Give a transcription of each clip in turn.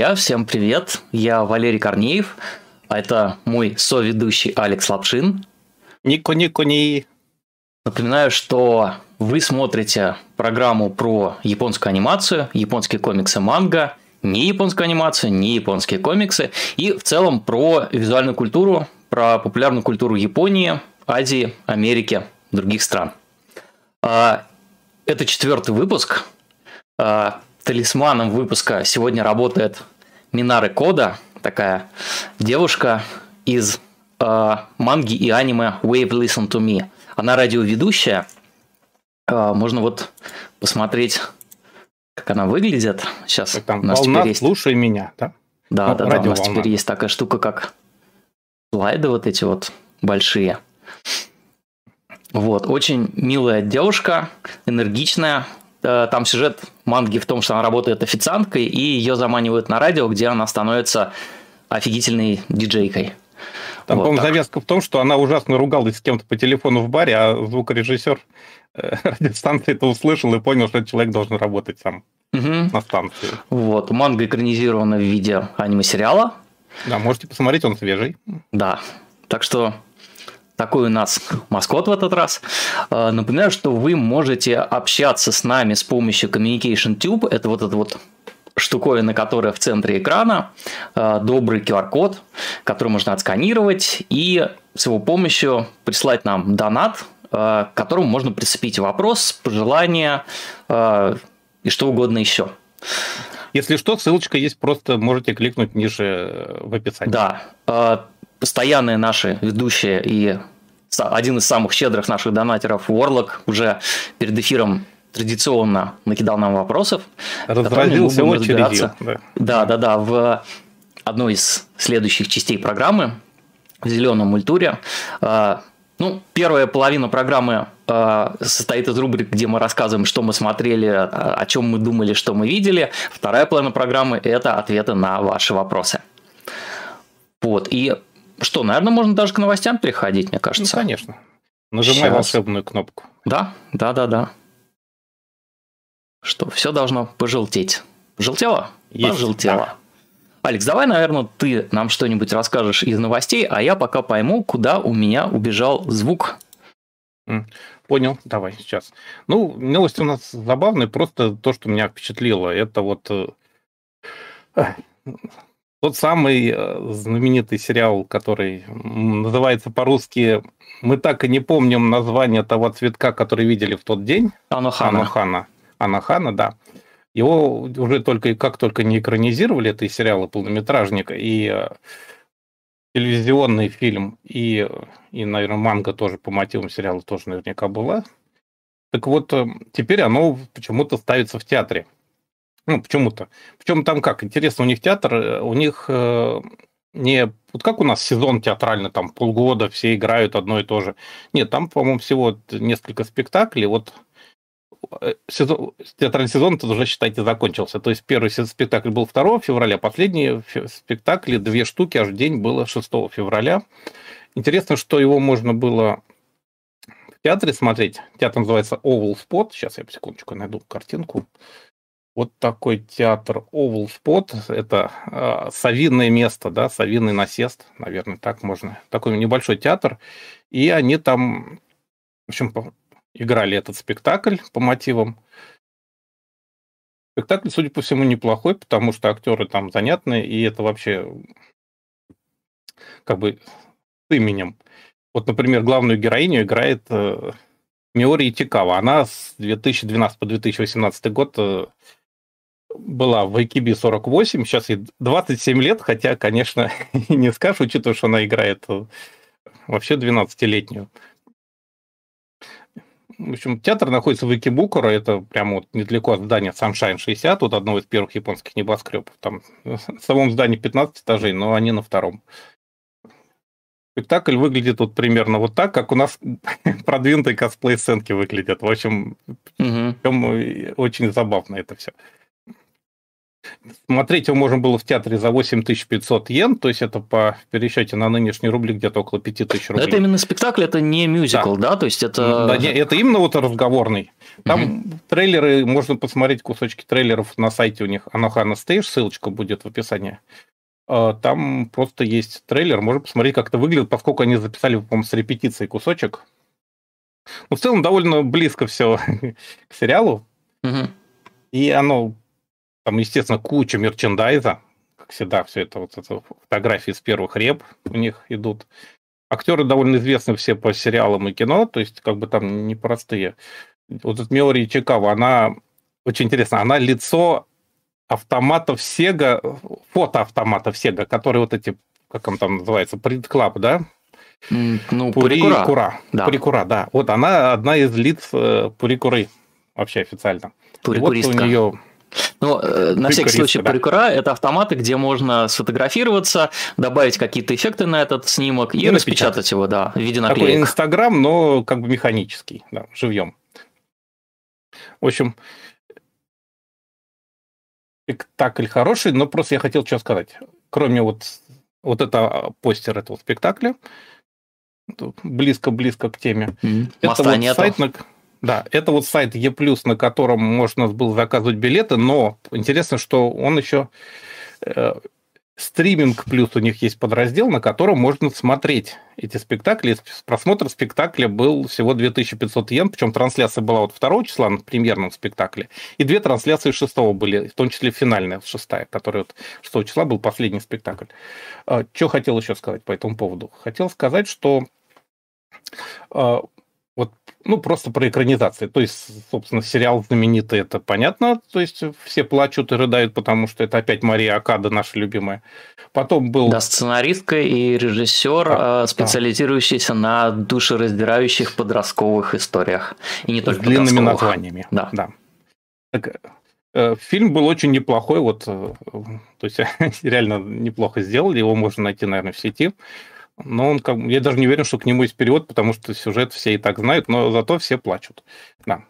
Друзья, всем привет! Я Валерий Корнеев, а это мой соведущий Алекс Лапшин. Нико-нико-ни. Напоминаю, что вы смотрите программу про японскую анимацию, японские комиксы манга, не японскую анимацию, не японские комиксы, и в целом про визуальную культуру, про популярную культуру Японии, Азии, Америки, других стран. А, это четвертый выпуск. Талисманом выпуска сегодня работает Минары Кода, такая девушка из э, манги и аниме Wave Listen to Me. Она радиоведущая. Э, можно вот посмотреть, как она выглядит. Сейчас там у нас волна, теперь есть... слушай меня, да? Да, ну, да, да. У нас теперь есть такая штука, как слайды вот эти вот большие. Вот, очень милая девушка, энергичная, там сюжет манги в том, что она работает официанткой, и ее заманивают на радио, где она становится офигительной диджейкой. Там, вот по-моему, завязка в том, что она ужасно ругалась с кем-то по телефону в баре, а звукорежиссер э, радиостанции это услышал и понял, что этот человек должен работать сам угу. на станции. Вот, манга экранизирована в виде аниме-сериала. Да, можете посмотреть, он свежий. Да, так что такой у нас маскот в этот раз. Э, напоминаю, что вы можете общаться с нами с помощью Communication Tube. Это вот эта вот штуковина, которая в центре экрана, э, добрый QR-код, который можно отсканировать и с его помощью прислать нам донат, э, к которому можно прицепить вопрос, пожелания и что угодно еще. Если что, ссылочка есть, просто можете кликнуть ниже в описании. Да постоянные наши ведущие и один из самых щедрых наших донатеров, Ворлок, уже перед эфиром традиционно накидал нам вопросов. Разразился очередью. Да. да, да, да. В одной из следующих частей программы, в зеленом мультуре. А, ну, первая половина программы а, состоит из рубрик, где мы рассказываем, что мы смотрели, о чем мы думали, что мы видели. Вторая половина программы – это ответы на ваши вопросы. Вот, и что, наверное, можно даже к новостям переходить, мне кажется. Ну, конечно. Нажимай Сейчас. волшебную кнопку. Да, да, да, да. Что, все должно пожелтеть. Пожелтело? Есть, Пожелтело. Да. Алекс, давай, наверное, ты нам что-нибудь расскажешь из новостей, а я пока пойму, куда у меня убежал звук. Понял, давай сейчас. Ну, новости у нас забавные, просто то, что меня впечатлило, это вот э, тот самый э, знаменитый сериал, который называется по-русски «Мы так и не помним название того цветка, который видели в тот день». Анохана. Анохана. Анохана, да. Его уже только как только не экранизировали, это и сериалы полнометражника, и э, телевизионный фильм, и, и, наверное, манга тоже по мотивам сериала тоже наверняка была. Так вот, э, теперь оно почему-то ставится в театре. Ну, почему-то. Причем там как? Интересно, у них театр, э, у них э, не... Вот как у нас сезон театральный, там полгода все играют одно и то же. Нет, там, по-моему, всего несколько спектаклей. Вот э, сезон, театральный сезон это уже, считайте, закончился. То есть первый спектакль был 2 февраля, последние спектакли, две штуки аж день было 6 февраля. Интересно, что его можно было в театре смотреть. Театр называется Oval Spot. Сейчас я секундочку найду картинку вот такой театр Oval Spot, это э, совиное место, да, совиный насест, наверное, так можно. Такой небольшой театр, и они там, в общем, играли этот спектакль по мотивам. Спектакль, судя по всему, неплохой, потому что актеры там занятные, и это вообще как бы с именем. Вот, например, главную героиню играет э, Миори Итикава. Она с 2012 по 2018 год э, была в AKB 48, сейчас ей 27 лет, хотя, конечно, не скажешь, учитывая, что она играет вообще 12-летнюю. В общем, театр находится в Икебукуро, это прямо вот недалеко от здания Sunshine 60, вот одного из первых японских небоскребов. Там в самом здании 15 этажей, но они на втором. Спектакль выглядит вот примерно вот так, как у нас продвинутые косплей-сценки выглядят. В общем, угу. очень забавно это все. Смотреть его можно было в театре за 8500 йен, то есть это по пересчете на нынешние рубли где-то около 5000 рублей. это именно спектакль, это не мюзикл, да? да? То есть это... Да, не, это именно вот разговорный. Там mm-hmm. трейлеры, можно посмотреть кусочки трейлеров на сайте у них Анохана Стейш, ссылочка будет в описании. А, там просто есть трейлер, можно посмотреть, как это выглядит, поскольку они записали, по-моему, с репетицией кусочек. Ну, в целом, довольно близко все к сериалу. Угу. И оно, там, естественно, куча мерчендайза, как всегда, все это, вот это фотографии с первых реп у них идут. Актеры довольно известны все по сериалам и кино, то есть как бы там непростые. Вот этот Миори Чикава, она очень интересно, она лицо автоматов Sega, фотоавтоматов Sega, которые вот эти, как он там называется, Club, да? Ну, Пурикура. Пурикура, да. Пурикура, да. Вот она одна из лиц э, Пурикуры вообще официально. Пурикуристка. вот у нее ну, э, на всякий случай, да. парикура – это автоматы, где можно сфотографироваться, добавить какие-то эффекты на этот снимок и, и распечатать его, да, в виде наклеек. Такой Инстаграм, но как бы механический, да, живьем. В общем, спектакль хороший, но просто я хотел что сказать. Кроме вот, вот это постер этого спектакля, близко-близко к теме. Mm-hmm. Это вот нету. сайт, на, да, это вот сайт E+, на котором можно было заказывать билеты, но интересно, что он еще э, стриминг плюс у них есть подраздел, на котором можно смотреть эти спектакли. Просмотр спектакля был всего 2500 йен, причем трансляция была вот 2 числа на премьерном спектакле, и две трансляции 6 были, в том числе финальная, шестая, которая вот 6 числа был последний спектакль. А, что хотел еще сказать по этому поводу? Хотел сказать, что а, ну, просто про экранизации. То есть, собственно, сериал знаменитый, это понятно. То есть, все плачут и рыдают, потому что это опять Мария Акада, наша любимая. Потом был... Да, сценаристка и режиссер, да, специализирующийся да. на душераздирающих подростковых историях. И не только С длинными названиями. Да. да. Так, э, Фильм был очень неплохой, вот, э, то есть реально неплохо сделали, его можно найти, наверное, в сети. Но он как я даже не уверен, что к нему есть перевод, потому что сюжет все и так знают, но зато все плачут. Да.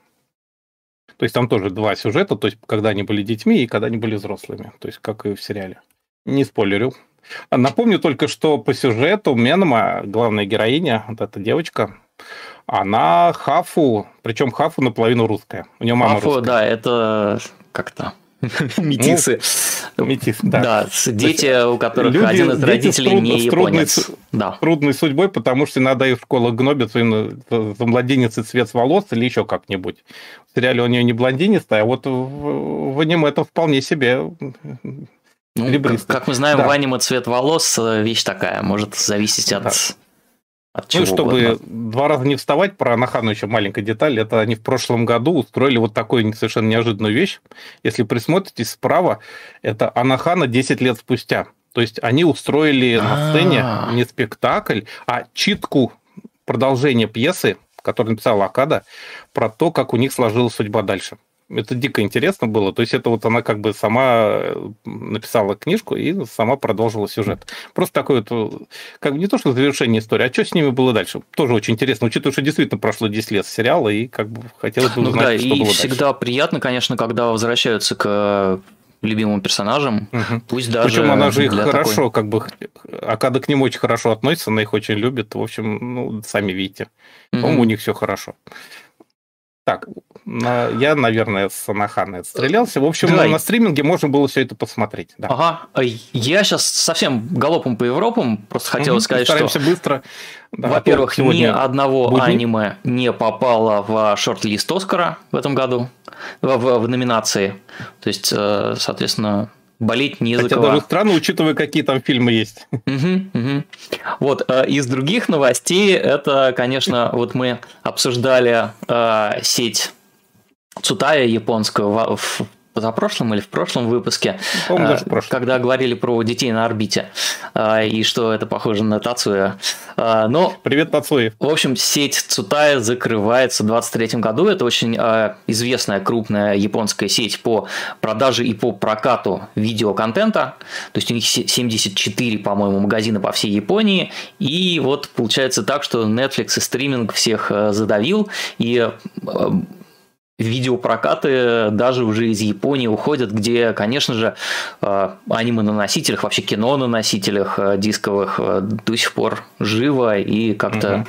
То есть там тоже два сюжета, то есть когда они были детьми и когда они были взрослыми, то есть как и в сериале. Не спойлерю. Напомню только, что по сюжету Менма, главная героиня, вот эта девочка, она хафу, причем хафу наполовину русская. У нее мама хафу, русская. да, это как-то Метисы. Ну, метис, да. Да, дети, у которых люди, один из родителей не японец. Трудной, да. трудной судьбой, потому что иногда их в школах гнобят за, за младенец и цвет волос или еще как-нибудь. В сериале у нее не блондинистая, а вот в, в аниме это вполне себе ну, как, как мы знаем, да. в аниме цвет волос э, вещь такая, может зависеть от да. От чего ну, чтобы угодно. два раза не вставать, про Анахану еще маленькая деталь. Это они в прошлом году устроили вот такую совершенно неожиданную вещь. Если присмотритесь справа, это Анахана 10 лет спустя. То есть они устроили на сцене не спектакль, а читку продолжения пьесы, которую написала Акада, про то, как у них сложилась судьба дальше это дико интересно было. То есть это вот она как бы сама э, написала книжку и сама продолжила сюжет. Просто такое вот, как бы не то, что завершение истории, а что с ними было дальше. Тоже очень интересно, учитывая, что действительно прошло 10 лет сериала, и как бы хотелось бы ну узнать, ну, да, что и было всегда дальше. приятно, конечно, когда возвращаются к любимым персонажам, угу. пусть даже Причем она же их хорошо, такой... как бы, Акада к ним очень хорошо относится, она их очень любит, в общем, ну, сами видите. Угу. По-моему, у них все хорошо. Так, я, наверное, с Анахана отстрелялся. В общем, да. на стриминге можно было все это посмотреть. Да. Ага. А я сейчас совсем галопом по Европам. Просто хотел угу, сказать, что... быстро. Да, Во-первых, ни одного будни. аниме не попало в шорт-лист Оскара в этом году, в, в, в номинации. То есть, э, соответственно, болеть не Хотя за кого. даже странно, учитывая, какие там фильмы есть. Угу, угу. Вот, э, из других новостей, это, конечно, вот мы обсуждали э, сеть Цутая японскую в, позапрошлом или в прошлом выпуске, Помню, в прошлом. когда говорили про детей на орбите, э, и что это похоже на Тацуя. Э, но, Привет, Тацуя. В общем, сеть Цутая закрывается в 2023 году. Это очень э, известная крупная японская сеть по продаже и по прокату видеоконтента. То есть у них 74, по-моему, магазина по всей Японии. И вот получается так, что Netflix и стриминг всех задавил. И видеопрокаты даже уже из Японии уходят, где, конечно же, э, аниме на носителях, вообще кино на носителях э, дисковых э, до сих пор живо и как-то угу.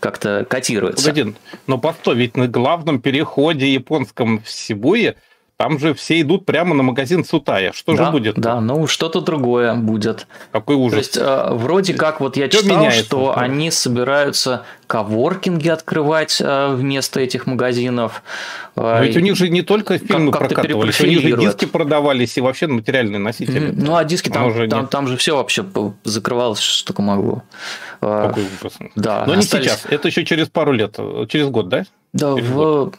как котируется. Погоди, но постой, ведь на главном переходе японском в Сибуе там же все идут прямо на магазин Сутая. Что да, же будет? Да, ну что-то другое будет. Какой ужас. То есть, э, вроде как, вот я что читал, меняется? что да. они собираются коворкинги открывать э, вместо этих магазинов. Но ведь у них же не только фильмы как, прокатывались, у них же диски продавались и вообще материальные носители. Ну, а диски там, там, там, там же все вообще закрывалось, что только могло. Э, Какой ужас. Да, Но остались... не сейчас, это еще через пару лет, через год, да? Да, в,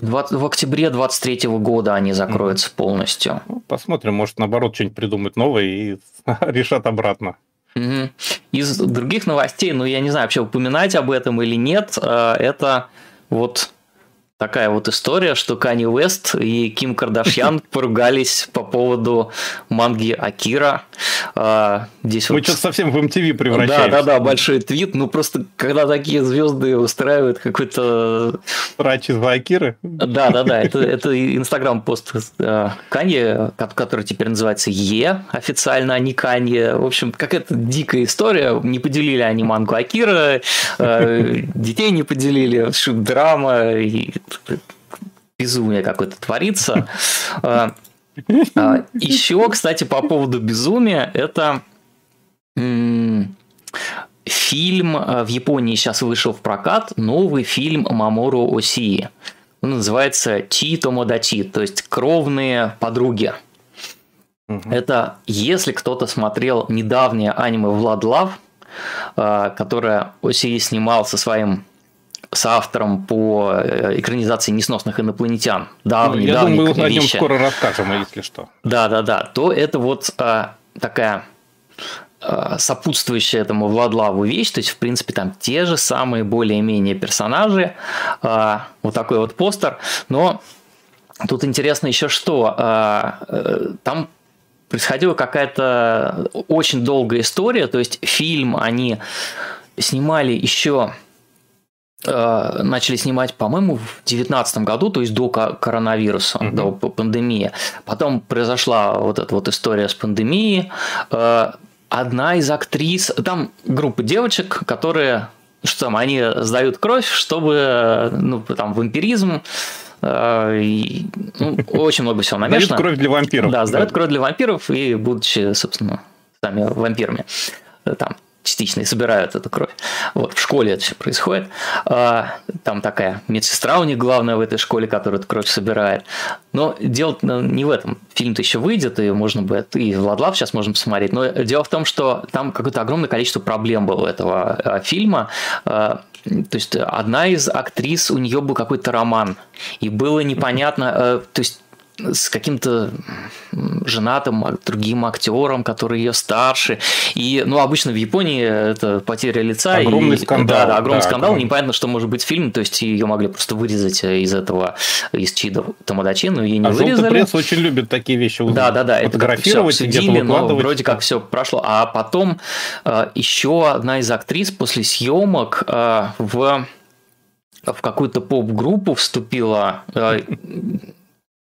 в, в октябре 23 года они закроются mm полностью. Ну, посмотрим, может, наоборот, что-нибудь придумают новое и решат обратно. Угу. Из других новостей, ну, я не знаю, вообще упоминать об этом или нет, э, это вот такая вот история, что Кани Уэст и Ким Кардашьян поругались по поводу манги Акира. А, здесь Мы вот... что-то совсем в MTV превращаемся. Да, да, да, большой твит. Ну, просто когда такие звезды устраивают какой-то... Срач из Акиры? Да, да, да. Это, это инстаграм-пост э, Канье, который теперь называется Е официально, а не Канье. В общем, какая-то дикая история. Не поделили они мангу Акира, детей не поделили, драма и безумие какое-то творится. А, а, Еще, кстати, по поводу безумия, это фильм а, в Японии сейчас вышел в прокат, новый фильм Мамору Осии. Он называется Чи Томодачи, то есть кровные подруги. Угу. Это если кто-то смотрел недавнее аниме Влад Лав, которое Осии снимал со своим с автором по э, экранизации несносных инопланетян. Давний, ну, я давний думаю, мы о нем скоро расскажем, если что. Да, да, да. То это вот а, такая а, сопутствующая этому Владлаву вещь, то есть, в принципе, там те же самые более-менее персонажи, а, вот такой вот постер, но тут интересно еще что, а, э, там происходила какая-то очень долгая история, то есть фильм они снимали еще Э, начали снимать, по-моему, в 2019 году, то есть до коронавируса, mm-hmm. до пандемии. Потом произошла вот эта вот история с пандемией. Э, одна из актрис, там группа девочек, которые, что там, они сдают кровь, чтобы, ну, там, вампиризм, э, и, ну, очень много всего намешано. Сдают кровь для вампиров. Да, сдают да. кровь для вампиров и будучи, собственно, сами вампирами. Там частично и собирают эту кровь. Вот, в школе это все происходит. А, там такая медсестра у них главная в этой школе, которая эту кровь собирает. Но дело не в этом. Фильм-то еще выйдет, и можно бы и Владлав сейчас можно посмотреть. Но дело в том, что там какое-то огромное количество проблем было у этого а, фильма. А, то есть одна из актрис, у нее был какой-то роман, и было непонятно, то есть с каким-то женатым другим актером, который ее старше. И, ну, обычно в Японии это потеря лица. Огромный и, скандал. Да, да огромный да, скандал. Огромный. Непонятно, что может быть фильм. То есть ее могли просто вырезать из этого, из Чида Тамадачи, но ее не а вырезали. пресс очень любит такие вещи Да, да, да. Фотографировать, это обсудили, но вроде как все прошло. А потом э, еще одна из актрис после съемок э, в в какую-то поп-группу вступила э,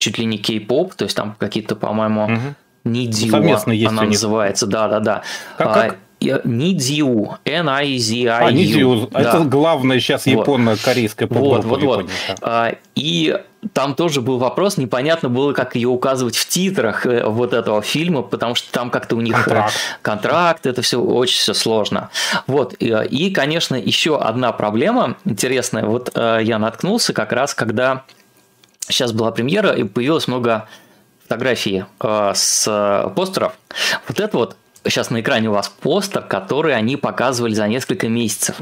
чуть ли не кей-поп, то есть там какие-то, по-моему, угу. Нидзио Совместно есть она называется, да-да-да. Как, как? Нидзиу, N-I-Z-I-U. А, Нидзиу, да. это главное сейчас вот. японно-корейская поп Вот, вот, вот. А, и там тоже был вопрос, непонятно было, как ее указывать в титрах э, вот этого фильма, потому что там как-то у них э, контракт, контракт это все очень все сложно. Вот, и, конечно, еще одна проблема интересная, вот я наткнулся как раз, когда сейчас была премьера, и появилось много фотографий э, с постеров. Вот это вот сейчас на экране у вас постер, который они показывали за несколько месяцев.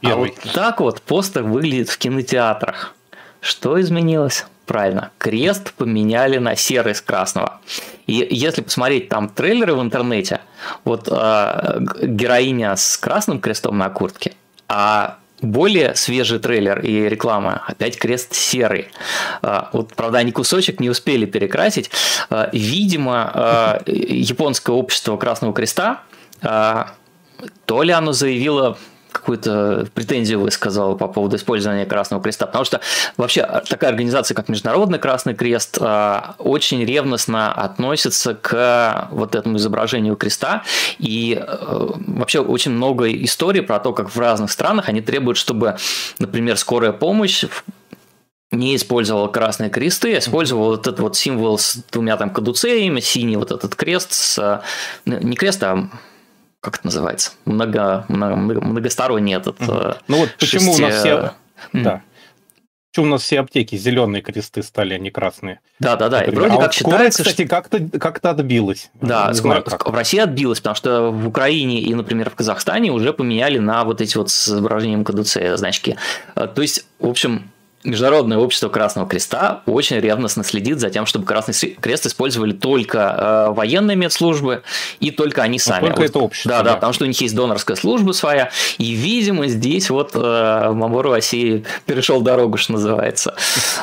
Первый. А вот так вот постер выглядит в кинотеатрах. Что изменилось? Правильно, крест поменяли на серый с красного. И если посмотреть там трейлеры в интернете, вот э, героиня с красным крестом на куртке, а более свежий трейлер и реклама, опять крест серый. А, вот, правда, они кусочек не успели перекрасить. А, видимо, а, японское общество Красного Креста то ли оно заявило какую-то претензию высказал по поводу использования Красного Креста, потому что вообще такая организация, как Международный Красный Крест, очень ревностно относится к вот этому изображению креста, и вообще очень много историй про то, как в разных странах они требуют, чтобы, например, скорая помощь не использовал красные кресты, а использовал вот этот вот символ с двумя там кадуцеями, синий вот этот крест с... Не крест, а как это называется? Много, много, многосторонний этот... Угу. Ну вот почему шести... у нас все... Mm. Да. Почему у нас все аптеки зеленые кресты стали, а не красные? Да, да, да. И вроде а как вот считается, кстати, как-то как отбилась. Да, не скоро, знаю, в России отбилась, потому что в Украине и, например, в Казахстане уже поменяли на вот эти вот с изображением кадуцея значки. То есть, в общем, Международное общество Красного Креста очень ревностно следит за тем, чтобы Красный Крест использовали только э, военные медслужбы и только они сами. только вот, это общество. Да, да, да, потому что у них есть донорская служба своя, и, видимо, здесь вот э, Мамору России перешел дорогу, что называется.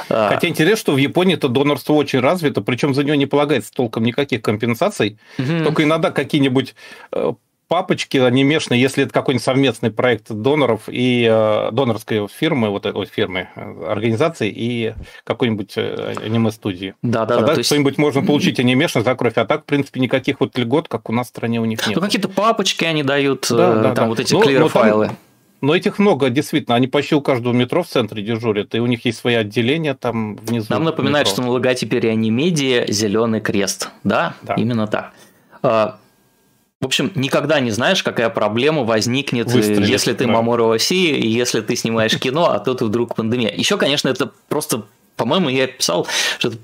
А. Хотя интересно, что в Японии это донорство очень развито, причем за него не полагается толком никаких компенсаций, угу. только иногда какие-нибудь э, папочки анимешные, если это какой-нибудь совместный проект доноров и э, донорской фирмы, вот этой фирмы, э, организации и какой-нибудь э, аниме-студии. Да, да, Тогда да. что-нибудь есть... можно получить анимешно за кровь, а так, в принципе, никаких вот льгот, как у нас в стране, у них нет. Ну, какие-то папочки они дают, да, да, там да. вот эти ну, клир-файлы. Но этих много, действительно. Они почти у каждого метро в центре дежурят, и у них есть свои отделения там внизу. Нам напоминает, метро. что на логотипе Реанимедиа зеленый крест. Да, да. именно так. В общем, никогда не знаешь, какая проблема возникнет, э, Выстрелит, если ты да. Мамору России, и если ты снимаешь кино, а тут вдруг пандемия. Еще, конечно, это просто, по-моему, я писал, что это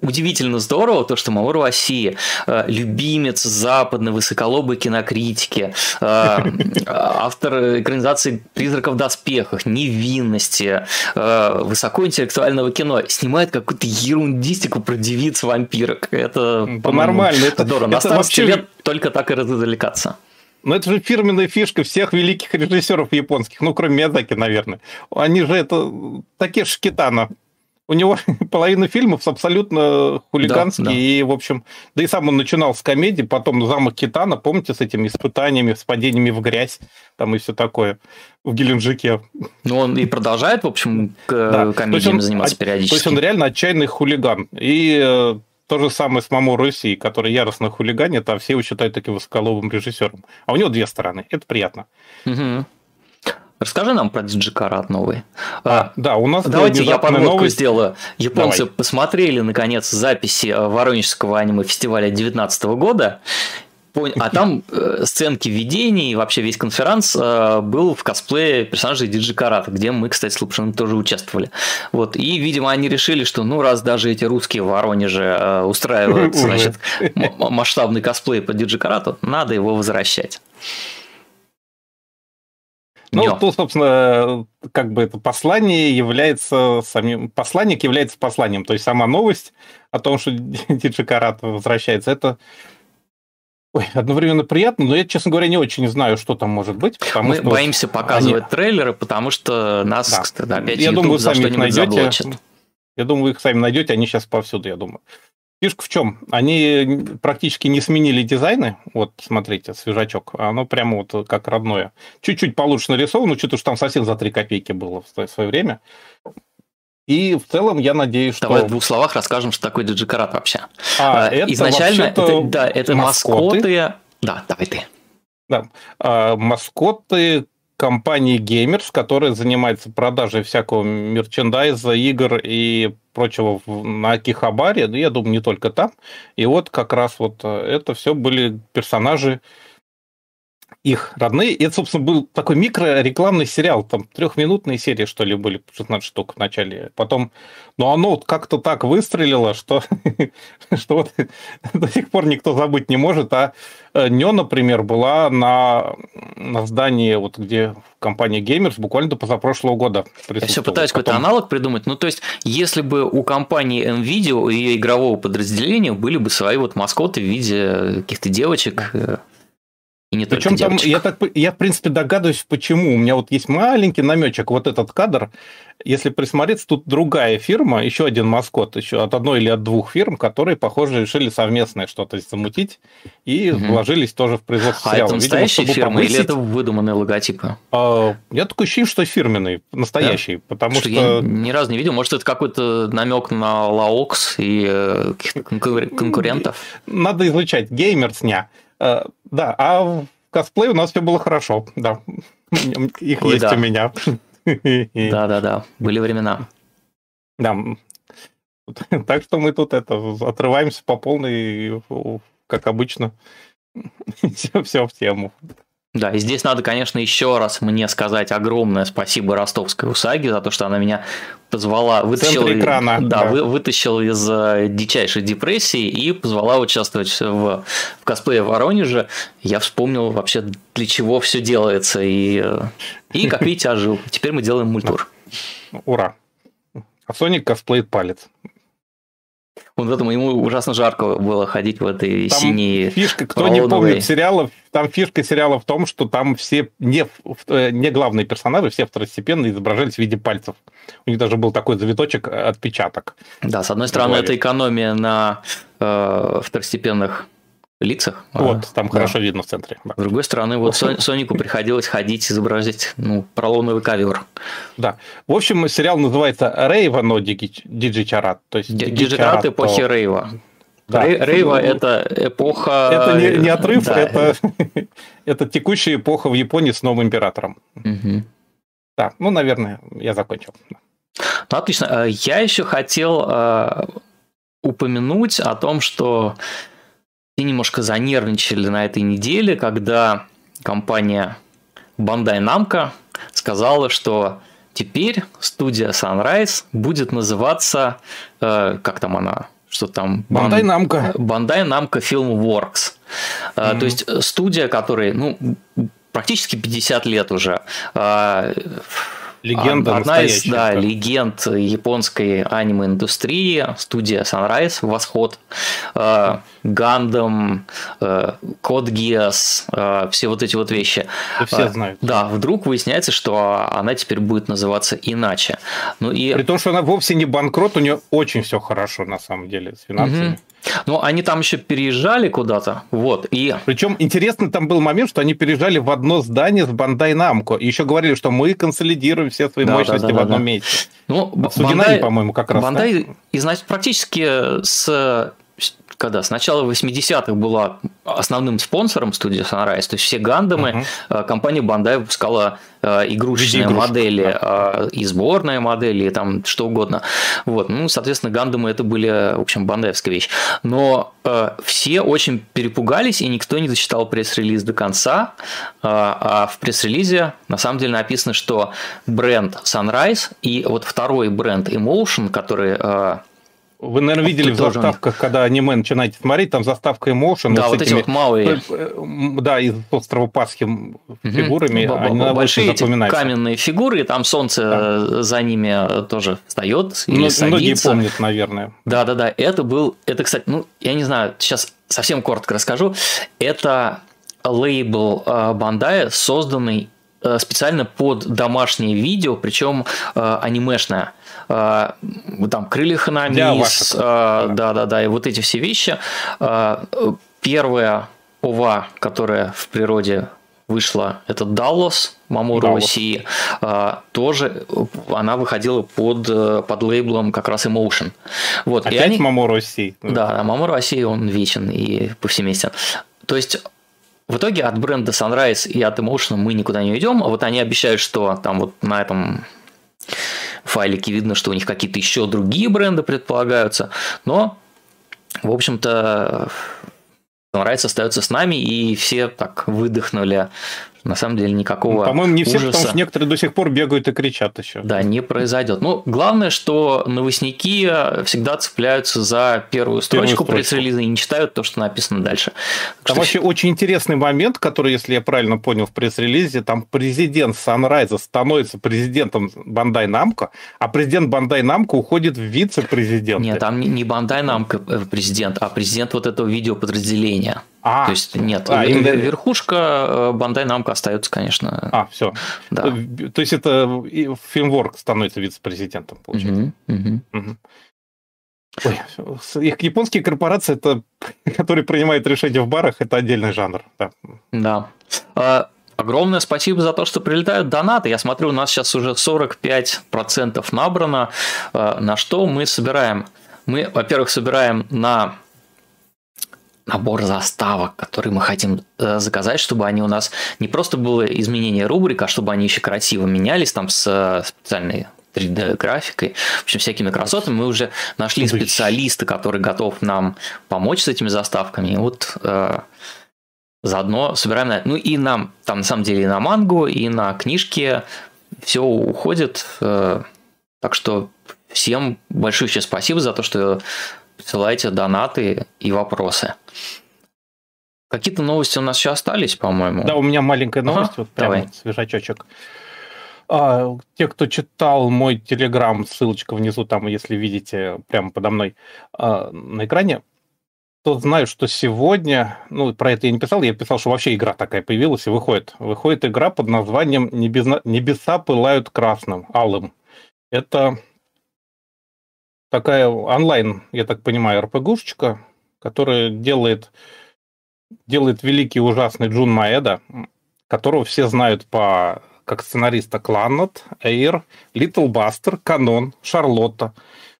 удивительно здорово то, что Мауру Оси, э, любимец западной высоколобой кинокритики, э, автор экранизации «Призраков в доспехах», «Невинности», э, высокоинтеллектуального кино, снимает какую-то ерундистику про девиц-вампирок. Это, нормально. Это здорово. На старости вообще... лет только так и развлекаться. Но это же фирменная фишка всех великих режиссеров японских, ну, кроме Миядзаки, наверное. Они же это такие шкитана у него половина фильмов абсолютно хулиганские, да, да. и, в общем, да и сам он начинал с комедии, потом «Замок Китана», помните, с этими испытаниями, с падениями в грязь, там и все такое, в Геленджике. Ну, он и продолжает, в общем, к да. комедиям он, заниматься периодически. То есть он реально отчаянный хулиган. И э, то же самое с Мамо Руси, который яростно хулиганит, а все его считают таким высоколовым режиссером. А у него две стороны. Это приятно. Угу. Расскажи нам про Диджикарат новый. А, а, да, у нас Давайте я подводку новость. сделаю. Японцы Давай. посмотрели, наконец, записи э, Воронежского аниме-фестиваля 2019 года, а там э, сценки видений, вообще весь конференц э, был в косплее персонажей Диджи Карата, где мы, кстати, с Лапшиным тоже участвовали. Вот. И, видимо, они решили, что ну раз даже эти русские в Воронеже э, устраивают значит, масштабный косплей по Диджи Карату, надо его возвращать. Ну, Днем. тут, собственно, как бы это послание является самим... Посланник является посланием. То есть сама новость о том, что Диджикарат возвращается, это Ой, одновременно приятно, но я, честно говоря, не очень знаю, что там может быть. Мы что боимся показывать они... трейлеры, потому что нас, да. кстати, опять я YouTube думаю, за что-нибудь найдете. заблочит. Я думаю, вы их сами найдете, они сейчас повсюду, я думаю. Фишка в чем? Они практически не сменили дизайны. Вот, смотрите, свежачок. Оно прямо вот как родное. Чуть-чуть получше нарисовано, что-то уж там совсем за 3 копейки было в свое время. И в целом я надеюсь, Давай что... в двух словах расскажем, что такое диджикарат вообще. А, это Изначально, это, да, это маскоты. маскоты. Да, давай ты. Да, а, маскоты компании Gamers, которая занимается продажей всякого мерчендайза, игр и прочего на Акихабаре, да, я думаю, не только там. И вот как раз вот э, это все были персонажи их родные. И это, собственно, был такой микро-рекламный сериал, там трехминутные серии, что ли, были, 16 штук в начале. Потом, но оно вот как-то так выстрелило, что, что вот до сих пор никто забыть не может. А э, Нё, например, была на, на здании, вот где компания Gamers буквально до позапрошлого года Я все пытаюсь Потом... какой-то аналог придумать. Ну, то есть, если бы у компании NVIDIA, и ее игрового подразделения были бы свои вот маскоты в виде каких-то девочек. Э, И не Причем там, я, так, я, в принципе, догадываюсь, почему. У меня вот есть маленький намечек, вот этот кадр. Если присмотреться, тут другая фирма, еще один маскот, еще от одной или от двух фирм, которые, похоже, решили совместное что-то замутить и угу. вложились тоже в производство а сериала. это настоящая Видимо, фирма повысить... или это выдуманные логотипы? А, я такое ощущение, что фирменный, настоящий, да? потому что... что... Я ни разу не видел. Может, это какой-то намек на Лаокс и э, конкурентов? Надо изучать. Геймерсня. Э, да, а в косплей у нас все было хорошо, да. Их Ой, есть да. у меня. Да-да-да, были времена. Да. Так что мы тут это отрываемся по полной, как обычно. Все, все в тему. Да, и здесь надо, конечно, еще раз мне сказать огромное спасибо ростовской УСАГе за то, что она меня позвала, вытащила, экрана, да, да. Вы, вытащила из э, дичайшей депрессии и позвала участвовать в, в косплее в Воронеже. Я вспомнил вообще, для чего все делается. И, э, и как видите, ожил. Теперь мы делаем мультур. Ура! А Соник косплеит палец. Вот в этом ему ужасно жарко было ходить в этой там синей. Фишка, кто не помнит сериалов, там фишка сериала в том, что там все не, э, не главные персонажи, все второстепенные изображались в виде пальцев. У них даже был такой завиточек, э, отпечаток. Да, с одной стороны, это экономия на э, второстепенных лицах. Вот, а, там да. хорошо видно в центре. Да. С другой стороны, вот Сонику приходилось ходить, изобразить ну, пролоновый ковер. Да. В общем, сериал называется Рейва, но Диджичарат. То есть Диджичарат эпохи. Рейва. Да. Рейва – это эпоха… Это не, не отрыв, да. это, это текущая эпоха в Японии с новым императором. Угу. Да, ну, наверное, я закончил. Ну, отлично. Э, я еще хотел э, упомянуть о том, что все немножко занервничали на этой неделе, когда компания Bandai Namco сказала, что теперь студия Sunrise будет называться, э, как там она, что там? Bandai Namco. Bandai Namco Filmworks. Э, mm-hmm. То есть студия, которая, ну, практически 50 лет уже э, Легенда Одна из да, легенд японской аниме-индустрии, студия Sunrise, Восход, Гандам, Код Гиас, все вот эти вот вещи. Да все знают. Да, вдруг выясняется, что она теперь будет называться иначе. Ну и... При том, что она вовсе не банкрот, у нее очень все хорошо на самом деле с финансами. Угу. Ну, они там еще переезжали куда-то, вот, и... Причем интересный там был момент, что они переезжали в одно здание с Бандай Намко, и еще говорили, что мы консолидируем все свои да, мощности да, да, в одном да. месте. Ну, Бандай, по-моему, как раз. Бандай, да? значит, практически с когда с начала 80-х была основным спонсором студии Sunrise, то есть все гандамы, uh-huh. компания Bandai выпускала э, игрушечные Игрушки, модели, да. Э, и сборные модели, и там что угодно. Вот. Ну, соответственно, гандамы это были, в общем, бандаевская вещь. Но э, все очень перепугались, и никто не дочитал пресс-релиз до конца. Э, а в пресс-релизе на самом деле написано, что бренд Sunrise и вот второй бренд Emotion, который э, вы, наверное, видели в заставках, когда аниме начинаете смотреть, там заставка Emotion. Да, вот этими, эти вот малые. Да, из острова Пасхи фигурами. Угу. Они Большие эти каменные фигуры, и там солнце да. за ними тоже встает или ну, садится. Многие помнят, наверное. Да-да-да, это был, это, кстати, ну, я не знаю, сейчас совсем коротко расскажу. Это лейбл Бандая, созданный э, специально под домашнее видео, причем э, анимешное. Э, там крылья Ханамис, э, да, да, да, и вот эти все вещи. Э, первая ОВА, которая в природе вышла, это Даллас, Мамору России, тоже она выходила под, под лейблом как раз Emotion. Вот. Опять и они... Мамору России. Да, Мамору России, он вечен и повсеместен. То есть в итоге от бренда Sunrise и от Emotion мы никуда не уйдем. А вот они обещают, что там вот на этом файлике видно, что у них какие-то еще другие бренды предполагаются, но, в общем-то, Sunrise остается с нами, и все так выдохнули на самом деле никакого ну, По-моему, не все, ужаса, потому что некоторые до сих пор бегают и кричат еще. Да, не произойдет. Ну, главное, что новостники всегда цепляются за первую строчку пресс-релиза и не читают то, что написано дальше. Там что вообще очень интересный момент, который, если я правильно понял в пресс-релизе, там президент Sunrise становится президентом Бандай Намко, а президент Бандай Намко уходит в вице-президент. Нет, там не Бандай Намко президент, а президент вот этого видеоподразделения. А, То есть нет, а, верхушка Бандай Намка остается, конечно. А, все. Да. То есть это филмворк становится вице-президентом, получается. Угу, угу. Угу. Ой, японские корпорации, это, которые принимают решения в барах, это отдельный жанр. Да. да. А, огромное спасибо за то, что прилетают донаты. Я смотрю, у нас сейчас уже 45% набрано. А, на что мы собираем? Мы, во-первых, собираем на набор заставок, которые мы хотим э, заказать, чтобы они у нас не просто было изменение рубрик, а чтобы они еще красиво менялись там с э, специальной 3D-графикой, в общем, всякими красотами. Мы уже нашли специалиста, который готов нам помочь с этими заставками. И вот э, заодно собираем на... Ну и нам, там на самом деле и на мангу, и на книжки все уходит. Э, так что всем большое спасибо за то, что присылаете донаты и вопросы. Какие-то новости у нас еще остались, по-моему. Да, у меня маленькая новость, ага, вот прямо давай. свежачочек. А, те, кто читал мой телеграм, ссылочка внизу, там, если видите, прямо подо мной а, на экране, тот знаю, что сегодня, ну, про это я не писал, я писал, что вообще игра такая появилась и выходит. Выходит игра под названием «Небеса, Небеса пылают красным», алым. Это такая онлайн, я так понимаю, РПГушечка, которая делает, делает великий ужасный Джун Маэда, которого все знают по как сценариста Кланнет, Эйр, Литл Бастер, Канон, Шарлотта,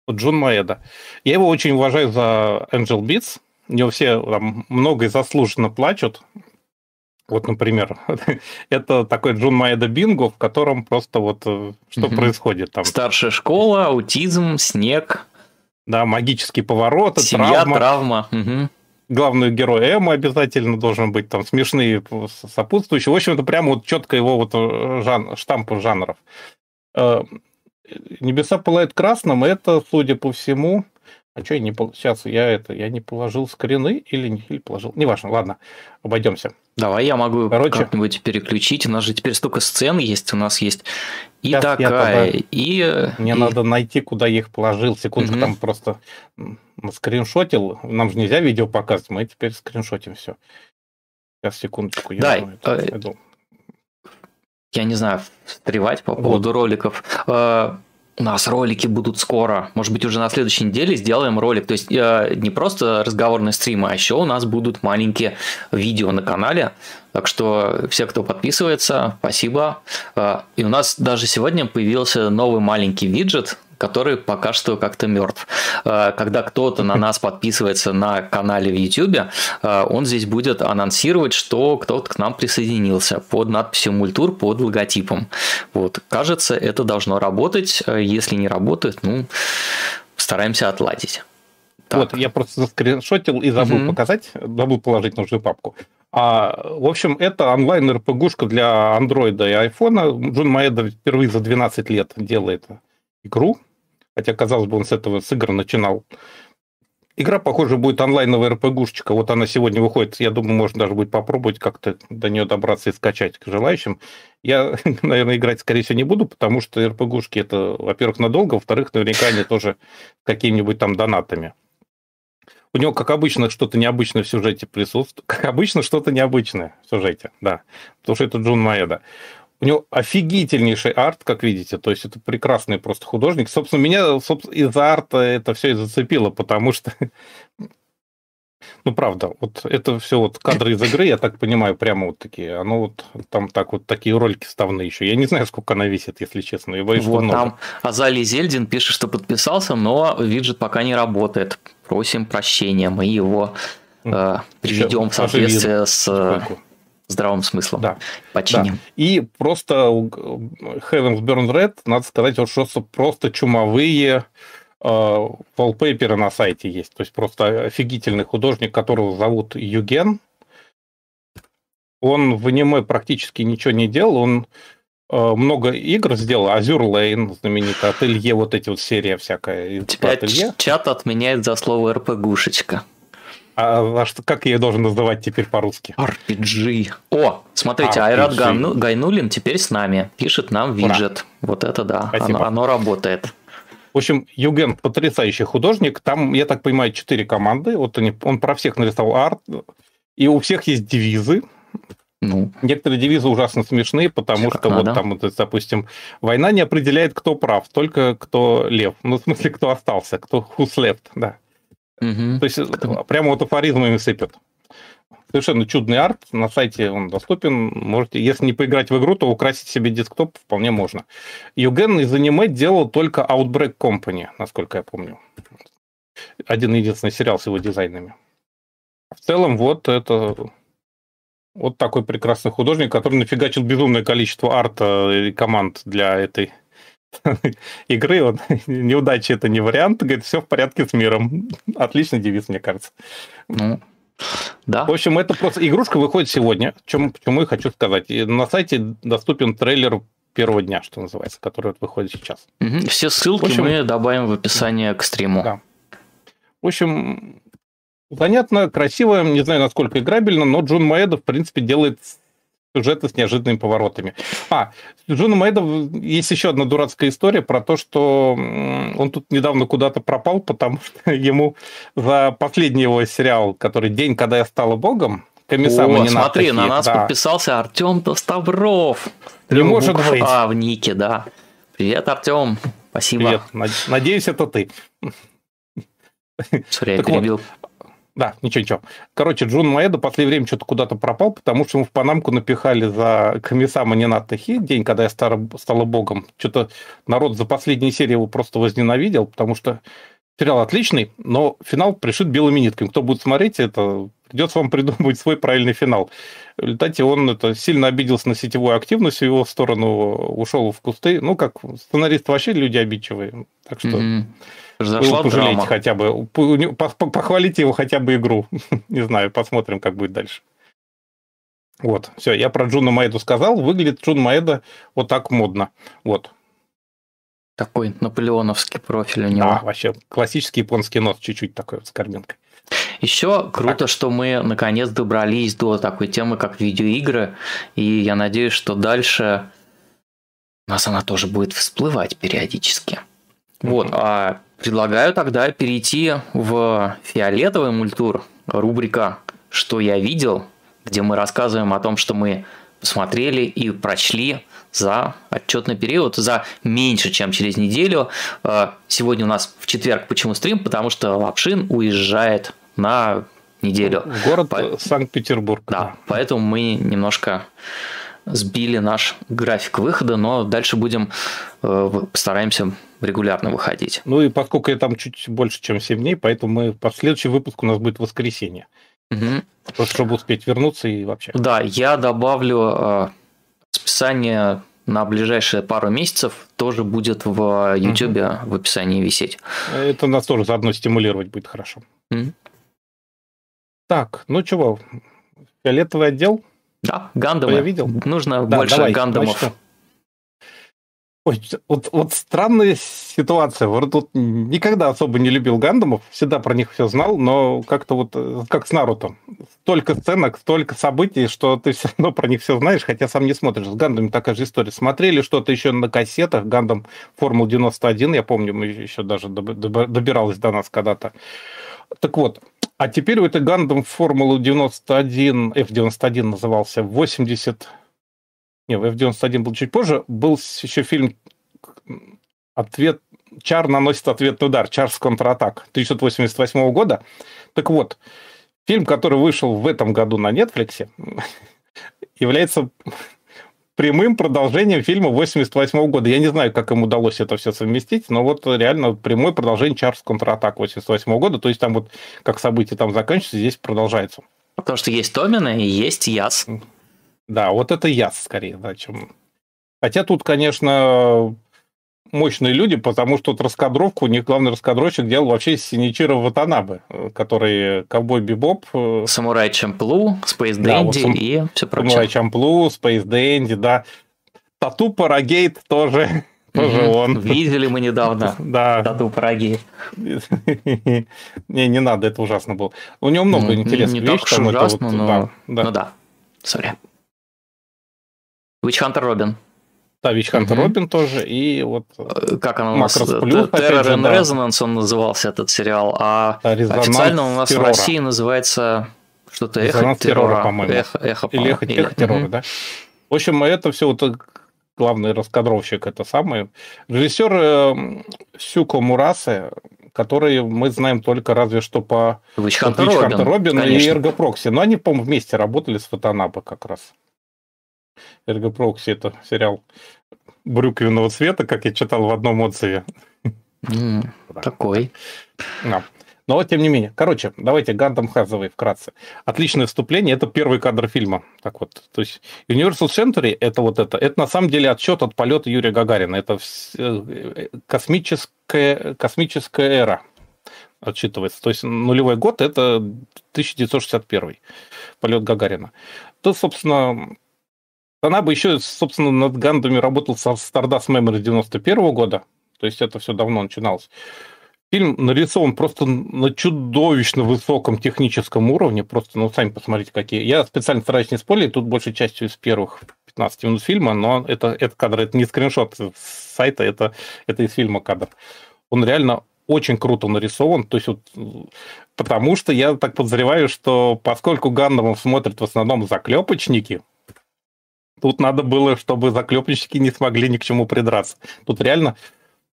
вот Джон Маэда. Я его очень уважаю за Angel Beats. У него все там много и заслуженно плачут. Вот, например, это такой Джон Маэда Бинго, в котором просто вот э, что угу. происходит там. Старшая школа, аутизм, снег. Да, магический поворот, Семья, травма. травма. Угу главный герой Эма обязательно должен быть, там смешные сопутствующие. В общем, это прямо вот четко его вот э, жан, штампы жанров. Э, Небеса пылают красным, это, судя по всему, а что я не сейчас я это я не положил скрины или не или положил, неважно, ладно, обойдемся. Давай я могу Короче, как-нибудь переключить. У нас же теперь столько сцен есть. У нас есть и такая, и... Э, Мне и... надо найти, куда я их положил. Секунду, угу. там просто скриншотил. Нам же нельзя видео показывать, мы теперь скриншотим все. Сейчас, секундочку. Я Дай. Э, я не знаю, встревать по поводу вот. роликов. У нас ролики будут скоро. Может быть, уже на следующей неделе сделаем ролик. То есть э, не просто разговорные стримы, а еще у нас будут маленькие видео на канале. Так что все, кто подписывается, спасибо. Э, и у нас даже сегодня появился новый маленький виджет, который пока что как-то мертв. Э, когда кто-то на нас подписывается на канале в YouTube, э, он здесь будет анонсировать, что кто-то к нам присоединился под надписью «Мультур» под логотипом. Вот. Кажется, это должно работать. Э, если не работает, ну, стараемся отладить. Так. Вот, я просто заскриншотил и забыл угу. показать, забыл положить нужную папку. А, в общем, это онлайн-РПГушка для андроида и айфона. Джун Маэда впервые за 12 лет делает игру, хотя, казалось бы, он с этого с игр начинал. Игра, похоже, будет онлайновая РПГушечка. Вот она сегодня выходит. Я думаю, можно даже будет попробовать как-то до нее добраться и скачать к желающим. Я, наверное, играть, скорее всего, не буду, потому что РПГушки это, во-первых, надолго, во-вторых, наверняка они тоже какими-нибудь там донатами. У него, как обычно, что-то необычное в сюжете присутствует. Как обычно, что-то необычное в сюжете, да. Потому что это Джун Маэда. У него офигительнейший арт, как видите, то есть это прекрасный просто художник. Собственно, меня из-за арта это все и зацепило, потому что, ну, правда, вот это все вот кадры из игры, я так понимаю, прямо вот такие, оно вот там так вот такие ролики вставные еще. Я не знаю, сколько она весит, если честно. Я боюсь, вот там Азали Зельдин пишет, что подписался, но виджет пока не работает. Просим прощения, мы его э, приведем в соответствие с здравым смыслом да. починим. Да. И просто Heaven's Burn Red, надо сказать, вот что просто чумовые э, wallpaper на сайте есть. То есть просто офигительный художник, которого зовут Юген. Он в аниме практически ничего не делал, он э, много игр сделал. Azure Lane, знаменитый Ателье, вот эти вот серия всякая. Тебя чат отменяет за слово РПГушечка. А, а что, как я ее должен называть теперь по-русски? RPG. О, смотрите, RPG. Айрат Гайнулин теперь с нами. Пишет нам виджет. Ура. Вот это да, оно, оно работает. В общем, Юген потрясающий художник. Там, я так понимаю, четыре команды. Вот они, он про всех нарисовал арт. И у всех есть девизы. Ну, Некоторые девизы ужасно смешные, потому Как что надо. вот там, вот, допустим, война не определяет, кто прав, только кто лев. Ну, в смысле, кто остался, кто who's left, да. Мгм. То есть э, прямо вот афоризмами сыпят. Совершенно чудный арт, на сайте он доступен. Можете, если не поиграть в игру, то украсить себе десктоп вполне можно. Юген из аниме делал только Outbreak Company, насколько я помню. Один единственный сериал с его дизайнами. В целом, вот это вот такой прекрасный художник, который нафигачил безумное количество арта и команд для этой игры. Вот, неудача это не вариант. Говорит, все в порядке с миром. Отличный девиз, мне кажется. Ну, да. В общем, это просто игрушка выходит сегодня. Чем, почему я хочу сказать. И на сайте доступен трейлер первого дня, что называется, который вот выходит сейчас. Мгм. Все ссылки В общем- мы добавим в описание к стриму. Да. В общем, понятно, красиво, не знаю, насколько играбельно, но Джун Маэда, в принципе, делает сюжеты с неожиданными поворотами. А, с Джуном Маэда есть еще одна дурацкая история про то, что он тут недавно куда-то пропал, потому что ему за последний его сериал, который «День, когда я стала богом», Комиссама О, смотри, на нас да. подписался Артем Тоставров. Не может быть. А в нике, да. Привет, Артем. Спасибо. Привет. Над- Надеюсь, это ты. Sorry, я Так вот, перебил. Да, ничего, ничего. Короче, Джун Маэда в последнее время что-то куда-то пропал, потому что ему в Панамку напихали за комиссама Ненат Хи, день, когда я стар- стала богом. Что-то народ за последние серии его просто возненавидел, потому что сериал отличный, но финал пришит белыми нитками. Кто будет смотреть это, придется вам придумать свой правильный финал. В результате он это, сильно обиделся на сетевую активность в его сторону, ушел в кусты. Ну, как сценаристы вообще люди обидчивые. Так что... Пожалейте драма. хотя бы, похвалите его хотя бы игру. Не знаю, посмотрим, как будет дальше. Вот, все, я про Джуна Маэду сказал. Выглядит Джун Маэда вот так модно. Вот, Такой наполеоновский профиль у да, него. вообще классический японский нос, чуть-чуть такой вот с горбинкой. Еще круто, что мы наконец добрались до такой темы, как видеоигры, и я надеюсь, что дальше у нас она тоже будет всплывать периодически. Вот, Мгм. а предлагаю тогда перейти в фиолетовый мультур, рубрика «Что я видел», где мы рассказываем о том, что мы посмотрели и прочли за отчетный период, за меньше, чем через неделю. Э, Сегодня у нас в четверг почему стрим? Потому что Лапшин уезжает на неделю. Город По- Санкт-Петербург. Да, поэтому мы немножко сбили наш график выхода, но дальше будем, э, постараемся регулярно выходить. Ну и поскольку я там чуть больше, чем 7 дней, поэтому мы, по- следующий выпуск у нас будет воскресенье. Мгм. Просто чтобы успеть вернуться и вообще. Да, я добавлю э, расписание на ближайшие пару месяцев тоже будет в YouTube в описании висеть. Это нас тоже заодно стимулировать будет хорошо. Мгм. Так, ну чего, фиолетовый отдел? Да, гандамы. я видел. Нужно Да, больше давай, гандамов. начнем. Ой, вот, вот странная ситуация. Вот тут никогда особо не любил гандамов, всегда про них все знал, но как-то вот как с Наруто. Столько сценок, столько событий, что ты все равно про них все знаешь, хотя сам не смотришь. С гандами такая же история. Смотрели что-то еще на кассетах, гандам Формул 91, я помню, мы еще даже доб- доб- добиралась до нас когда-то. Так вот, а теперь у этой гандам Формулы 91, F91 назывался, 80... Не, F91 был чуть позже. Был еще фильм «Ответ...» Чар наносит ответный удар. Чарс контратак 1988 года. Так вот, фильм, который вышел в этом году на Netflix, является прямым продолжением фильма 88 года. Я не знаю, как им удалось это все совместить, но вот реально прямое продолжение Чарс контратак 88 года. То есть там вот как события там заканчиваются, здесь продолжается. Потому что есть Томина и есть Яс. Да, вот это я скорее, да, чем... Хотя тут, конечно, мощные люди, потому что тут раскадровку, у них главный раскадровщик делал вообще Синичиро Ватанабе, э, который ковбой Бибоп, э, Самурай Чамплу, Space Да, вот сам- и все Самурай прочее. Чамплу, Space Dandy, да. Тату Парагейт тоже, тоже Мгм. он. Видели мы недавно Да. Тату Параги. Не, не надо, это ужасно было. У него много Ну, не- интересных не так вещей. там это ужасно, вот, но- да, да. Ну да, сори. Witch Hunter Робин. Да, Хантер Мгм. Робин тоже, и вот Э, Как он у нас? Плюс, Terror же, and да. Resonance он назывался, этот сериал. А да, официально у нас в. России называется Что-то эхо террора, по-моему. Эхо, эхо, Или эхо, террора, да. В общем, это все вот главный раскадровщик, это самый. Режиссер э, Сюко Мурасе, который мы знаем только разве что по Witch Hunter Робин и Эрго Прокси. Но они, по-моему, вместе работали с Фотонапа как раз. Эрго Прокси это сериал брюквенного цвета, как я читал в одном отзыве. Mm, да. Такой. Да. Но тем не менее. Короче, давайте Гандам Хазовый вкратце. Отличное вступление. Это первый кадр фильма. Так вот. То есть Universal Century это вот это. Это на самом деле отчет от полета Юрия Гагарина. Это э, космическая, космическая эра отчитывается. То есть нулевой год это 1961 полет Гагарина. То, собственно, она бы еще, собственно, над Гандами работал со Stardust Memory 91 года. То есть это все давно начиналось. Фильм нарисован просто на чудовищно высоком техническом уровне. Просто, ну, сами посмотрите, какие. Я специально стараюсь не спорить, тут большей частью из первых 15 минут фильма, но это, это кадр, это не скриншот с сайта, это, это из фильма кадр. Он реально очень круто нарисован, то есть вот, потому что я так подозреваю, что поскольку Гандамов смотрят в основном заклепочники, тут надо было, чтобы заклепочники не смогли ни к чему придраться. Тут реально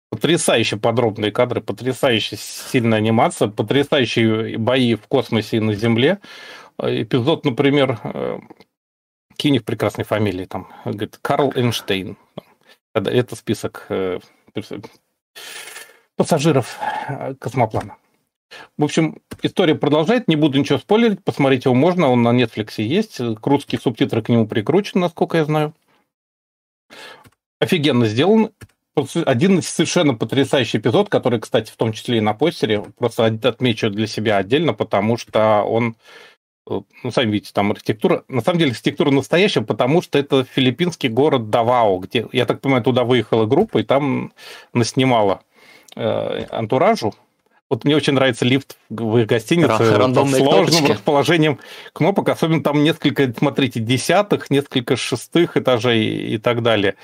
Потрясающе подробные кадры, потрясающая сильная анимация, потрясающие бои в космосе и на Земле. Эпизод, например, э, Кинев прекрасной фамилии, там, говорит, Карл Эйнштейн. Это список э, пассажиров э, космоплана. В общем, история продолжает, не буду ничего спойлерить, посмотреть его можно, он на Netflix есть, русские субтитры к нему прикручены, насколько я знаю. Офигенно сделан, один совершенно потрясающий эпизод, который, кстати, в том числе и на постере, просто отмечу для себя отдельно, потому что он, э, ну, сами видите, там архитектура, на самом деле архитектура настоящая, потому что это филиппинский город Давао, где, я так понимаю, туда выехала группа, и там наснимала э, антуражу, вот мне очень нравится лифт в их гостинице с сложным кнопочки. расположением кнопок, особенно там несколько, смотрите, десятых, несколько шестых этажей и так далее.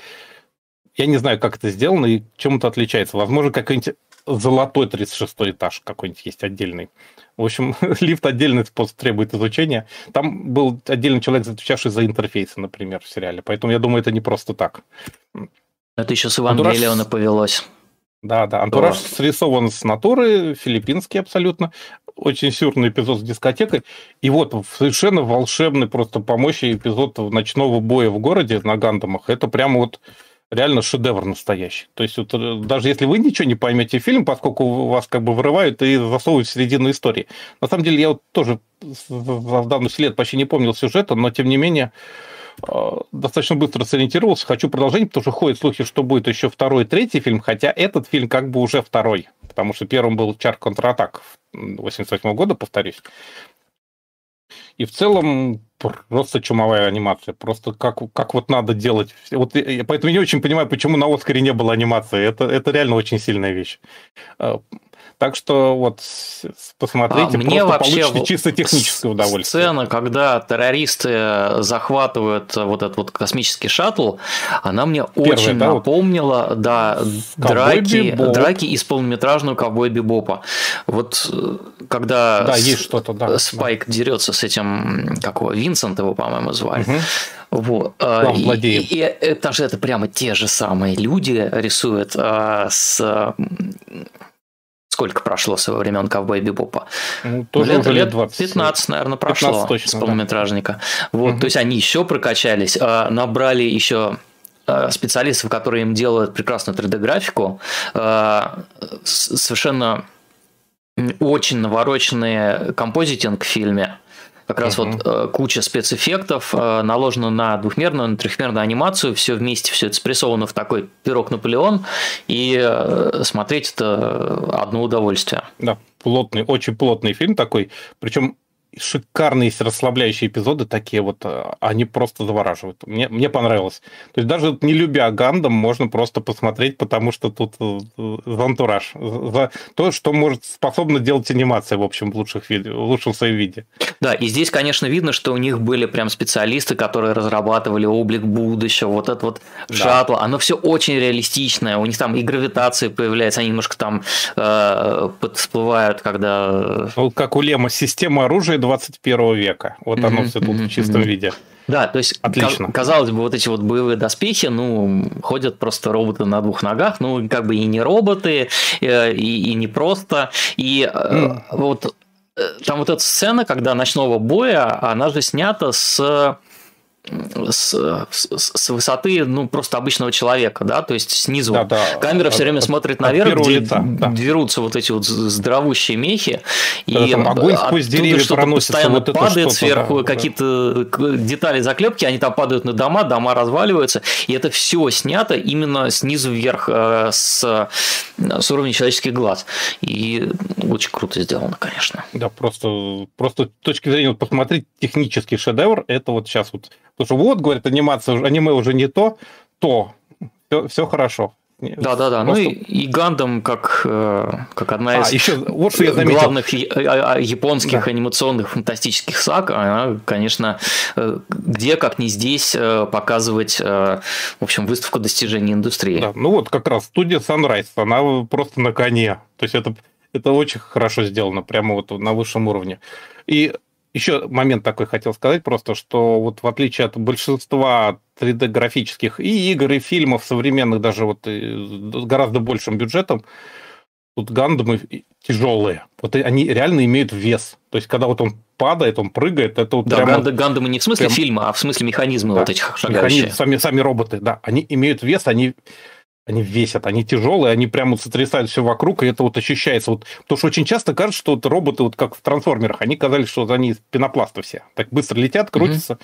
Я не знаю, как это сделано и чем это отличается. Возможно, какой-нибудь золотой 36 этаж какой-нибудь есть отдельный. В общем, лифт отдельный способ требует изучения. Там был отдельный человек, отвечавший за интерфейсы, например, в сериале. Поэтому я думаю, это не просто так. Это еще с Евангелиона Антураж... повелось. Да, да. Антураж да. срисован с натуры, филиппинский абсолютно. Очень сюрный эпизод с дискотекой. И вот совершенно волшебный просто помощи эпизод ночного боя в городе на Гандамах. Это прямо вот реально шедевр настоящий. То есть вот, э, даже если вы ничего не поймете фильм, поскольку вас как бы вырывают и засовывают в середину истории. На самом деле я вот тоже в давность лет почти не помнил сюжета, но тем не менее достаточно быстро сориентировался. Хочу продолжение, потому что ходят слухи, что будет еще второй, третий фильм, хотя этот фильм как бы уже второй, потому что первым был Чар контратак 88 года, повторюсь. И в целом просто чумовая анимация. Просто как, как вот надо делать. Вот, поэтому я не очень понимаю, почему на Оскаре не было анимации. Это, это реально очень сильная вещь. Так что вот посмотрите, а мне просто вообще получите чисто техническое удовольствие. Сцена, когда террористы захватывают вот этот вот космический шаттл, она мне Первый, очень да, напомнила, вот? да, драки, драки из полнометражного ковбой Бибопа. Вот э, когда да, есть что-то, да, Спайк да. дерется с этим, как его, Винсент его, по-моему, звали. Угу. Вот. А, и, и, и это же это прямо те же самые люди рисуют а, с сколько прошло со времен ковбоя Бибопа? Ну, тоже лет, лет 20. 15, наверное, прошло 15 точно, с полнометражника. Да. Вот, угу. То есть они еще прокачались, а, набрали еще а, специалистов, которые им делают прекрасную 3D-графику, а, совершенно очень навороченный композитинг в фильме. Как раз вот э, куча спецэффектов э, наложена на двухмерную, на трехмерную анимацию, все вместе, все это спрессовано в такой пирог Наполеон, и э, смотреть это одно удовольствие. Да, плотный, очень плотный фильм такой, причем шикарные расслабляющие эпизоды такие вот, э, они просто завораживают. Мне, мне понравилось. То есть даже не любя Гандам, можно просто посмотреть, потому что тут э, за антураж, за то, что может способно делать анимация в общем в, лучших виде, в лучшем своем виде. Да, и здесь, конечно, видно, что у них были прям специалисты, которые разрабатывали облик будущего, вот это вот да. оно все очень реалистичное, у них там и гравитация появляется, они немножко там э, подсплывают, когда... Ну, как у Лема, система оружия 21 века. Вот оно все тут в чистом виде. Да, то есть, Отлично. казалось бы, вот эти вот боевые доспехи, ну, ходят просто роботы на двух ногах, ну, как бы и не роботы, э, и, и не просто. И mm. вот э, там вот эта сцена, когда ночного боя, она же снята с с, с, высоты, ну, просто обычного человека, да, то есть снизу да, да. камера все время смотрит наверх, где лица, да. дерутся вот эти вот здоровущие мехи, и там огонь сквозь деревья что-то постоянно вот падает сверху, да, какие-то да. детали заклепки, они там падают на дома, дома разваливаются, и это все снято именно снизу вверх э, с, с уровня человеческих глаз, и очень круто сделано, конечно. Да, просто, просто с точки зрения, вот посмотреть технический шедевр, это вот сейчас вот Потому что вот, говорит, анимация, аниме уже не то, то. Все, все хорошо. Да, да, да. Просто... Ну и, и Гандам как, э, как одна из а, еще, вот что я заметил. главных а, а, японских да. анимационных фантастических саг, она, конечно, э, где, как не здесь, э, показывать, в общем, выставку достижений индустрии. Да, ну вот как раз студия Sunrise, она просто на коне. То есть это, это очень хорошо сделано, прямо вот на высшем уровне. И еще момент такой хотел сказать просто, что вот в отличие от большинства 3D-графических и игр, и фильмов современных, даже вот с гораздо большим бюджетом, тут гандамы тяжелые. Вот они реально имеют вес. То есть, когда вот он падает, он прыгает, это вот да, прямо... гандамы не в смысле прям... фильма, а в смысле механизма да, вот этих шагающих. Механизм, сами, сами роботы, да. Они имеют вес, они они весят, они тяжелые, они прямо сотрясают все вокруг, и это вот ощущается. Вот, потому что очень часто кажется, что вот роботы, вот как в трансформерах, они казались, что они из пенопласта все. Так быстро летят, крутятся. Угу.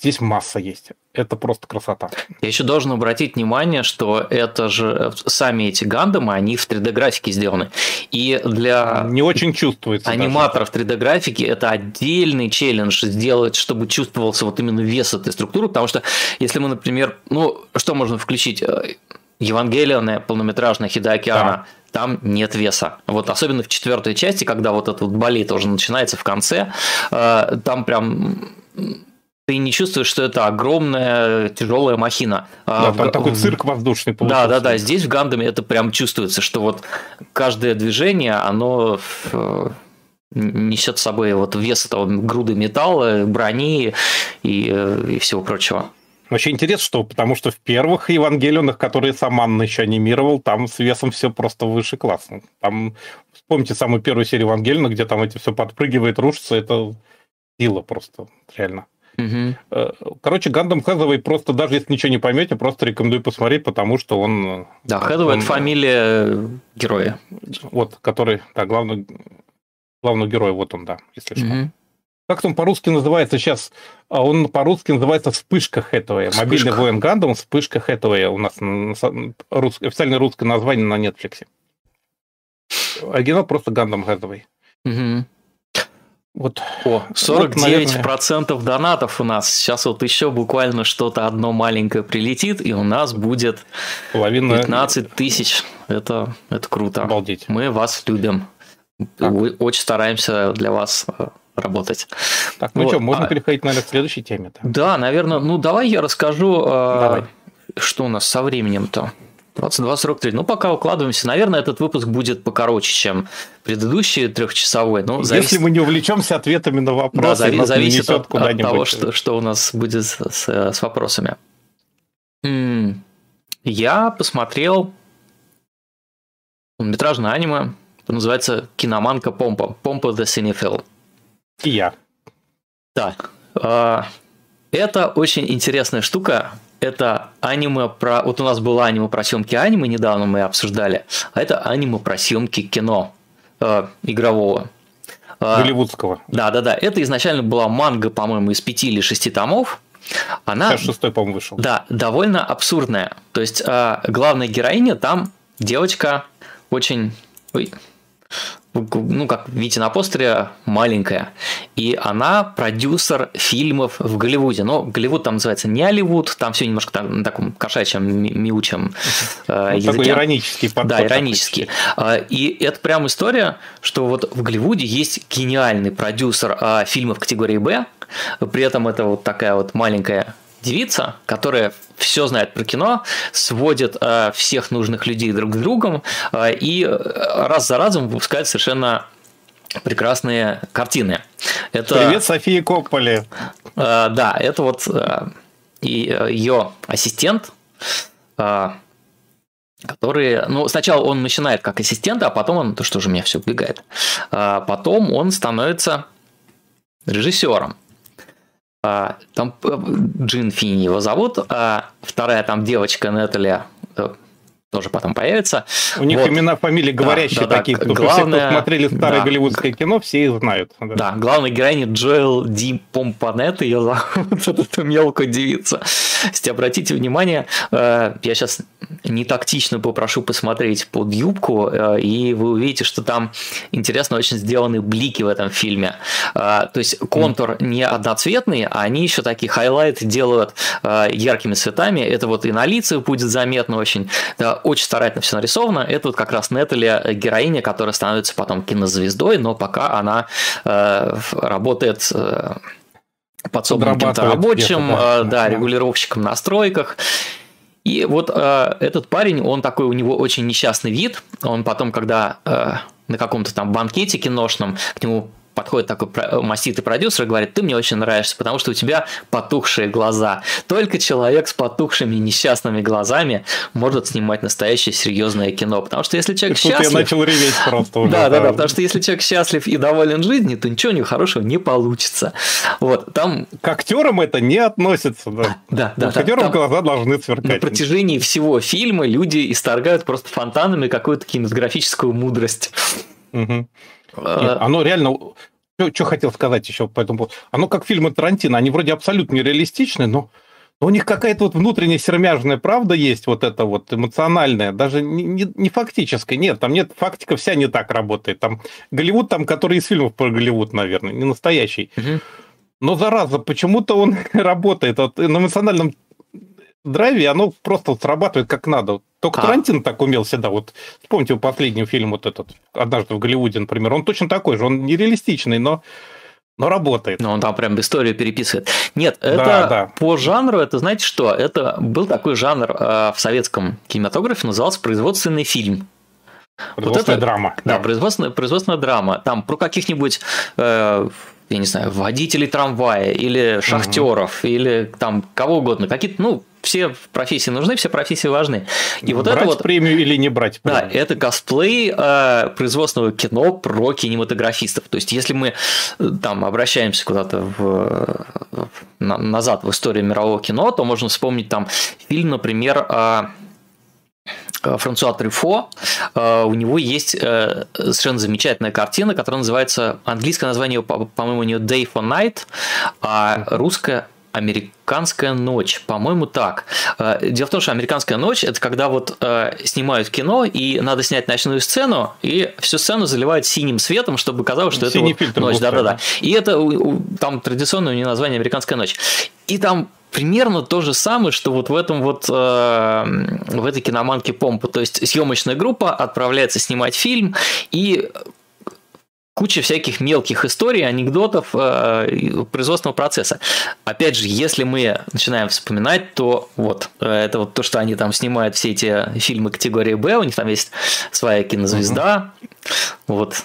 Здесь масса есть. Это просто красота. Я еще должен обратить внимание, что это же сами эти гандамы, они в 3D-графике сделаны. И для не очень чувствуется. Аниматоров 3D-графики это отдельный челлендж сделать, чтобы чувствовался вот именно вес этой структуры, потому что если мы, например, ну, что можно включить? Евангелионная полнометражная Хидаки да. там нет веса. Вот особенно в четвертой части, когда вот этот вот болит уже начинается в конце, э, там прям ты не чувствуешь, что это огромная тяжелая махина. А да, там в... такой цирк воздушный получился. Да, да, да. Здесь в Гандаме это прям чувствуется, что вот каждое движение, оно э, несет с собой вот вес этого груды металла, брони и, э, и всего прочего. Вообще интересно, что потому что в первых Евангелионах, которые сам Анна еще анимировал, там с весом все просто выше класса. Там, вспомните самую первую серию Евангелиона, где там эти все подпрыгивает, рушится, это сила просто, реально. Угу. Короче, Гандам Хэзовой просто, даже если ничего не поймете, просто рекомендую посмотреть, потому что он... Да, Хэзовой – это фамилия героя. Вот, который, да, главный, главный герой, вот он, да, если угу. что как он по-русски называется сейчас? А он по-русски называется «Вспышка Хэтэуэя». Вспышка. Мобильный воин Гандам «Вспышка Хэтэуэя». У нас рус... официальное русское название на Netflix. Оригинал просто Гандам Хэтэуэй. Угу. Вот. О, 49% вот, донатов у нас. Сейчас вот еще буквально что-то одно маленькое прилетит, и у нас будет Половина... 15 тысяч. Это, это круто. Обалдеть. Мы вас любим. Так. Очень стараемся для вас э, работать. Так, ну вот. что, можно а... переходить, наверное, к следующей теме? -то. Да, наверное. Ну, давай я расскажу, а, давай. что у нас со временем-то. 22.43. Ну, пока укладываемся. Наверное, этот выпуск будет покороче, чем предыдущий трехчасовой. Ну, зависит... Если мы не увлечемся ответами на вопросы, да, зависит от, от того, что, что у нас будет с, с вопросами. Я посмотрел метражное аниме, называется «Киноманка Помпа». Помпа The Cinephile. И я. Да. А, это очень интересная штука. Это аниме про... Вот у нас было аниме про съемки аниме, недавно мы обсуждали. А это аниме про съемки кино э, игрового. А, Голливудского. Да, да, да. Это изначально была манга, по-моему, из пяти или шести томов. Она, Сейчас шестой, по-моему, вышел. Да, довольно абсурдная. То есть главная героиня там девочка очень... Ой, ну, как видите на постере, маленькая. И она продюсер фильмов в Голливуде. Но Голливуд там называется не Оливуд, там все немножко там, на таком кошачьем, мяучем э, ну, языке. Такой иронический подход. Да, иронический. Э, и это прям история, что вот в Голливуде есть гениальный продюсер э, фильмов категории «Б», при этом это вот такая вот маленькая девица, которая все знает про кино, сводит э, всех нужных людей друг с другом э, и раз за разом выпускает совершенно прекрасные картины. Это... Привет, София Копполи. Э, да, это вот э, ее ассистент, э, который, ну, сначала он начинает как ассистент, а потом он, то что же у меня все убегает, а потом он становится режиссером. А, там э, Джин Фини его зовут, а вторая там девочка Нетали э, тоже потом появится. У них вот. имена, фамилии говорящие да, такие, да, главное, все, кто смотрели старое да, голливудское кино, все их знают. Да, да главная героиня Джоэл Ди Помпанет, ее зовут, эту мелкую девицу. Если обратите внимание, э, я сейчас не тактично попрошу посмотреть под юбку, э, и вы увидите, что там интересно очень сделаны блики в этом фильме. Э, то есть контур не одноцветный, а они еще такие хайлайты делают яркими цветами. Это вот и на лице будет заметно очень очень старательно все нарисовано. Это вот как раз Нетали, э, героиня, которая становится потом кинозвездой, но пока она э, работает э, подсобным каким-то рабочим, да, э, да, регулировщиком на стройках. И вот э, этот парень, он такой, у него очень несчастный вид. Он потом, когда э, на каком-то там банкете киношном к нему подходит такой маститый продюсер и говорит, ты мне очень нравишься, потому что у тебя потухшие глаза. Только человек с потухшими несчастными глазами может снимать настоящее серьезное кино. Потому что если человек Тут счастлив... я начал реветь просто уже. Да, да, да, потому что если человек счастлив и доволен жизнью, то ничего не хорошего не получится. Вот, там... К актерам это не относится, да. Да, да. К актерам глаза должны сверкать. На протяжении всего фильма люди исторгают просто фонтанами какую-то кинематографическую мудрость. Угу. Нет, оно реально... Что хотел сказать еще по этому поводу? Оно как фильмы Тарантино, они вроде абсолютно нереалистичны, но у них какая-то вот внутренняя сермяжная правда есть, вот это вот эмоциональная, даже не, не, не фактическая. Нет, там нет, фактика вся не так работает. Там Голливуд, там, который из фильмов про Голливуд, наверное, не настоящий. Угу. Но, зараза, почему-то он работает. Вот, на эмоциональном драйве оно просто срабатывает как надо. Только а. Тарантино так умел всегда. Вот вспомните его последний фильм вот этот «Однажды в Голливуде», например. Он точно такой же. Он нереалистичный, но но работает. Но он там прям историю переписывает. Нет, это да, да. по жанру, это знаете что? Это был такой жанр э, в советском кинематографе, назывался производственный фильм. Производственная вот это, драма. Да, да. Производственная, производственная драма. Там про каких-нибудь э, я не знаю, водителей трамвая или шахтеров, угу. или там кого угодно, какие-то, ну, все профессии нужны, все профессии важны. И вот брать это вот премию или не брать премию. Да, это косплей э, производственного кино про кинематографистов. То есть, если мы э, там обращаемся куда-то в, в, назад в историю мирового кино, то можно вспомнить там фильм, например, э, Франсуа Трюфо, э, у него есть э, совершенно замечательная картина, которая называется, английское название, по-моему, у нее Day for Night, а русское Американская ночь, по-моему, так. Э, дело в том, что американская ночь это когда вот э, снимают кино и надо снять ночную сцену и всю сцену заливают синим светом, чтобы казалось, что Синий это вот ночь, да-да-да. И это там традиционное у нее название американская ночь. И там примерно то же самое, что вот в этом вот э, в этой киноманке помпа. То есть съемочная группа отправляется снимать фильм и куча всяких мелких историй, анекдотов э, производственного процесса. Опять же, если мы начинаем вспоминать, то вот э, это вот то, что они там снимают все эти фильмы категории Б, у них там есть своя кинозвезда, угу. вот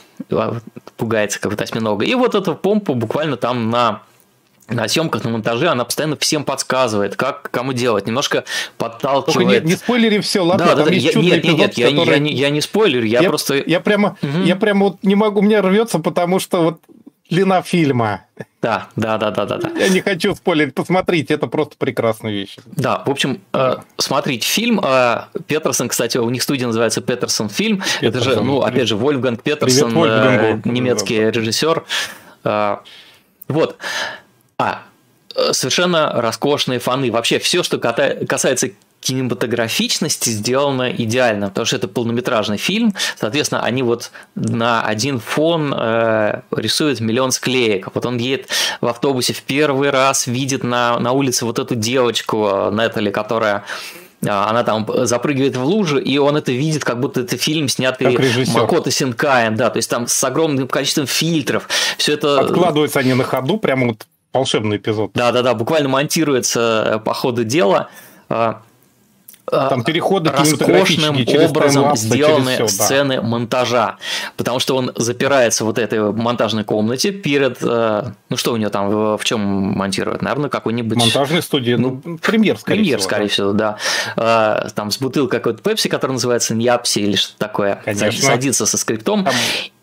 пугается как-то осьминога. И вот эту помпу буквально там на на съемках, на монтаже она постоянно всем подсказывает, как кому делать, немножко подталкивает. Только нет, не спойлери все, ладно, да, там да, есть я, нет, эпизод, нет, который... я, я, не, я не спойлерю, я, я просто... Я прямо, угу. я прямо вот не могу, у меня рвется, потому что вот длина фильма. Да, да, да, да, да, да. Я не хочу спойлерить, посмотрите, это просто прекрасная вещь. Да, в общем, э, смотрите фильм. Э, Петерсон, кстати, у них студия называется Петерсон фильм. Петерсон. Это же, ну, опять же, Вольфганг Петерсон, Привет. Э, немецкий режиссер. Э, вот. А, э, совершенно роскошные фоны. Вообще все, что касается кинематографичности сделано идеально, потому что это полнометражный фильм, соответственно, они вот на один фон э, рисуют миллион склеек. Вот он едет в автобусе в первый раз, видит на, на улице вот эту девочку э, Нетали, которая э, она там запрыгивает в лужу, и он это видит, как будто это фильм, снятый Макото Синкаем, да, то есть там с огромным количеством фильтров. Все это... Откладываются они на ходу, прямо вот волшебный эпизод. Да-да-да, буквально монтируется э, по ходу дела. А, там переходы роскошным образом сделаны все, сцены да. монтажа, потому что он запирается вот этой монтажной комнате перед, ну что у него там, в чем монтирует, наверное, какой-нибудь... Монтажной студии, ну, премьер, скорее премьер, всего. скорее всего, да. Там с бутылкой какой-то пепси, который называется Ньяпси или что-то такое, Конечно. садится со скриптом. Там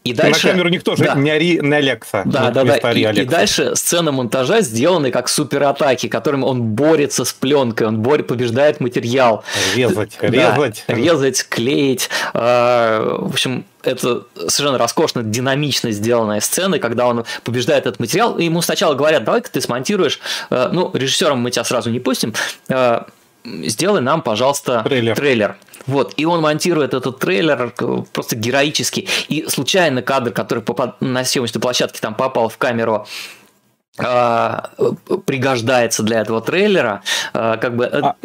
и дальше... На камеру никто же да. не ори на Алекса. Да, да, да. И, и дальше сцена монтажа сделаны как суператаки, которыми он борется с пленкой, он борет, побеждает материал. Резать, да, резать. Резать, клеить. А, в общем, это совершенно роскошно, динамично сделанная сцена, когда он побеждает этот материал, и ему сначала говорят, давай-ка ты смонтируешь, э, ну, режиссером мы тебя сразу не пустим, э, сделай нам, пожалуйста, трейлер. трейлер. Вот, и он монтирует этот трейлер просто героически. И случайно кадр, который попад... на съемочной площадке там попал в камеру, а, пригождается для этого трейлера, а, как бы... Э, а,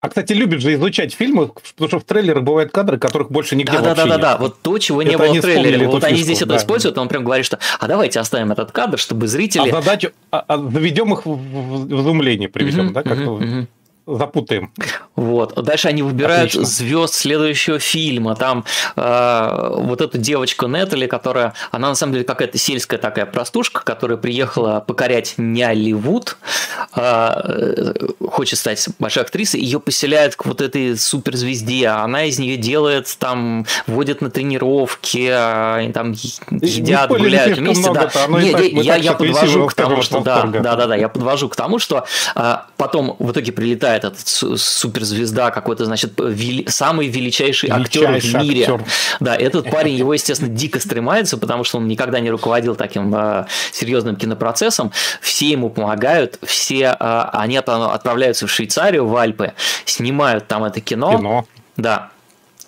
а, кстати, любят же изучать фильмы, потому что в трейлерах бывают кадры, которых больше нигде да, вообще да, да, нет. Да, да, вот то, чего это не было в трейлере. Вот они здесь это используют, он прям говорит, что а давайте оставим этот кадр, чтобы зрители... А задачу, а, а заведем их в, в, в изумление, приведем, угу, да, как-то... Угу, угу запутаем. Вот. Дальше они выбирают Отлично. звезд следующего фильма. Там э, вот эта девочка Нетали, которая, она на самом деле какая-то сельская такая простушка, которая приехала покорять не Голливуд, э, хочет стать большой актрисой, ее поселяют к вот этой суперзвезде, она из нее делает там, водит на тренировки, они там едят, не гуляют вместе. Да. Не, я, я, я подвожу к тому, что да, да, да, да, я подвожу к тому, что э, потом в итоге прилетает вылетает этот суперзвезда, какой-то, значит, вели... самый величайший, величайший актер в мире. Актер. Да, этот парень, его, естественно, дико стремается, потому что он никогда не руководил таким э, серьезным кинопроцессом. Все ему помогают, все э, они отправляются в Швейцарию, в Альпы, снимают там это кино. Кино. Да,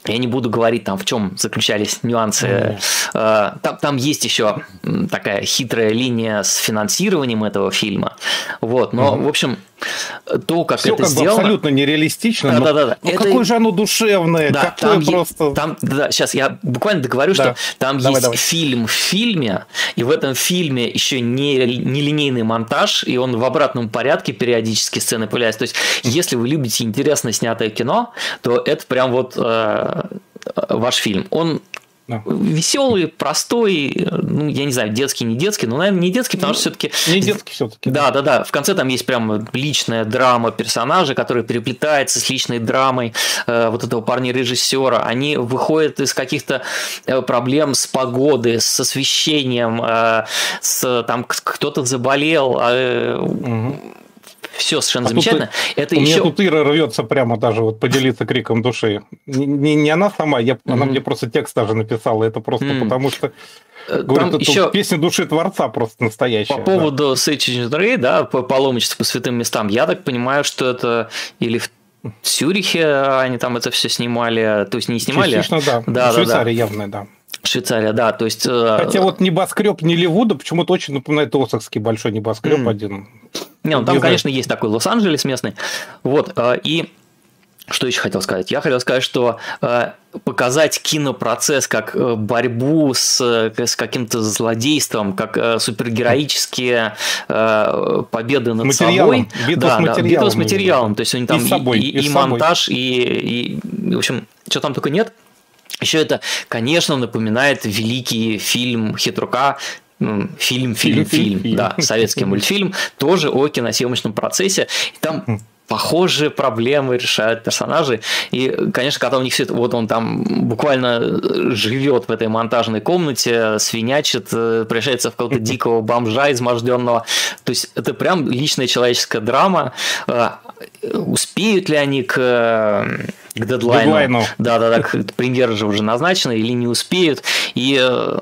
я не буду говорить там, в чем заключались нюансы. Mm. Там, там есть еще такая хитрая линия с финансированием этого фильма. Вот, но, в общем, то, как Все это как сделано... абсолютно нереалистично. Да, но, да, да. да. Ну, это... какое же оно душевное, да, какое там просто... Е... Там, да, сейчас я буквально договорю, да. что там давай, есть давай. фильм в фильме, и в этом фильме еще не, не линейный монтаж, и он в обратном порядке периодически сцены появляются. То есть, если вы любите интересно снятое кино, то это прям вот э, ваш фильм. Он да. Веселый, простой, ну, я не знаю, детский, не детский, но, наверное, не детский, потому ну, что все-таки... Не детский все-таки. Да, да, да. В конце там есть прям личная драма персонажа, которая переплетается с личной драмой э, вот этого парня-режиссера. Они выходят из каких-то э, проблем с погодой, с освещением, э, с там кто-то заболел. Э, угу все совершенно а замечательно. Тут, это у еще... меня тут Ира рвется прямо даже вот поделиться криком души. Не, не, она сама, я, mm-hmm. она мне просто текст даже написала. Это просто mm-hmm. потому что э, Говорит, это еще песня души Творца просто настоящая. По поводу да. Сейчи Рэй, да, по паломничеству по святым местам, я так понимаю, что это или в Цюрихе они там это все снимали, то есть не снимали. Частично, да. да в Швейцарии да, да. явно, да. Швейцария, да, то есть... Э, Хотя вот небоскреб Ливуда почему-то очень напоминает Осакский большой небоскреб mm. один. Не, ну там, не конечно, есть такой Лос-Анджелес местный. Вот, э, и что еще хотел сказать? Я хотел сказать, что э, показать кинопроцесс как борьбу с, с каким-то злодейством, как супергероические победы над материалом, собой. Битва да, с материалом. Да, битва с материалом. То есть они там и, собой, и, и, и монтаж, и, и, в общем, что там только нет. Еще это, конечно, напоминает великий фильм Хитрука фильм, фильм, фильм, фильм, да, советский мультфильм, тоже о киносъемочном процессе. И там хм. похожие проблемы решают персонажи. И, конечно, когда у них все это, вот он там буквально живет в этой монтажной комнате, свинячит, э, превращается в какого-то дикого бомжа изможденного. То есть это прям личная человеческая драма. А, успеют ли они к к дедлайну. дедлайну. Да, да, да, премьера же уже назначена, или не успеют. И э,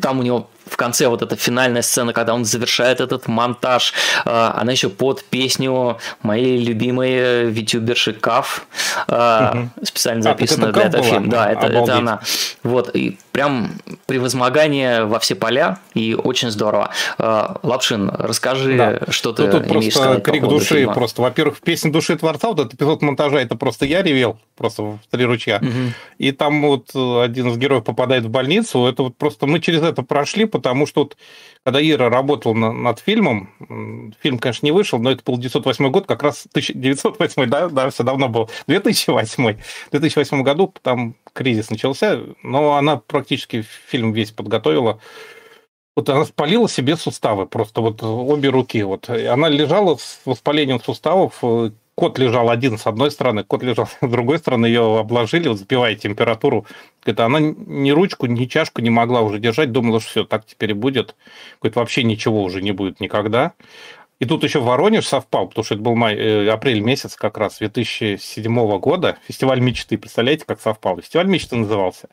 там у него в конце вот эта финальная сцена, когда он завершает этот монтаж, э, она еще под песню моей любимой витюберши Каф, угу. специально записанная для этого фильма. Да, это, это она. Вот, и прям превозмогание во все поля, и очень здорово. Э, Лапшин, расскажи, да. что ты Тут имеешь просто крик по души, фильма. просто, во-первых, песня души Творца, вот этот эпизод монтажа, это просто я ревел, просто в три ручья. Угу. И там вот один из героев попадает в больницу, это вот просто мы через это прошли, потому что вот, когда Ира работал на, над фильмом, фильм, конечно, не вышел, но это был 908 год, как раз 1908, да, да, все давно был, 2008. В 2008 году там кризис начался, но она практически фильм весь подготовила. Вот она спалила себе суставы, просто вот обе руки. Вот. Она лежала с воспалением суставов, кот лежал один с одной стороны, кот лежал с другой стороны, ее обложили, вот, сбивая температуру. Говорит, она ни ручку, ни чашку не могла уже держать, думала, что все, так теперь и будет. Говорит, вообще ничего уже не будет никогда. И тут еще Воронеж совпал, потому что это был май, э, апрель месяц как раз 2007 года. Фестиваль мечты, представляете, как совпал? Фестиваль мечты назывался.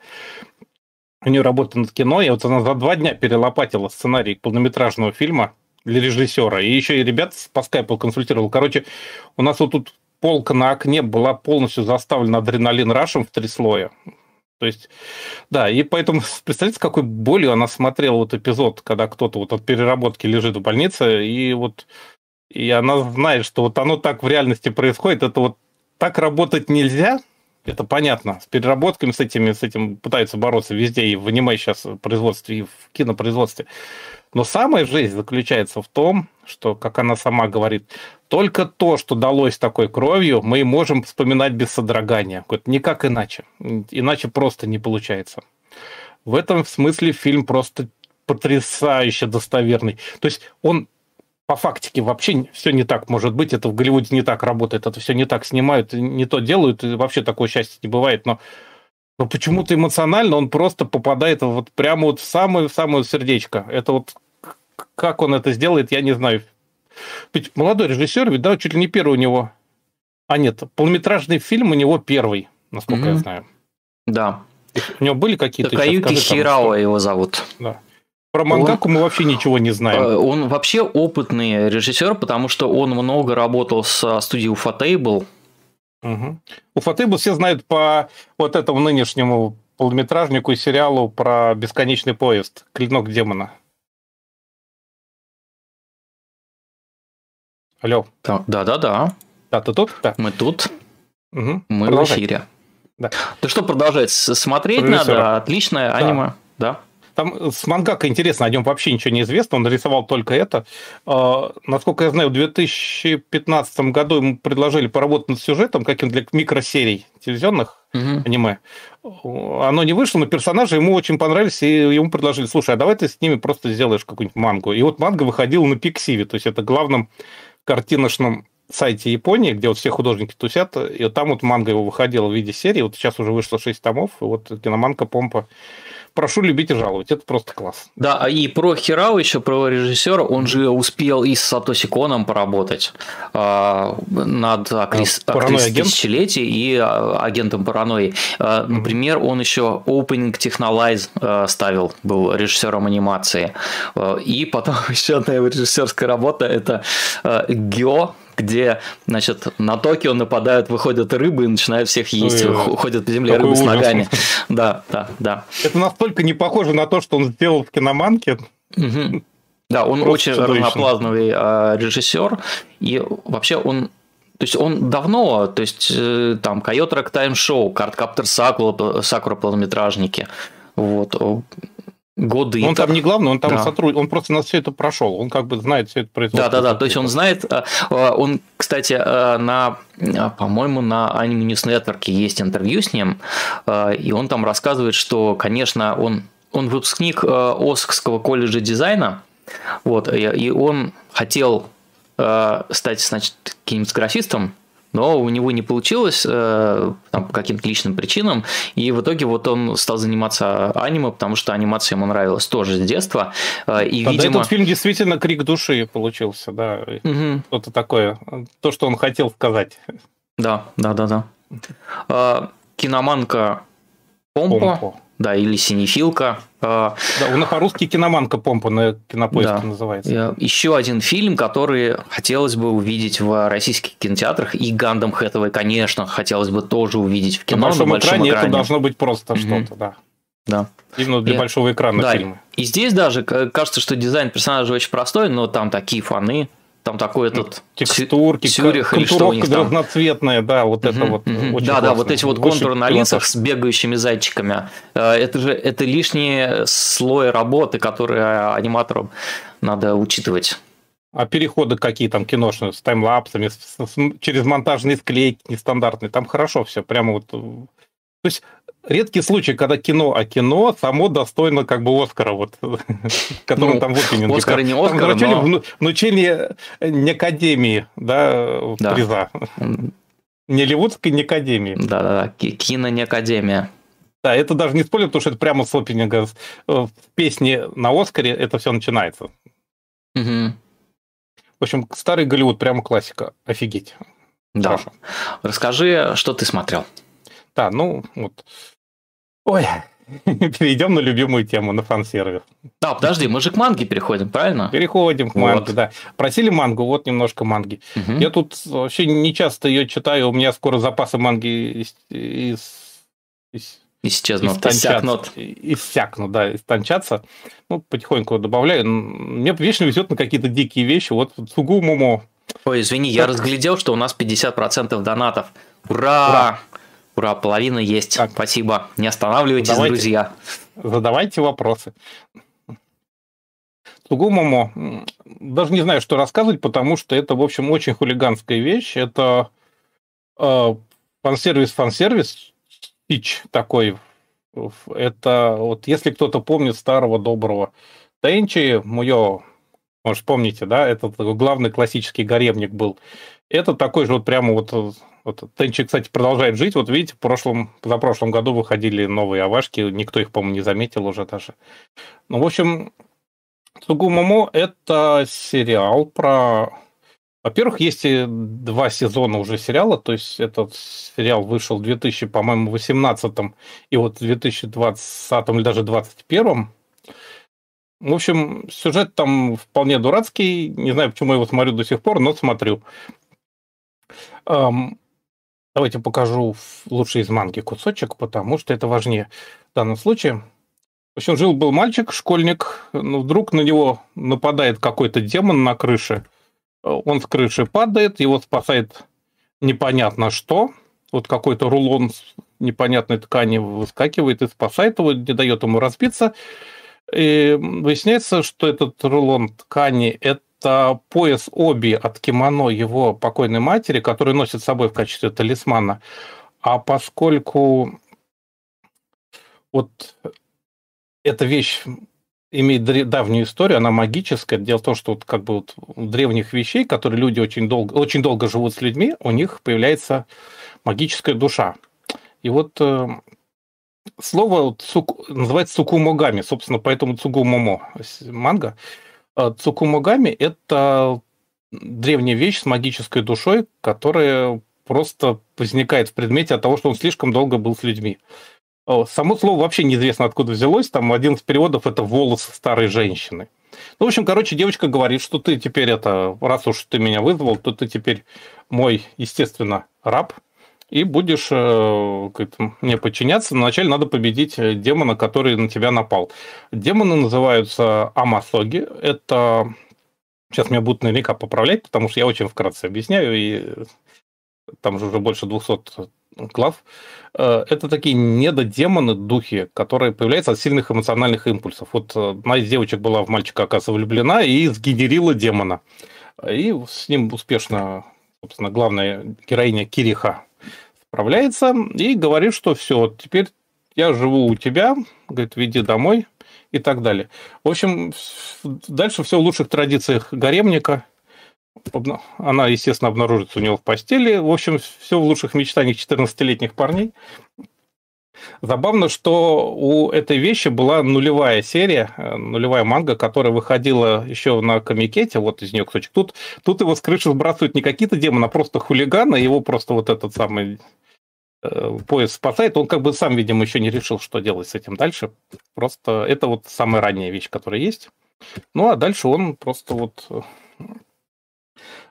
У нее работа над кино, и вот она за два дня перелопатила сценарий полнометражного фильма для режиссера. И еще и ребят по скайпу консультировал. Короче, у нас вот тут полка на окне была полностью заставлена адреналин рашем в три слоя. То есть, да, и поэтому, представляете, с какой болью она смотрела вот эпизод, когда кто-то вот от переработки лежит в больнице, и вот и она знает, что вот оно так в реальности происходит, это вот так работать нельзя, это понятно. С переработками, с этими, с этим пытаются бороться везде, и в аниме сейчас производстве, и в кинопроизводстве. Но самая жизнь заключается в том, что, как она сама говорит, только то, что далось такой кровью, мы можем вспоминать без содрогания. Никак иначе. Иначе просто не получается. В этом смысле фильм просто потрясающе достоверный. То есть он по фактике вообще все не так может быть. Это в Голливуде не так работает, это все не так снимают, не то делают, и вообще такое счастье не бывает. Но но почему-то эмоционально он просто попадает вот прямо вот в самое-самое сердечко. Это вот как он это сделает, я не знаю. Ведь молодой режиссер, ведь да, чуть ли не первый у него. А нет, полнометражный фильм у него первый, насколько mm-hmm. я знаю. Да. У него были какие-то... Такаюки Хирао его зовут. Да. Про мангаку он, мы вообще ничего не знаем. Э, он вообще опытный режиссер, потому что он много работал с студией Ufotable, Угу. Уфотыбу все знают по вот этому нынешнему полнометражнику и сериалу про бесконечный поезд «Клинок демона». Алло. Да-да-да. Да, ты тут? Да. Мы тут. Угу. Мы Продолжай. в эфире. Да. Ты что продолжать? Смотреть Продюсера. надо? Отличное да. аниме. Да. Там с мангака интересно, о нем вообще ничего не известно, он нарисовал только это. А, насколько я знаю, в 2015 году ему предложили поработать над сюжетом каким для микросерий телевизионных угу. аниме. Оно не вышло, но персонажи ему очень понравились, и ему предложили, слушай, а давай ты с ними просто сделаешь какую-нибудь мангу. И вот манга выходила на Пиксиве, то есть это главном картиночном сайте Японии, где вот все художники тусят, и вот там вот манга его выходила в виде серии, вот сейчас уже вышло 6 томов, и вот киноманка Помпа прошу любить и жаловать. Это просто класс. Да, а и про Хирау еще, про режиссера, он же успел и с Сатоси Коном поработать э, над актрис, а, актрисой тысячелетий и а, агентом паранойи. Э, например, он еще Opening Technolize э, ставил, был режиссером анимации. Э, и потом еще одна его режиссерская работа это э, Гео, где, значит, на Токио нападают, выходят рыбы и начинают всех есть, Ой, ходят по земле рыбы ужас. с ногами. Да, да, да. Это настолько не похоже на то, что он сделал в киноманке. Угу. Да, он Просто очень чудовищно. разноплазновый а, режиссер, и вообще он то есть он давно, то есть э, там Койот Рэк Тайм Шоу, Карткаптер Сакура, Сакура полнометражники, вот, годы. Он там не главный, он там да. сотрудник, он просто на все это прошел, он как бы знает все это производство. Да, да, да, то есть он знает, э, э, он, кстати, э, на, по-моему, на Anime News Network есть интервью с ним, и он там рассказывает, что, конечно, он, он выпускник Оскского колледжа дизайна, вот, и он хотел стать, значит, кинематографистом, но у него не получилось э, там, по каким-то личным причинам, и в итоге вот он стал заниматься аниме, потому что анимация ему нравилась тоже с детства. Э, и, Тогда видимо... этот фильм действительно крик души получился, да, угу. что-то такое, то, что он хотел сказать. Да, да, да, да. Э, киноманка Помпо. Помпо да, или синефилка. А, да, он по-русски киноманка помпа на кинопоиске да. называется. Еще один фильм, который хотелось бы увидеть в российских кинотеатрах, и Гандам Хэтэвэй, конечно, хотелось бы тоже увидеть в кино. На большом, на большом экране, экране это должно быть просто mm-hmm. что-то, да. Да. Именно для и, большого экрана да, фильмы. И здесь даже кажется, что дизайн персонажа очень простой, но там такие фаны, Там такой ну, этот текстурки, Цюрих или что у них там. разноцветная, да, вот это вот. Да, да, вот эти вот контуры на лицах с бегающими зайчиками. Э, это же это лишний слой работы, который аниматорам надо учитывать. А переходы какие там киношные, с таймлапсами, с, с, через монтажные склейки нестандартные, там хорошо все, прямо вот... То есть редкий случай, когда кино, а кино само достойно как бы Оскара, вот, который ну, там в опенинге. Оскар не Оскар, но... но... Внучение не Академии, да, да. приза. Не Ливудской, не Академии. Да-да-да, кино не Академия. Да, это даже не спойлер, потому что это прямо с опенинга в песне на Оскаре это все начинается. Угу. В общем, старый Голливуд, прямо классика. Офигеть. Да. Хорошо. Расскажи, что ты смотрел. Да, ну вот. Ой, перейдем на любимую тему, на фан-сервис. Да, подожди, мы же к манге переходим, правильно? Переходим к манге, вот. да. Просили мангу, вот немножко манги. Угу. Я тут вообще не часто ее читаю, у меня скоро запасы манги из, из, из исчезнут, иссякнут. Иссякнут, да, истончаться. Ну, потихоньку добавляю. Мне вечно везет на какие-то дикие вещи. Вот Цугумумо. Ой, извини, так. я разглядел, что у нас 50% донатов. Ура! Ура! Ура, половина есть. Так. Спасибо. Не останавливайтесь, задавайте, друзья. Задавайте вопросы. Цугумомо, даже не знаю, что рассказывать, потому что это, в общем, очень хулиганская вещь. Это э, фан-сервис, фан-сервис, пич такой. Это вот если кто-то помнит старого доброго Тенчи, Муё, может, помните, да, этот главный классический гаремник был. Это такой же вот прямо вот, вот Тенчи, кстати, продолжает жить. Вот видите, в прошлом, за прошлом году выходили новые авашки, никто их, по-моему, не заметил уже даже. Ну, в общем, Цугумомо – это сериал про во-первых, есть два сезона уже сериала, то есть этот сериал вышел в 2000, по-моему, 18 и вот в 2020 или даже 2021. В общем, сюжет там вполне дурацкий, не знаю, почему я его смотрю до сих пор, но смотрю. Давайте покажу лучший из манги кусочек, потому что это важнее в данном случае. В общем, жил-был мальчик, школьник, но вдруг на него нападает какой-то демон на крыше – он с крыши падает, его спасает непонятно что. Вот какой-то рулон непонятной ткани выскакивает и спасает его, не дает ему разбиться. И выясняется, что этот рулон ткани – это пояс оби от кимоно его покойной матери, который носит с собой в качестве талисмана. А поскольку вот эта вещь имеет давнюю историю, она магическая. Дело в том, что вот как бы вот у древних вещей, которые люди очень долго, очень долго живут с людьми, у них появляется магическая душа. И вот э, слово вот, цук, называется цукумогами, собственно, поэтому цугумомо манга. Э, цукумогами – это древняя вещь с магической душой, которая просто возникает в предмете от того, что он слишком долго был с людьми. Само слово вообще неизвестно, откуда взялось. Там один из переводов – это волос старой женщины. Ну, в общем, короче, девочка говорит, что ты теперь это, раз уж ты меня вызвал, то ты теперь мой, естественно, раб, и будешь э, мне подчиняться. Но вначале надо победить э, демона, который на тебя напал. Демоны называются Амасоги. Это... Сейчас меня будут наверняка поправлять, потому что я очень вкратце объясняю, и там же уже больше 200 глав. Э, это такие недодемоны, духи, которые появляются от сильных эмоциональных импульсов. Вот э, одна из девочек была в мальчика, оказывается, влюблена и сгенерила демона. И с ним успешно, собственно, главная героиня Кириха справляется и говорит, что все, теперь я живу у тебя, говорит, веди домой и так далее. В общем, дальше все в лучших традициях гаремника – она, естественно, обнаружится у него в постели. В общем, все в лучших мечтаниях 14-летних парней. Забавно, что у этой вещи была нулевая серия, э, нулевая манга, которая выходила еще на комикете, вот из нее кусочек. Тут, тут его с крыши сбрасывают не какие-то демоны, а просто хулиганы, его просто вот этот самый э, поезд спасает. Он как бы сам, видимо, еще не решил, что делать с этим дальше. Просто это вот самая ранняя вещь, которая есть. Ну, а дальше он просто вот э,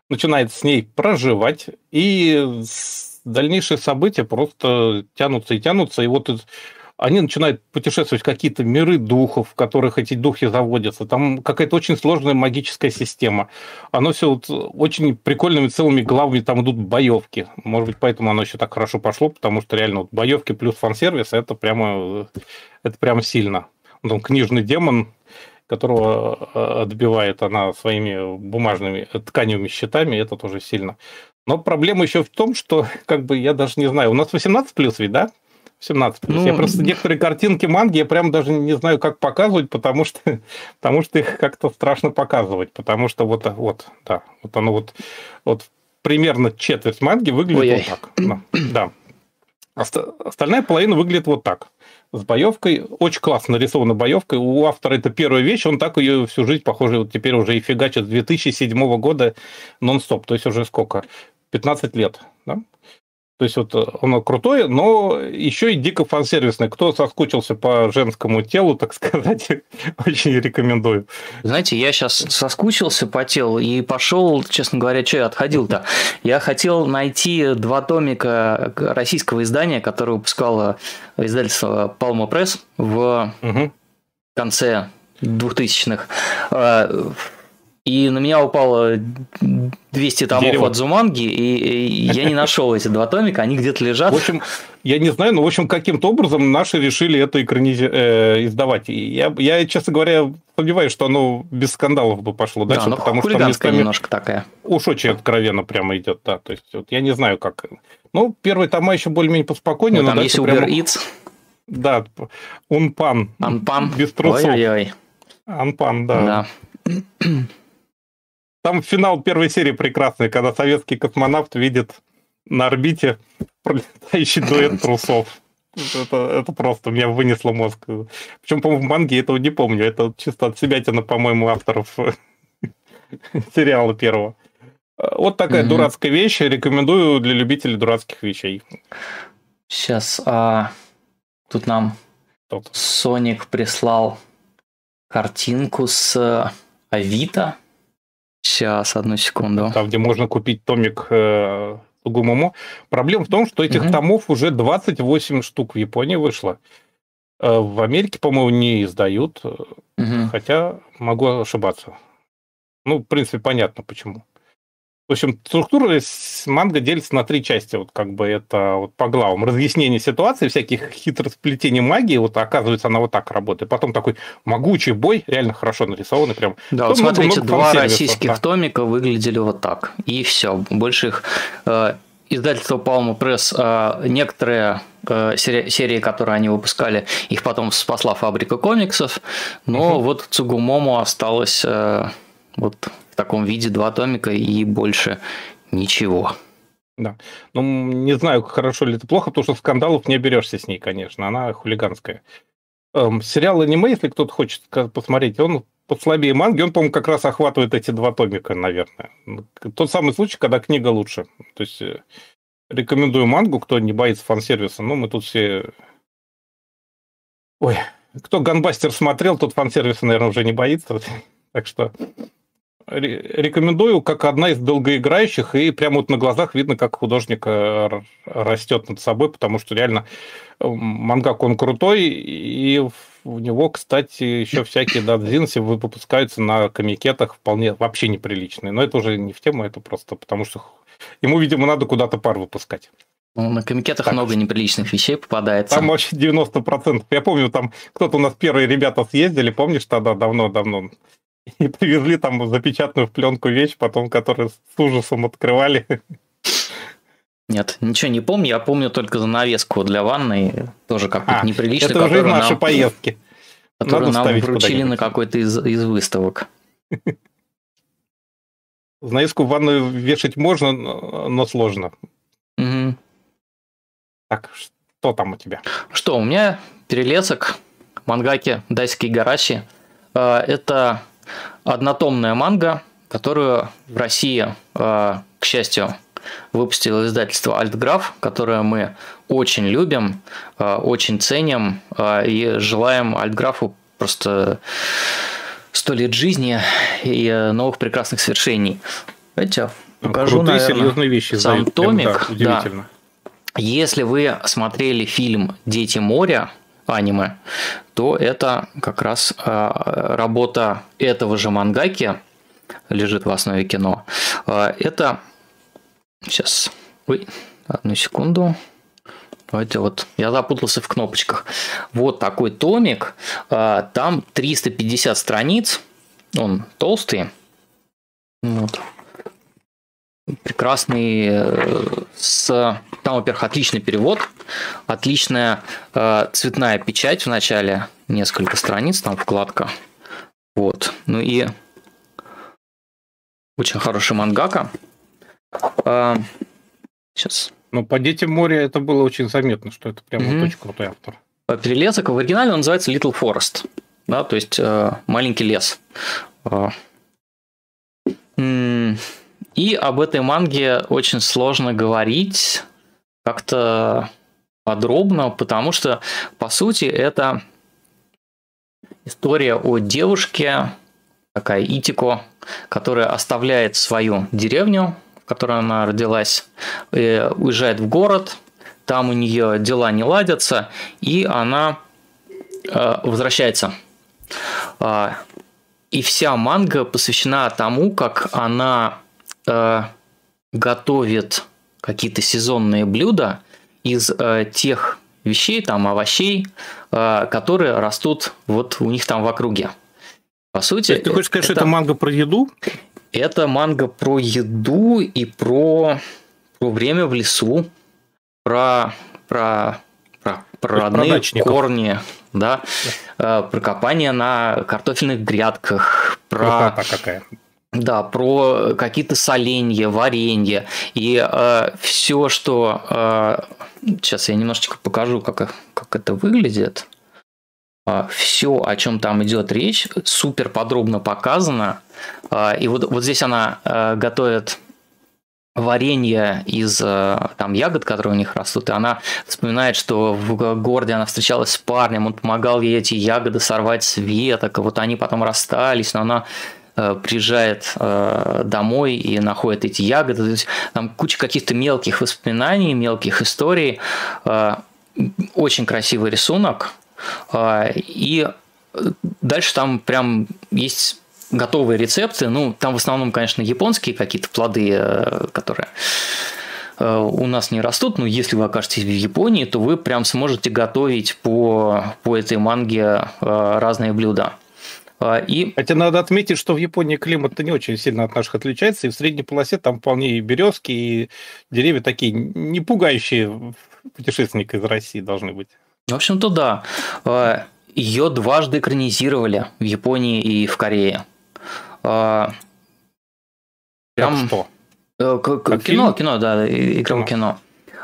начинает с ней проживать, и дальнейшие события просто тянутся и тянутся. И вот они начинают путешествовать в какие-то миры духов, в которых эти духи заводятся. Там какая-то очень сложная магическая система. Оно все вот очень прикольными целыми главами там идут боевки. Может быть, поэтому оно еще так хорошо пошло, потому что реально вот боевки плюс фан-сервис это прямо, это прямо сильно. Там книжный демон, которого э, отбивает она своими бумажными тканевыми щитами, это тоже сильно. Но проблема еще в том, что, как бы, я даже не знаю, у нас 18 плюс ведь, да? 17 плюс. Ну, я просто некоторые картинки манги я прям даже не знаю, как показывать, потому что, потому что их как-то страшно показывать, потому что вот, вот, да, вот оно вот, вот примерно четверть манги выглядит Ой-ой. вот так. Да. Остальная половина выглядит вот так. С боевкой. Очень классно нарисована боевка. У автора это первая вещь, он так ее всю жизнь, похоже, вот теперь уже и фигачит с 2007 года нон-стоп. То есть уже сколько? 15 лет. Да? То есть вот э, оно крутое, но еще и дико фан-сервисное. Кто соскучился по женскому телу, так сказать, очень рекомендую. Знаете, я сейчас соскучился по телу и пошел, честно говоря, что я отходил-то. Я хотел найти два томика российского издания, которое выпускало издательство Palma Press в угу. конце 2000-х и на меня упало 200 томов Дерево. от Зуманги, и, и я не нашел эти два томика, они где-то лежат. В общем, я не знаю, но в общем каким-то образом наши решили это экранизи... э, издавать. И я, я, честно говоря, сомневаюсь, что оно без скандалов бы пошло дальше, да, ну, потому что местами немножко такая. Уж очень откровенно прямо идет, да. То есть вот, я не знаю, как. Ну, первый тома еще более-менее поспокойнее. Ну, там есть Uber прямо... Eats. Да, Унпан. Анпан. Без трусов. Ой-ой-ой. Анпан, да. Да. Там финал первой серии прекрасный, когда советский космонавт видит на орбите пролетающий дуэт трусов. Это, это просто меня вынесло мозг. Причем, по-моему, в манге этого не помню. Это чисто от себя тяна, по-моему, авторов сериала первого. Вот такая mm-hmm. дурацкая вещь. Рекомендую для любителей дурацких вещей. Сейчас а, тут нам Тот. Соник прислал картинку с Авито Сейчас, одну секунду. Там, где можно купить томик э, Сугумому. Проблема в том, что этих угу. томов уже 28 штук в Японии вышло. Э, в Америке, по-моему, не издают, угу. хотя могу ошибаться. Ну, в принципе, понятно почему. В общем, структура манга делится на три части. Вот как бы это вот по главам. Разъяснение ситуации, всяких хитросплетений магии. Вот оказывается, она вот так работает. Потом такой могучий бой, реально хорошо нарисованный. Прям. Да, вот смотрите, много два российских да. томика выглядели вот так. И все. Больше их... Э, издательство Palma Press, э, некоторые э, серии, серии, которые они выпускали, их потом спасла фабрика комиксов, но угу. вот Цугумому осталось э, вот таком виде два томика и больше ничего. Да. Ну, не знаю, хорошо ли это плохо, потому что скандалов не берешься с ней, конечно. Она хулиганская. Эм, сериал аниме, если кто-то хочет посмотреть, он послабее манги, он, по-моему, как раз охватывает эти два томика, наверное. Тот самый случай, когда книга лучше. То есть э, рекомендую мангу, кто не боится фан-сервиса. Ну, мы тут все... Ой, кто Ганбастер смотрел, тот фан-сервиса, наверное, уже не боится. Так что рекомендую как одна из долгоиграющих, и прямо вот на глазах видно, как художник э, растет над собой, потому что реально мангак он крутой, и у него, кстати, еще всякие дадзинси выпускаются на комикетах вполне вообще неприличные. Но это уже не в тему, это просто потому что ему, видимо, надо куда-то пар выпускать. Ну, на комикетах так. много неприличных вещей попадается. Там вообще 90%. Я помню, там кто-то у нас первые ребята съездили, помнишь, тогда давно-давно и привезли там запечатанную в пленку вещь, потом которую с ужасом открывали. Нет, ничего не помню. Я помню только занавеску для ванной, тоже какую-то а, неприличную. Это уже наши нам, поездки. Которую Надо нам вручили на какой-то из, из выставок. Занавеску в ванную вешать можно, но сложно. Угу. Так, что там у тебя? Что, у меня перелесок мангаки Дайский Гараши. А, это однотомная манга, которую в России, э, к счастью, выпустило издательство Альтграф, которое мы очень любим, э, очень ценим э, и желаем Альтграфу просто сто лет жизни и новых прекрасных свершений. Давайте покажу, Крутые, наверное, серьезные вещи сам томик. Да, удивительно. Да. Если вы смотрели фильм «Дети моря», аниме, то это как раз работа этого же мангаки, лежит в основе кино. Это сейчас, ой, одну секунду. Давайте вот, я запутался в кнопочках. Вот такой томик, там 350 страниц, он толстый. Вот прекрасный э, с там, во-первых, отличный перевод, отличная э, цветная печать в начале, несколько страниц, там вкладка. Вот. Ну и очень хороший мангака. Э, сейчас. Ну, по детям моря это было очень заметно, что это прям mm-hmm. очень крутой автор. Перелесок в оригинале он называется Little Forest, да, то есть э, маленький лес. Э, и об этой манге очень сложно говорить как-то подробно, потому что, по сути, это история о девушке, такая Итико, которая оставляет свою деревню, в которой она родилась, уезжает в город, там у нее дела не ладятся, и она э, возвращается. А, и вся манга посвящена тому, как она э, готовит какие-то сезонные блюда из э, тех вещей, там овощей, э, которые растут вот у них там в округе. По сути, ты хочешь сказать, это, что это манга про еду? Это манга про еду и про, про время в лесу, про, про, про, про родные корни, да, да. Э, про копание на картофельных грядках, про... какая. Да, про какие-то соленья, варенье и э, все, что... Э, сейчас я немножечко покажу, как, как это выглядит. Э, все, о чем там идет речь, супер подробно показано. Э, и вот, вот здесь она э, готовит варенье из э, там ягод, которые у них растут, и она вспоминает, что в городе она встречалась с парнем, он помогал ей эти ягоды сорвать с веток, и вот они потом расстались, но она Э, приезжает э, домой и находит эти ягоды. То есть, там куча каких-то мелких воспоминаний, мелких историй. Э, очень красивый рисунок. И дальше там прям есть готовые рецепты. Ну, там в основном, конечно, японские какие-то плоды, которые у нас не растут, но если вы окажетесь в Японии, то вы прям сможете готовить по, по этой манге разные блюда. А, и... Хотя надо отметить, что в Японии климат не очень сильно от наших отличается, и в средней полосе там вполне и березки, и деревья такие не пугающие путешественника из России должны быть. В общем-то, да. А, Ее дважды экранизировали в Японии и в Корее. А, прям... Как что? Э, как кино, фильм? кино, да, игровое кино.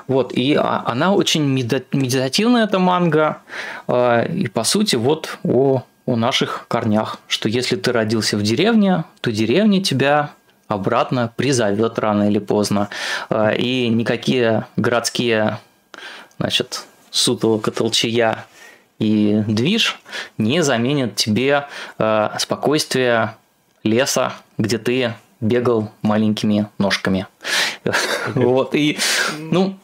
Вот, и она очень медитативная, эта манга. И, по сути, вот о о наших корнях, что если ты родился в деревне, то деревня тебя обратно призовет рано или поздно. А, и никакие городские значит, сутолока, толчая и движ не заменят тебе а, спокойствие леса, где ты бегал маленькими ножками. Вот, и, ну,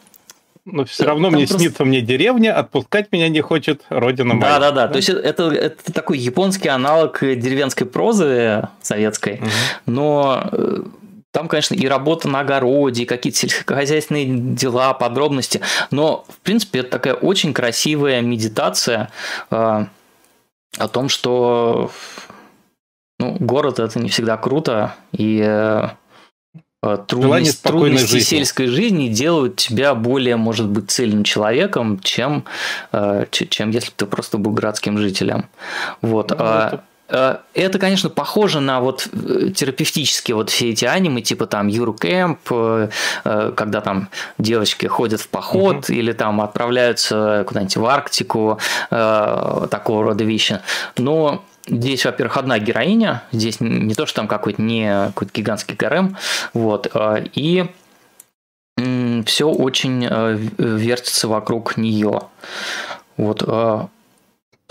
но все равно Там мне просто... снится мне деревня, отпускать меня не хочет родина моя. Да, да, да. То есть это, это такой японский аналог деревенской прозы советской, угу. но э, там, конечно, и работа на огороде, и какие-то сельскохозяйственные дела, подробности. Но, в принципе, это такая очень красивая медитация э, о том, что ну, город это не всегда круто, и Э, трудность, трудности жизни. сельской жизни делают тебя более, может быть, цельным человеком, чем, э, чем если бы ты просто был городским жителем. Вот. Ну, это... Э, это, конечно, похоже на вот терапевтические вот все эти анимы, типа там Юркэмп, когда там девочки ходят в поход угу. или там отправляются куда-нибудь в Арктику, такого рода вещи. Но Здесь, во-первых, одна героиня, здесь не то, что там какой-то не какой-то гигантский ГРМ, вот, а, и все очень э, вертится вокруг нее. Вот.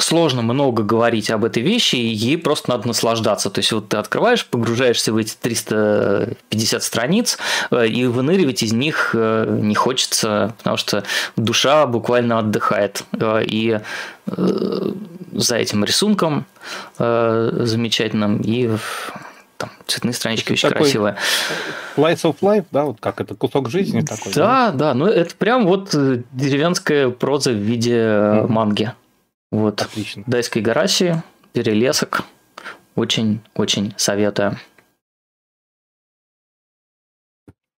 Сложно много говорить об этой вещи, и ей просто надо наслаждаться. То есть вот ты открываешь, погружаешься в эти 350 страниц, э, и выныривать из них э, не хочется, потому что душа буквально отдыхает. Э, и за этим рисунком замечательным и там цветные странички очень красивые. Slice of life, да, вот как это кусок жизни такой. Да, да, да, ну это прям вот деревенская проза в виде mm-hmm. манги. Вот. Отлично. Дайской Гараси, Перелесок. Очень-очень советую.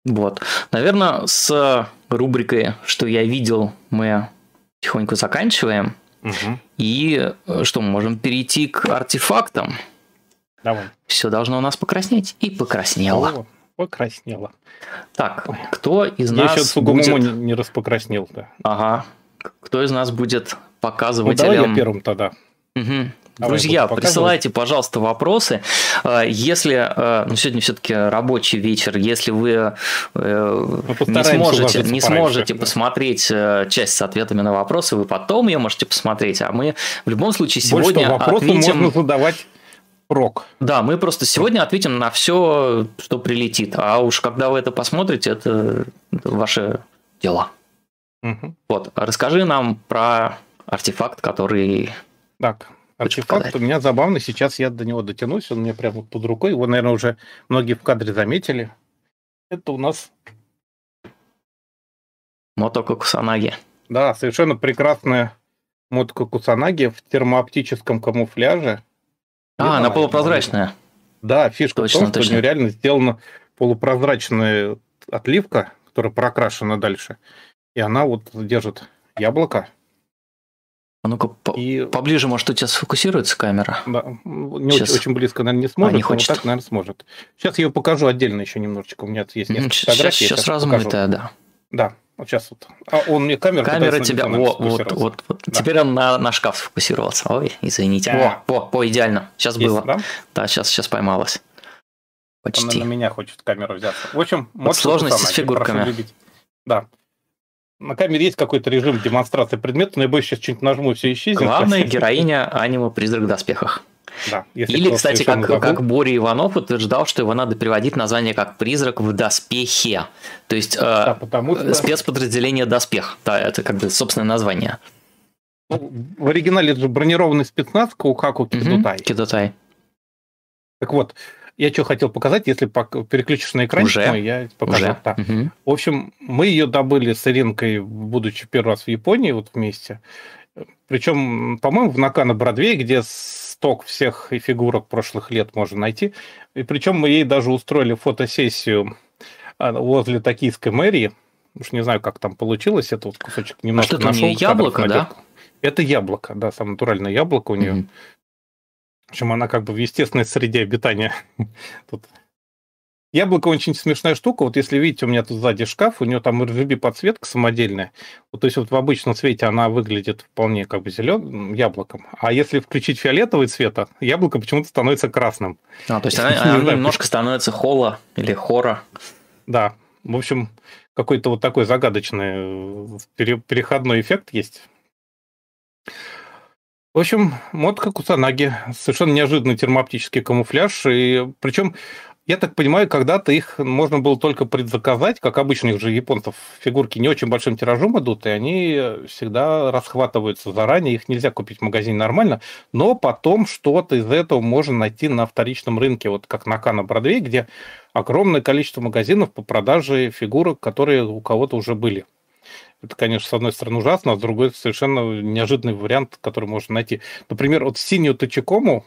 Вот. Наверное, с рубрикой «Что я видел» мы тихонько заканчиваем. Угу. И что, мы можем перейти к артефактам. Давай. Все должно у нас покраснеть. И покраснело. О, покраснело. Так, кто из я нас еще будет... не, не распокраснел, да. Ага. Кто из нас будет показывателям... Ну, давай я первым тогда. Угу. Давай Друзья, присылайте, пожалуйста, вопросы. А, если, а, ну, сегодня все-таки рабочий вечер, если вы э, не сможете, не сможете посмотреть э, часть с ответами на вопросы, вы потом ее можете посмотреть, а мы в любом случае сегодня Больше ответим... можно задавать рок. Да, мы просто сегодня ответим на все, что прилетит. А уж когда вы это посмотрите, это, это ваше дело. Угу. Вот, расскажи нам про артефакт, который... Так, артефакт у меня забавный. Сейчас я до него дотянусь. Он мне прямо под рукой. Его, наверное, уже многие в кадре заметили. Это у нас... Мотоко Кусанаги. Да, совершенно прекрасная Мотоко Кусанаги в термооптическом камуфляже. А, она полупрозрачная. Да, фишка точно, в том, точно. что у нее реально сделана полупрозрачная отливка, которая прокрашена дальше. И она вот держит яблоко. А ну-ка, и... поближе, может, у тебя сфокусируется камера? Да, не Сейчас. очень, очень близко, наверное, не сможет, а, не хочет. но вот так, наверное, сможет. Сейчас я ее покажу отдельно еще немножечко. У меня есть несколько сейчас, фотографий. Сейчас, сейчас размытая, да. Да, вот сейчас вот. А он мне камера... Камера тебя... Во, вот, вот, вот. Да. Теперь он на, на шкаф сфокусировался. Ой, извините. Да. Во, во, во, идеально. Сейчас есть, было. Да? да, сейчас, сейчас поймалось. Почти. Она на меня хочет камеру взяться. В общем, вот сложности с фигурками. Да на камере есть какой-то режим демонстрации предмета, но я боюсь, сейчас что-нибудь нажму, и все исчезнет. Главная героиня аниме «Призрак в доспехах». Да, Или, кстати, как, как Боря Иванов утверждал, что его надо переводить название как «Призрак в доспехе». То есть да, э, что... спецподразделение «Доспех». Да, это как бы собственное название. Ну, в оригинале это же бронированный спецназ Каукаку Кидутай. Угу, Кидутай. Так вот, я что хотел показать, если переключишь на экран, Уже? я покажу. Уже? Да. Угу. В общем, мы ее добыли с Иринкой, будучи первый раз в Японии, вот вместе. Причем, по-моему, в Накана Бродвей, где сток всех фигурок прошлых лет можно найти. И причем мы ей даже устроили фотосессию а, возле токийской мэрии. Уж не знаю, как там получилось, это вот кусочек немножко а что нашел. яблоко, да? Это яблоко, да, самое натуральное яблоко у нее. Угу. Причем она как бы в естественной среде обитания. Тут Яблоко очень смешная штука. Вот если видите, у меня тут сзади шкаф, у нее там RGB подсветка самодельная. Вот, то есть вот в обычном цвете она выглядит вполне как бы зеленым яблоком. А если включить фиолетовый цвет, яблоко почему-то становится красным. А, то есть она, она немножко становится хола или хора. Да. В общем, какой-то вот такой загадочный э, переходной эффект есть. В общем, мотка Кусанаги. Совершенно неожиданный термооптический камуфляж. И причем, я так понимаю, когда-то их можно было только предзаказать, как обычно их же японцев фигурки не очень большим тиражом идут, и они всегда расхватываются заранее, их нельзя купить в магазине нормально, но потом что-то из этого можно найти на вторичном рынке, вот как на Кана Бродвей, где огромное количество магазинов по продаже фигурок, которые у кого-то уже были. Это, конечно, с одной стороны ужасно, а с другой совершенно неожиданный вариант, который можно найти. Например, вот синюю Тачикому,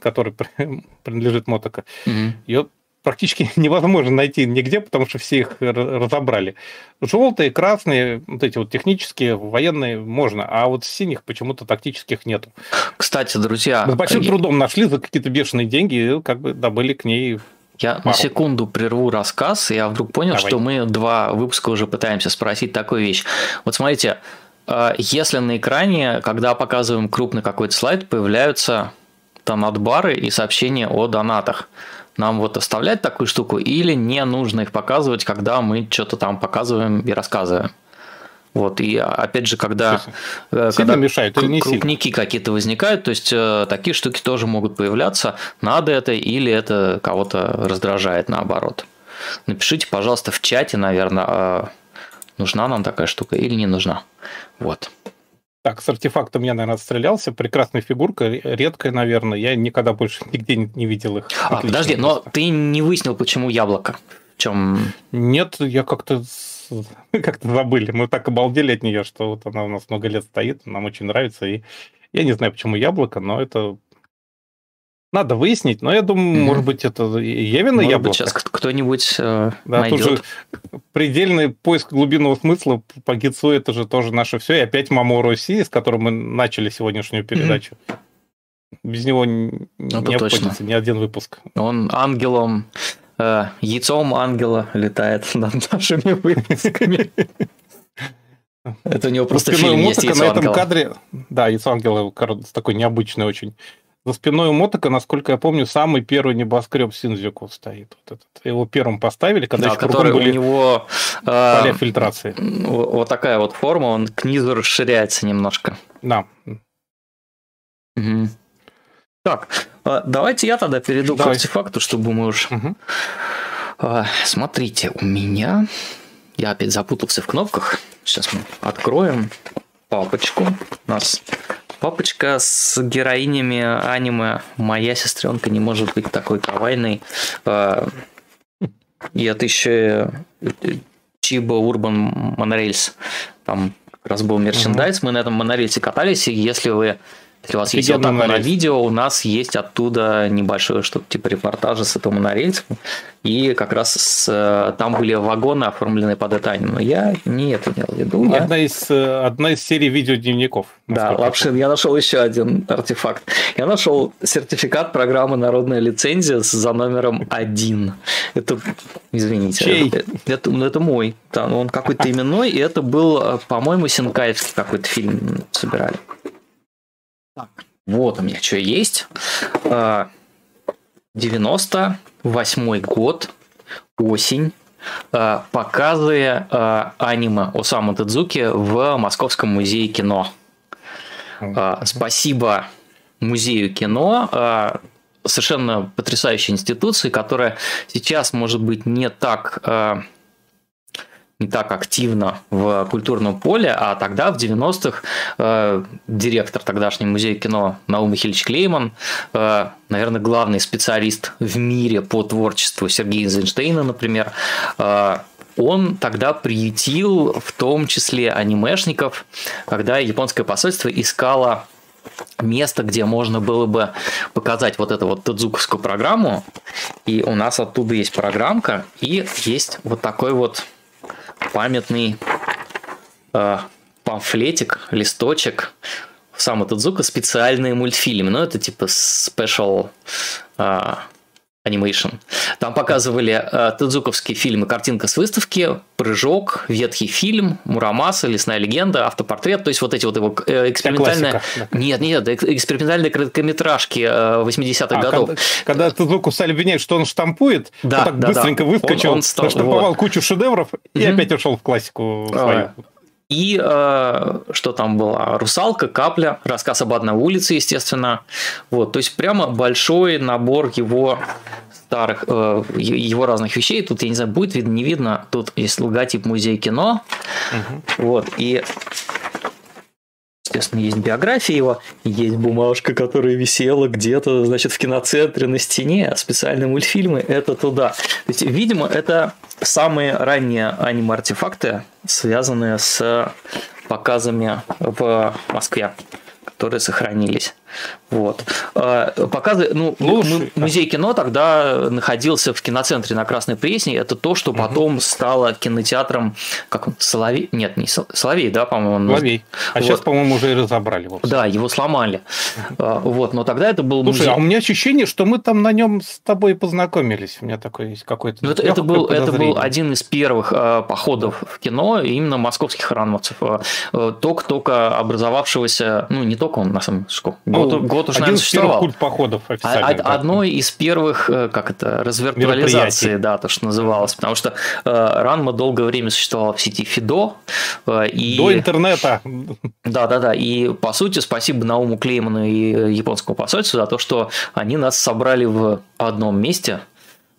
который принадлежит Мотока, угу. ее практически невозможно найти нигде, потому что все их разобрали. Желтые, красные, вот эти вот технические, военные можно, а вот синих почему-то тактических нету. Кстати, друзья... Мы с большим трудом нашли за какие-то бешеные деньги и как бы добыли к ней я Пару. на секунду прерву рассказ, и я вдруг понял, Давай. что мы два выпуска уже пытаемся спросить такую вещь. Вот смотрите, э, если на экране, когда показываем крупный какой-то слайд, появляются там отбары и сообщения о донатах, нам вот оставлять такую штуку или не нужно их показывать, когда мы что-то там показываем и рассказываем? Вот, и опять же, когда, э, когда мешают или не крупники какие-то возникают, то есть э, такие штуки тоже могут появляться. Надо это или это кого-то раздражает наоборот. Напишите, пожалуйста, в чате, наверное, а нужна нам такая штука или не нужна. Вот. Так, с артефактом я, наверное, отстрелялся. Прекрасная фигурка, редкая, наверное. Я никогда больше нигде не видел их. А, подожди, но ты не выяснил, почему яблоко? В чем? Нет, я как-то как-то забыли. Мы так обалдели от нее, что вот она у нас много лет стоит, нам очень нравится. И я не знаю, почему яблоко, но это надо выяснить, но я думаю, mm-hmm. может быть, это Евина может яблоко. Быть, сейчас кто-нибудь э, да, найдет. Тут же предельный поиск глубинного смысла по Гитсу это же тоже наше все. И опять Мамо России, с которым мы начали сегодняшнюю передачу. Mm-hmm. Без него не обходится точно. ни один выпуск. Он ангелом, э, яйцом ангела летает над нашими выпусками. Это у него просто фильм есть на этом кадре. Да, яйцо ангела такой необычный очень. За спиной у Мотока, насколько я помню, самый первый небоскреб Синзюку стоит. Вот этот. Его первым поставили, когда да, который были у него поля э, фильтрации. Вот такая вот форма, он к низу расширяется немножко. Да. Угу. Так, а, давайте я тогда перейду Давай. к артефакту, чтобы мы уж... Угу. Смотрите, у меня... Я опять запутался в кнопках. Сейчас мы откроем папочку. У нас папочка с героинями аниме «Моя сестренка не может быть такой кавайной». А, и это еще Чиба Урбан Монорельс. Там как раз был мерчендайз, мы на этом монорельсе катались, и если вы если у вас есть вот такое на видео, у нас есть оттуда небольшое что-то типа репортажа с этого монорельса. И как раз с, там были вагоны, оформленные под это аниме. Но я не это имел в виду. Одна, я... из, э, одна из серий видеодневников. Да, Лапшин, я нашел еще один артефакт. Я нашел сертификат программы «Народная лицензия» за номером один. Это, извините. Чей? Это, это, ну, это мой. Он какой-то именной, и это был, э, по-моему, Синкаевский какой-то фильм собирали. Так, вот у меня что есть. 98 а, год, осень. А, показы а, аниме Осамы Тедзуки в Московском музее кино. Спасибо музею кино, совершенно потрясающей институции, которая сейчас, может быть, не так не так активно в культурном поле, а тогда, в 90-х, э, директор тогдашнего музея кино Наум Михайлович Клейман, э, наверное, главный специалист в мире по творчеству Сергея Эйзенштейна, например, э, он тогда приютил в том числе анимешников, когда японское посольство искало место, где можно было бы показать вот эту вот тадзуковскую программу. И у нас оттуда есть программка, и есть вот такой вот памятный э, памфлетик, листочек. Сам этот звук специальные мультфильмы. Ну, это типа special э, Animation. Там показывали э, тедзуковские фильмы «Картинка с выставки», «Прыжок», «Ветхий фильм», «Мурамаса», «Лесная легенда», «Автопортрет». То есть вот эти вот его э, экспериментальные... Классика, да. Нет, нет, экспериментальные короткометражки э, 80-х а, годов. Когда, когда Тедзуку стали обвинять, что он штампует, да, он так да, быстренько да. выскочил, он, он стал, наштамповал вот. кучу шедевров и угу. опять ушел в классику свою. А, и э, что там было? Русалка, капля, рассказ об одной улице, естественно. Вот, то есть прямо большой набор его старых, э, его разных вещей. Тут, я не знаю, будет видно, не видно. Тут есть логотип музея кино. Угу. Вот, и естественно, есть биография его, есть бумажка, которая висела где-то, значит, в киноцентре на стене, а специальные мультфильмы – это туда. То есть, видимо, это самые ранние аниме-артефакты, связанные с показами в Москве, которые сохранились. Вот. А, показы, ну, Слушай, музей кино тогда находился в киноцентре на Красной Пресне. Это то, что потом угу. стало кинотеатром, как он, Соловей? Нет, не Соловей, да, по-моему. Соловей. А вот. сейчас, по-моему, уже и разобрали. Его. Да, его сломали. Угу. Вот, но тогда это был Слушай, музей. а у меня ощущение, что мы там на нем с тобой познакомились. У меня такой есть какой-то. Ну, это, это, был, это был один из первых э, походов в кино именно московских храновцев. Э, только-только образовавшегося, ну, не только он, на самом деле, год, ну, год уже, наверное, существовал. культ походов официально. А, да. Одной из первых, э, как это, развиртуализации, да, то, что называлось. Потому что э, Ранма долгое время существовала в сети Фидо. Э, и... До интернета. Да-да-да. И, по сути, спасибо Науму Клейману и э, японскому посольству за то, что они нас собрали в одном месте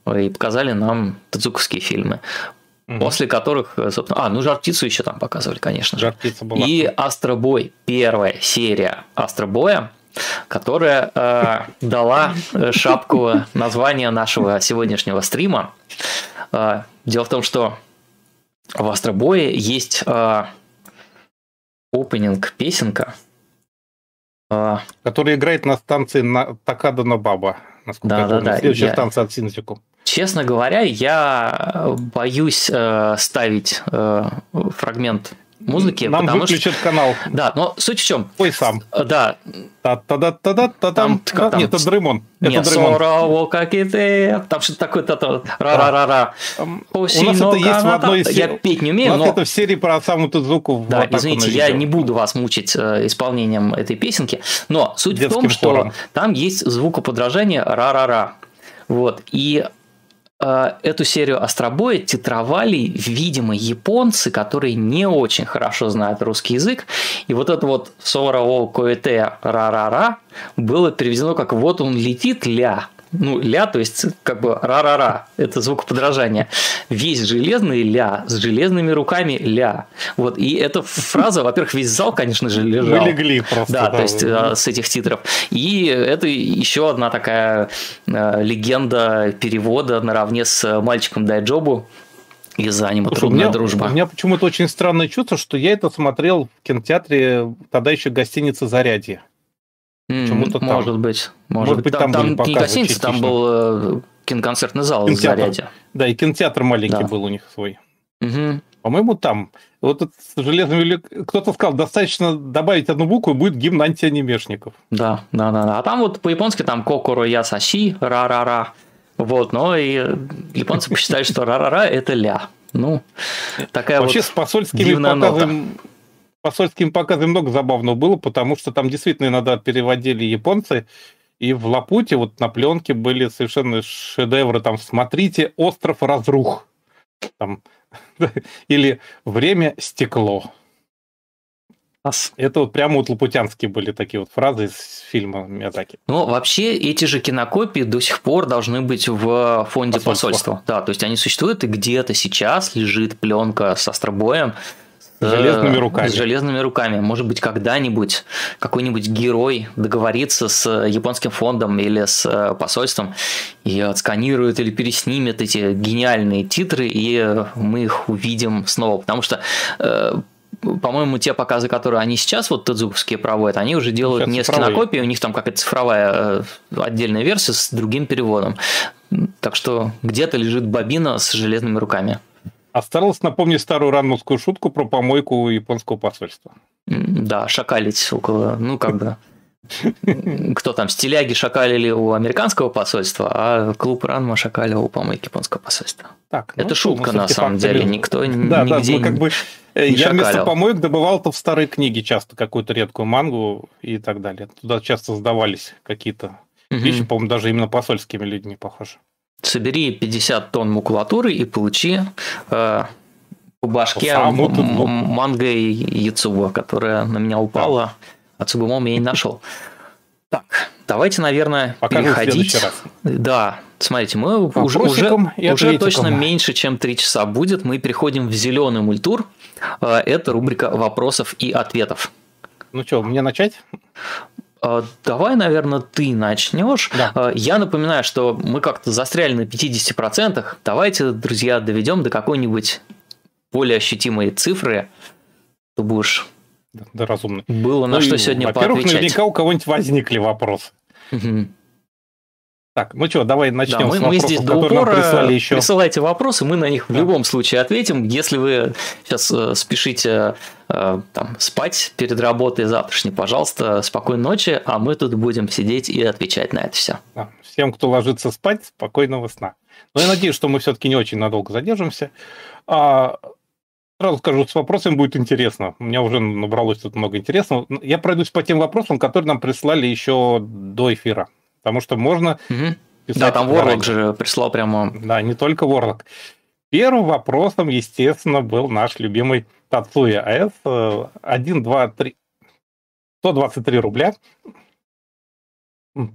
э, и показали нам тадзуковские фильмы угу. после которых, собственно, а, ну жар птицу еще там показывали, конечно же. Жар птица была. И Астробой, первая серия Астробоя, которая э, дала э, шапку названия нашего сегодняшнего стрима. Э, дело в том, что в Астробое есть э, опенинг песенка, э, который играет на станции на Такада Баба, насколько да, я помню. Да, да, Следующая я... станция от Синзику. Честно говоря, я боюсь э, ставить э, фрагмент музыки. Нам потому выключат что... канал. Да, но суть в чем? Ой, сам. Да. Та-та-да-та-да-та там. А, нет, это Дреймон. Нет, Сорово, как и ты. Там что-то такое, то ра-ра-ра-ра. У нас это есть в одной из Я петь не умею, нас это в серии про самую звуку. Да, извините, я не буду вас мучить э, исполнением этой песенки, но суть в том, что там есть звукоподражание ра-ра-ра. Вот, и Э, эту серию Астробоя титровали, видимо, японцы, которые не очень хорошо знают русский язык. И вот это вот «Сора о коэте ра-ра-ра» было переведено как «Вот он летит, ля» ну, ля, то есть как бы ра-ра-ра, это звук подражания. Весь железный ля, с железными руками ля. Вот, и эта фраза, во-первых, весь зал, конечно же, лежал. Мы легли просто. Да, да то есть да. с этих титров. И это еще одна такая э, легенда перевода наравне с мальчиком Дайджобу из аниме «Трудная у меня, дружба». У меня почему-то очень странное чувство, что я это смотрел в кинотеатре, тогда еще гостиница «Зарядье». Почему-то может там. быть. Может, может быть, там, там, там не гостиница, там был э, киноконцертный зал кинотеатр. в Заряде. Да, и кинотеатр маленький да. был у них свой. Угу. По-моему, там. Вот с железными... Кто-то сказал, достаточно добавить одну букву, и будет гимн антианимешников. Да, да, да, да. А там вот по-японски там Кокоро Ясаши, ра-ра-ра. Вот, но и японцы посчитали, что ра-ра-ра – это ля. Ну, такая Вообще вот с посольскими показами посольским показе много забавного было, потому что там действительно иногда переводили японцы, и в Лапуте вот на пленке были совершенно шедевры, там «Смотрите, остров разрух», там, или «Время стекло». Это вот прямо вот лапутянские были такие вот фразы из фильма Миядзаки. Ну, вообще, эти же кинокопии до сих пор должны быть в фонде посольства. посольства. Да, то есть они существуют, и где-то сейчас лежит пленка с Астробоем, с железными э, руками. С железными руками. Может быть, когда-нибудь какой-нибудь герой договорится с японским фондом или с э, посольством и отсканирует или переснимет эти гениальные титры, и мы их увидим снова. Потому что э, по-моему, те показы, которые они сейчас вот Тадзуковские проводят, они уже делают сейчас не цифровые. с кинокопией, у них там какая-то цифровая отдельная версия с другим переводом. Так что где-то лежит бобина с железными руками. Осталось напомнить старую ранмовскую шутку про помойку японского посольства. Да, шакалить около, ну как бы, кто там, стиляги шакалили у американского посольства, а клуб Ранма шакалил у помойки японского посольства. Так, ну, Это шутка на самом деле, никто да, нигде да, как бы, не Я вместо помоек добывал-то в старые книги часто какую-то редкую мангу и так далее. Туда часто сдавались какие-то угу. вещи, по-моему, даже именно посольскими людьми, похоже собери 50 тонн макулатуры и получи э, по башке манго и Яцуба, которая на меня упала, а Цубумом я не нашел. Так, давайте, наверное, Покажу переходить. Раз. Да, смотрите, мы уже, уже, уже точно меньше, чем 3 часа будет. Мы переходим в зеленый мультур. Э, это рубрика вопросов и ответов. Ну что, мне начать? А, давай, наверное, ты начнешь. Да. А, я напоминаю, что мы как-то застряли на 50%. Давайте, друзья, доведем до какой-нибудь более ощутимой цифры, чтобы уж да, разумно. было на ну, что сегодня во-первых, поотвечать. наверняка у кого-нибудь возникли вопросы. Угу. Так, ну что, давай начнем да, мы, с вопросов, мы здесь до упора прислали еще. Присылайте вопросы, мы на них да. в любом случае ответим. Если вы сейчас э, спешите там, спать перед работой завтрашней, пожалуйста, спокойной ночи, а мы тут будем сидеть и отвечать на это все. Да. Всем, кто ложится спать, спокойного сна. Но я надеюсь, что мы все-таки не очень надолго задержимся. А, Сразу скажу, с вопросами будет интересно. У меня уже набралось тут много интересного. Я пройдусь по тем вопросам, которые нам прислали еще до эфира. Потому что можно угу. Да, там Ворлок же прислал прямо... Да, не только Ворлок. Первым вопросом, естественно, был наш любимый Тацуя АС. 1, 2, 3... 123 рубля.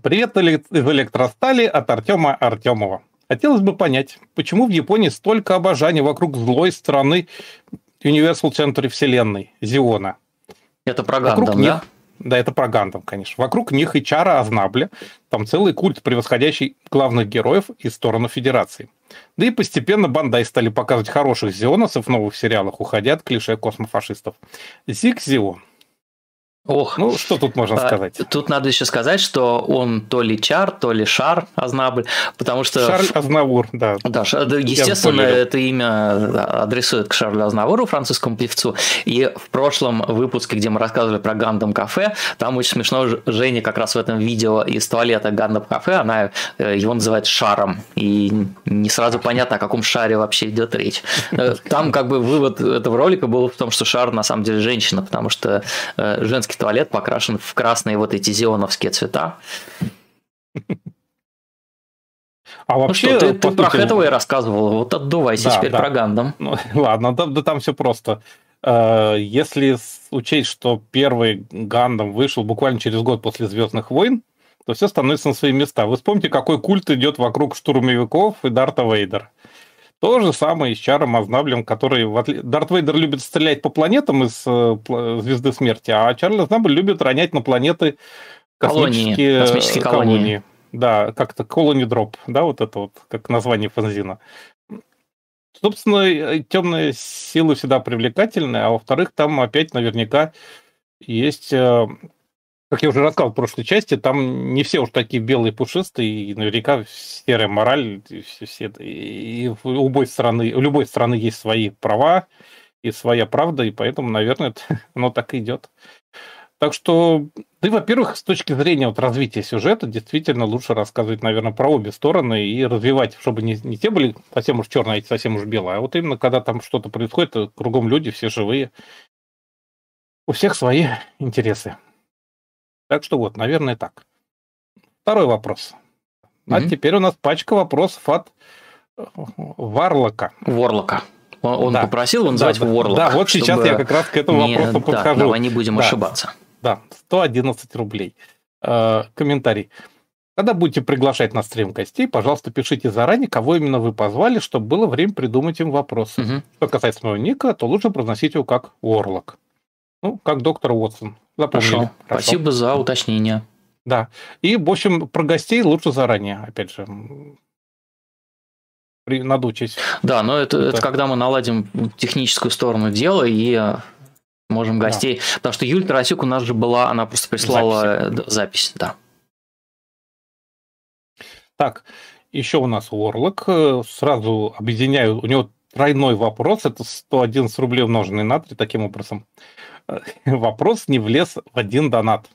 Привет из электростали от Артема Артемова. Хотелось бы понять, почему в Японии столько обожания вокруг злой страны Universal Century Вселенной, Зиона. Это про Гандам, да? Да, это про Гандам, конечно. Вокруг них и Чара Азнабля, там целый культ, превосходящий главных героев из стороны Федерации. Да и постепенно Бандай стали показывать хороших зионосов в новых сериалах, уходя от клише космофашистов. Зиг Зион – Ох, ну что тут можно а, сказать? Тут надо еще сказать, что он то ли Чар, то ли Шар Азнабль, потому что... Шарль Азнавур, да. Да, естественно, это имя адресует к Шарлю Азнавуру, французскому певцу. И в прошлом выпуске, где мы рассказывали про Гандам Кафе, там очень смешно Женя как раз в этом видео из туалета Гандам Кафе, она э, его называет Шаром. И не сразу понятно, о каком шаре вообще идет речь. Э, там как бы вывод этого ролика был в том, что Шар на самом деле женщина, потому что э, женский женский туалет покрашен в красные вот эти зионовские цвета. А вообще, ну что, ты, ты про Хэтуэй рассказывал, вот отдувайся да, теперь да. про Гандам. Ну, ладно, да, да там все просто. Э, если учесть, что первый Гандам вышел буквально через год после Звездных войн, то все становится на свои места. Вы вспомните, какой культ идет вокруг штурмовиков и Дарта Вейдер. То же самое и с Чаром Азнаблем, который... Дарт Вейдер любит стрелять по планетам из э, Звезды Смерти, а Чарльз Азнабль любит ронять на планеты космические колонии. Космические колонии. колонии. Да, как-то колони дроп, да, вот это вот, как название фанзина. Собственно, темные силы всегда привлекательны, а во-вторых, там опять наверняка есть э, как я уже рассказал в прошлой части, там не все уж такие белые пушистые, и наверняка серая мораль, и, все, и у любой страны, у любой страны есть свои права и своя правда, и поэтому, наверное, это, оно так и идет. Так что, ты, во-первых, с точки зрения вот развития сюжета, действительно лучше рассказывать, наверное, про обе стороны и развивать, чтобы не, не те были совсем уж черные, а совсем уж белые, а вот именно когда там что-то происходит, кругом люди, все живые, у всех свои интересы. Так что вот, наверное, так. Второй вопрос. А mm-hmm. теперь у нас пачка вопросов от э, Варлока. Ворлока. Он, он да. попросил его называть да, Ворлок. Да, вот сейчас я как раз к этому не, вопросу да, подхожу. Давай не будем да, ошибаться. Да, 111 рублей. Э, комментарий. Когда будете приглашать на стрим гостей, пожалуйста, пишите заранее, кого именно вы позвали, чтобы было время придумать им вопросы. Угу. Что касается моего ника, то лучше произносить его как Ворлок. Ну, как доктор Уотсон. Запомнили. Хорошо. Хорошо. Спасибо за уточнение. Да. И, в общем, про гостей лучше заранее, опять же, надучить. Да, но это, это... это когда мы наладим техническую сторону дела и э, можем гостей. Да. Потому что Юль Тарасюк у нас же была, она просто прислала запись, запись да. Так, еще у нас Уорлок. Э, сразу объединяю, у него тройной вопрос, это 111 рублей умноженный на 3, таким образом. Вопрос не влез в один донат.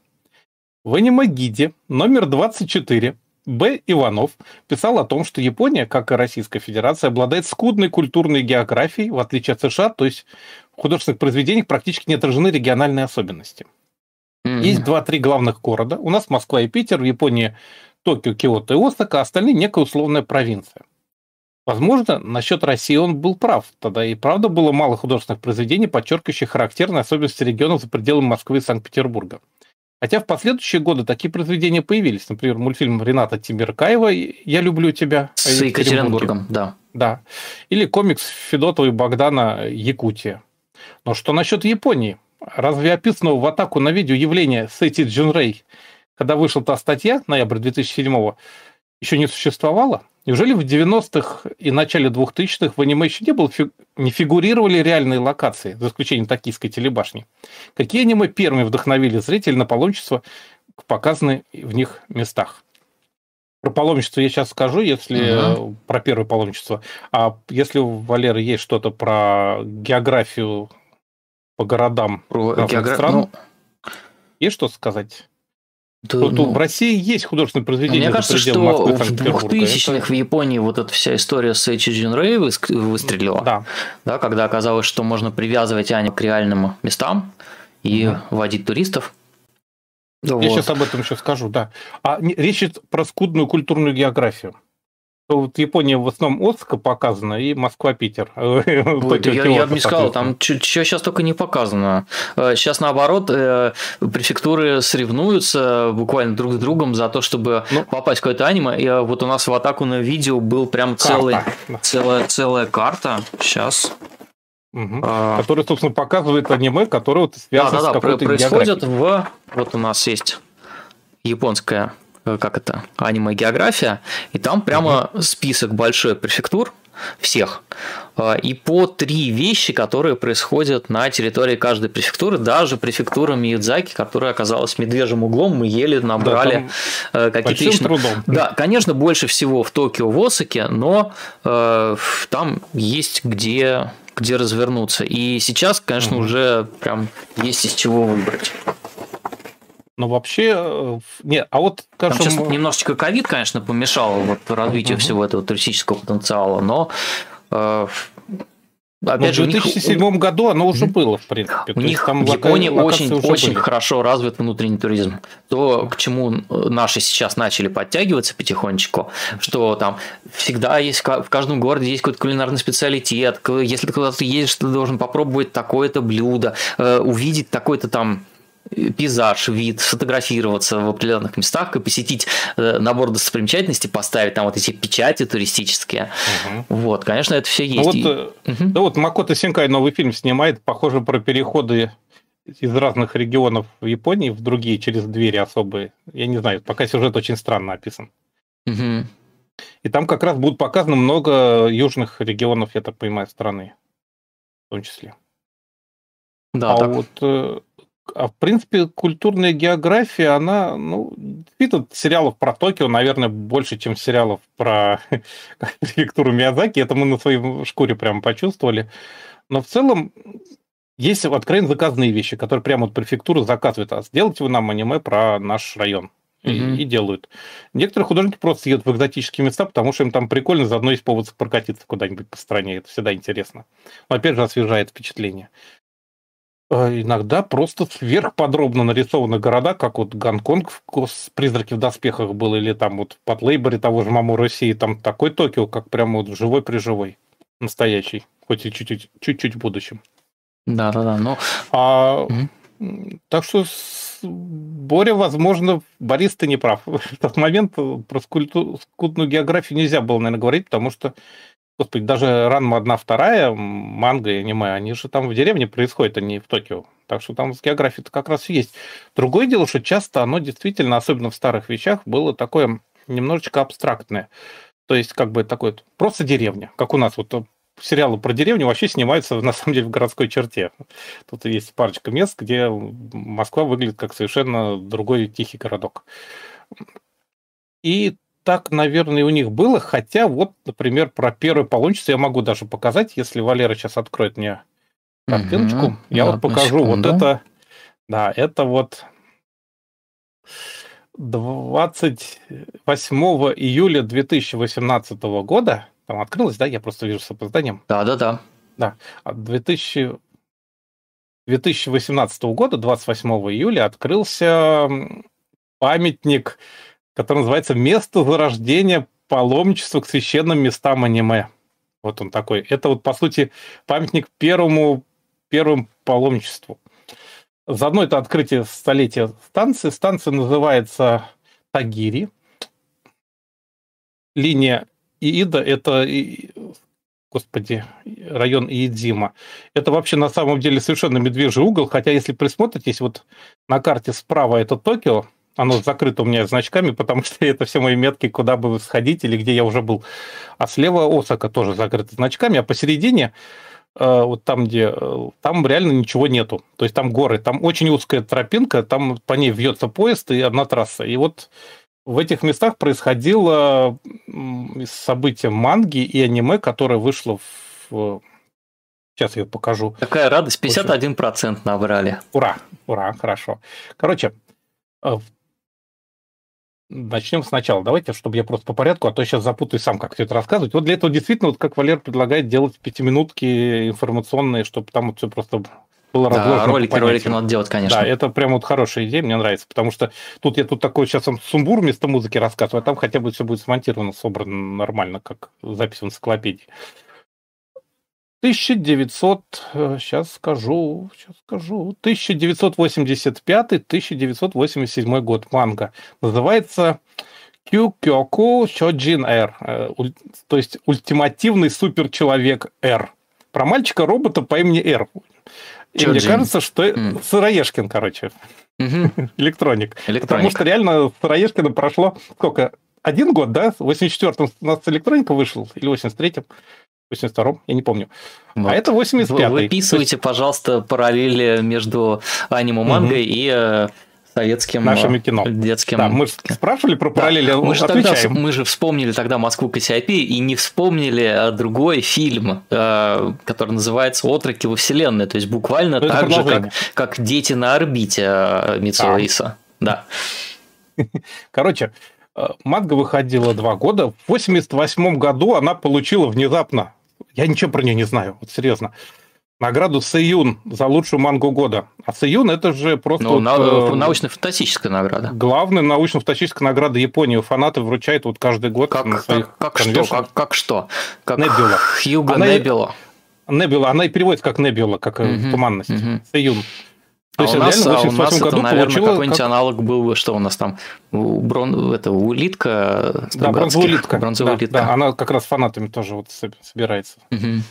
В анимагиде номер 24 Б. Иванов писал о том, что Япония, как и Российская Федерация, обладает скудной культурной географией, в отличие от США, то есть в художественных произведениях практически не отражены региональные особенности. Mm-hmm. Есть два-три главных города. У нас Москва и Питер, в Японии Токио, Киото и Осака, а остальные некая условная провинция. Возможно, насчет России он был прав. Тогда и правда было мало художественных произведений, подчеркивающих характерные особенности регионов за пределами Москвы и Санкт-Петербурга. Хотя в последующие годы такие произведения появились. Например, мультфильм Рената Тимиркаева «Я люблю тебя». С Екатеринбургом, да. Да. Или комикс Федотова и Богдана «Якутия». Но что насчет Японии? Разве описанного в атаку на видео явления Сэти Джунрей, когда вышла та статья, ноябрь 2007 еще не существовало? Неужели в 90-х и начале 2000-х в аниме еще не, было, не фигурировали реальные локации, за исключением токийской телебашни? Какие аниме первыми вдохновили зрителей на паломничество к показанным в них местах? Про паломничество я сейчас скажу, если угу. про первое паломничество. А если у Валеры есть что-то про географию по городам про географ... стран, ну... есть что сказать? Да, вот ну, в России есть художественное произведение. Мне кажется, что в 2000-х это... в Японии вот эта вся история с Эйчиджин Рэй выстрелила. Да. да. Когда оказалось, что можно привязывать аниме к реальным местам и угу. водить туристов. Я вот. сейчас об этом еще скажу, да. А речь идет про скудную культурную географию вот Япония в основном Оска показана и Москва-Питер. Ой, я, я бы не сказал, там что сейчас только не показано. Сейчас э, наоборот, э, префектуры соревнуются буквально друг с другом за то, чтобы ну, попасть в какое-то аниме. И вот у нас в атаку на видео был прям целый, целая, целая карта. Сейчас. Угу. А... Который, собственно, показывает аниме, которое вот связано да, да, да, с какой-то происходит в... Вот у нас есть японская Э, как это, аниме-география, и там прямо угу. список большой префектур, всех. Э, и по три вещи, которые происходят на территории каждой префектуры, даже префектура Миядзаки, которая оказалась медвежьим углом, мы еле набрали да, э, какие-то личные... трудом. Да, конечно, больше всего в Токио, в Осаке, но э, там есть где где развернуться. И сейчас, конечно, угу. уже прям есть из чего выбрать. Но вообще, э, нет, а вот. Там сейчас немножечко ковид, конечно, помешал вот развитию угу. всего этого туристического потенциала, но э, Опять же, в 2007 них... году оно уже было, в принципе. У них там в Японии очень, очень хорошо развит внутренний туризм. То, к чему наши сейчас начали подтягиваться потихонечку, что там всегда есть, в каждом городе есть какой-то кулинарный специалитет. Если ты куда-то едешь, ты должен попробовать такое-то блюдо, э, увидеть такой-то там пейзаж, вид, сфотографироваться в определенных местах и посетить э, набор достопримечательностей, поставить там вот эти печати туристические. Угу. Вот, конечно, это все есть. Ну, вот, угу. Да вот Макото Синкай новый фильм снимает, похоже, про переходы из разных регионов Японии в другие через двери особые. Я не знаю, пока сюжет очень странно описан. Угу. И там как раз будут показаны много южных регионов, я так понимаю, страны в том числе. Да, а так. вот э, а в принципе, культурная география, она, ну, действительно, сериалов про Токио, наверное, больше, чем сериалов про префектуру Миядзаки. Это мы на своей шкуре прямо почувствовали. Но в целом есть откровенно заказанные вещи, которые прямо вот префектура заказывает. А сделайте вы нам аниме про наш район. И, mm-hmm. и делают. Некоторые художники просто едут в экзотические места, потому что им там прикольно, заодно есть повод прокатиться куда-нибудь по стране. Это всегда интересно. Но опять же освежает впечатление. А иногда просто сверхподробно нарисованы города, как вот Гонконг в «Призраки в доспехах» был, или там вот под Лейборе того же Маму России, там такой Токио, как прямо вот живой-приживой, настоящий, хоть и чуть-чуть, чуть-чуть в будущем. Да-да-да, но... А, угу. Так что, Боря, возможно, Борис, ты не прав. В тот момент про скудную географию нельзя было, наверное, говорить, потому что Господи, даже Ранма одна, вторая, манга и аниме, они же там в деревне происходят, а не в Токио. Так что там с географией-то как раз есть. Другое дело, что часто оно действительно, особенно в старых вещах, было такое немножечко абстрактное. То есть, как бы такое просто деревня. Как у нас вот э, сериалы про деревню вообще снимаются, на самом деле, в городской черте. Тут есть парочка мест, где Москва выглядит как совершенно другой тихий городок. И так, наверное, у них было, хотя вот, например, про первую паломничество я могу даже показать, если Валера сейчас откроет мне картиночку. Угу, я вот покажу секунду. вот это. Да, это вот 28 июля 2018 года. Там открылось, да? Я просто вижу с опозданием. Да, да, да. Да. 2000... 2018 года, 28 июля, открылся памятник который называется «Место зарождения паломничества к священным местам аниме». Вот он такой. Это вот, по сути, памятник первому, первому паломничеству. Заодно это открытие столетия станции. Станция называется Тагири. Линия Иида – это, господи, район Иидзима. Это вообще на самом деле совершенно медвежий угол, хотя если присмотритесь, вот на карте справа это Токио, оно закрыто у меня значками, потому что это все мои метки, куда бы сходить или где я уже был. А слева Осака тоже закрыто значками, а посередине э, вот там, где э, там реально ничего нету. То есть там горы, там очень узкая тропинка, там по ней вьется поезд и одна трасса. И вот в этих местах происходило событие манги и аниме, которое вышло в Сейчас я покажу. Какая радость, 51% набрали. Ура, ура, хорошо. Короче, э, начнем сначала. Давайте, чтобы я просто по порядку, а то сейчас запутаюсь сам, как все это рассказывать. Вот для этого действительно, вот как Валер предлагает, делать пятиминутки информационные, чтобы там вот все просто было да. Ролики, ролики надо делать, конечно. Да, это прям вот хорошая идея, мне нравится, потому что тут я тут такой сейчас сумбур вместо музыки рассказываю, а там хотя бы все будет смонтировано, собрано нормально, как запись в энциклопедии. 1900, сейчас э, скажу, сейчас скажу, 1985-1987 год манга. Называется Кюкёку Чоджин Р, э, то есть ультимативный суперчеловек Р. Про мальчика-робота по имени Р. И мне кажется, что mm. Сыроежкин, короче, электроник. Потому что реально Сыроежкина прошло сколько? Один год, да? В 84-м у нас электроника вышел, или в 83-м? 82-м, я не помню. А вот. А это 85-й. Вы выписывайте, есть... пожалуйста, параллели между аниме мангой угу. и э, советским нашими э, кино. детским. Да, мы спрашивали про параллели, да. мы же тогда, мы же вспомнили тогда Москву Кассиопеи и не вспомнили э, другой фильм, который называется «Отроки во вселенной», то есть буквально ну, так же, как, как «Дети на орбите» Митсуо Иса. Да. Короче, Манга выходила два года. В 88 году она получила внезапно я ничего про нее не знаю, вот серьезно. Награду Сэйюн за лучшую мангу года. А Сэйюн это же просто... Ну, вот, э, научно-фантастическая награда. Главная научно-фантастическая награда Японии. Фанаты вручают вот каждый год как, на своих как, как что? Как, как что? Как Небюла. Хьюго она, Небюла. Небюла. Она и переводится как Небюла, как угу, туманность. Угу. Сэйюн. То а есть, у нас, а у нас это, наверное, какой-нибудь как... аналог был, что у нас там, брон... это, улитка Да, бронзовая улитка. Бронзовая да, улитка. Да, она как раз фанатами тоже вот собирается. Угу.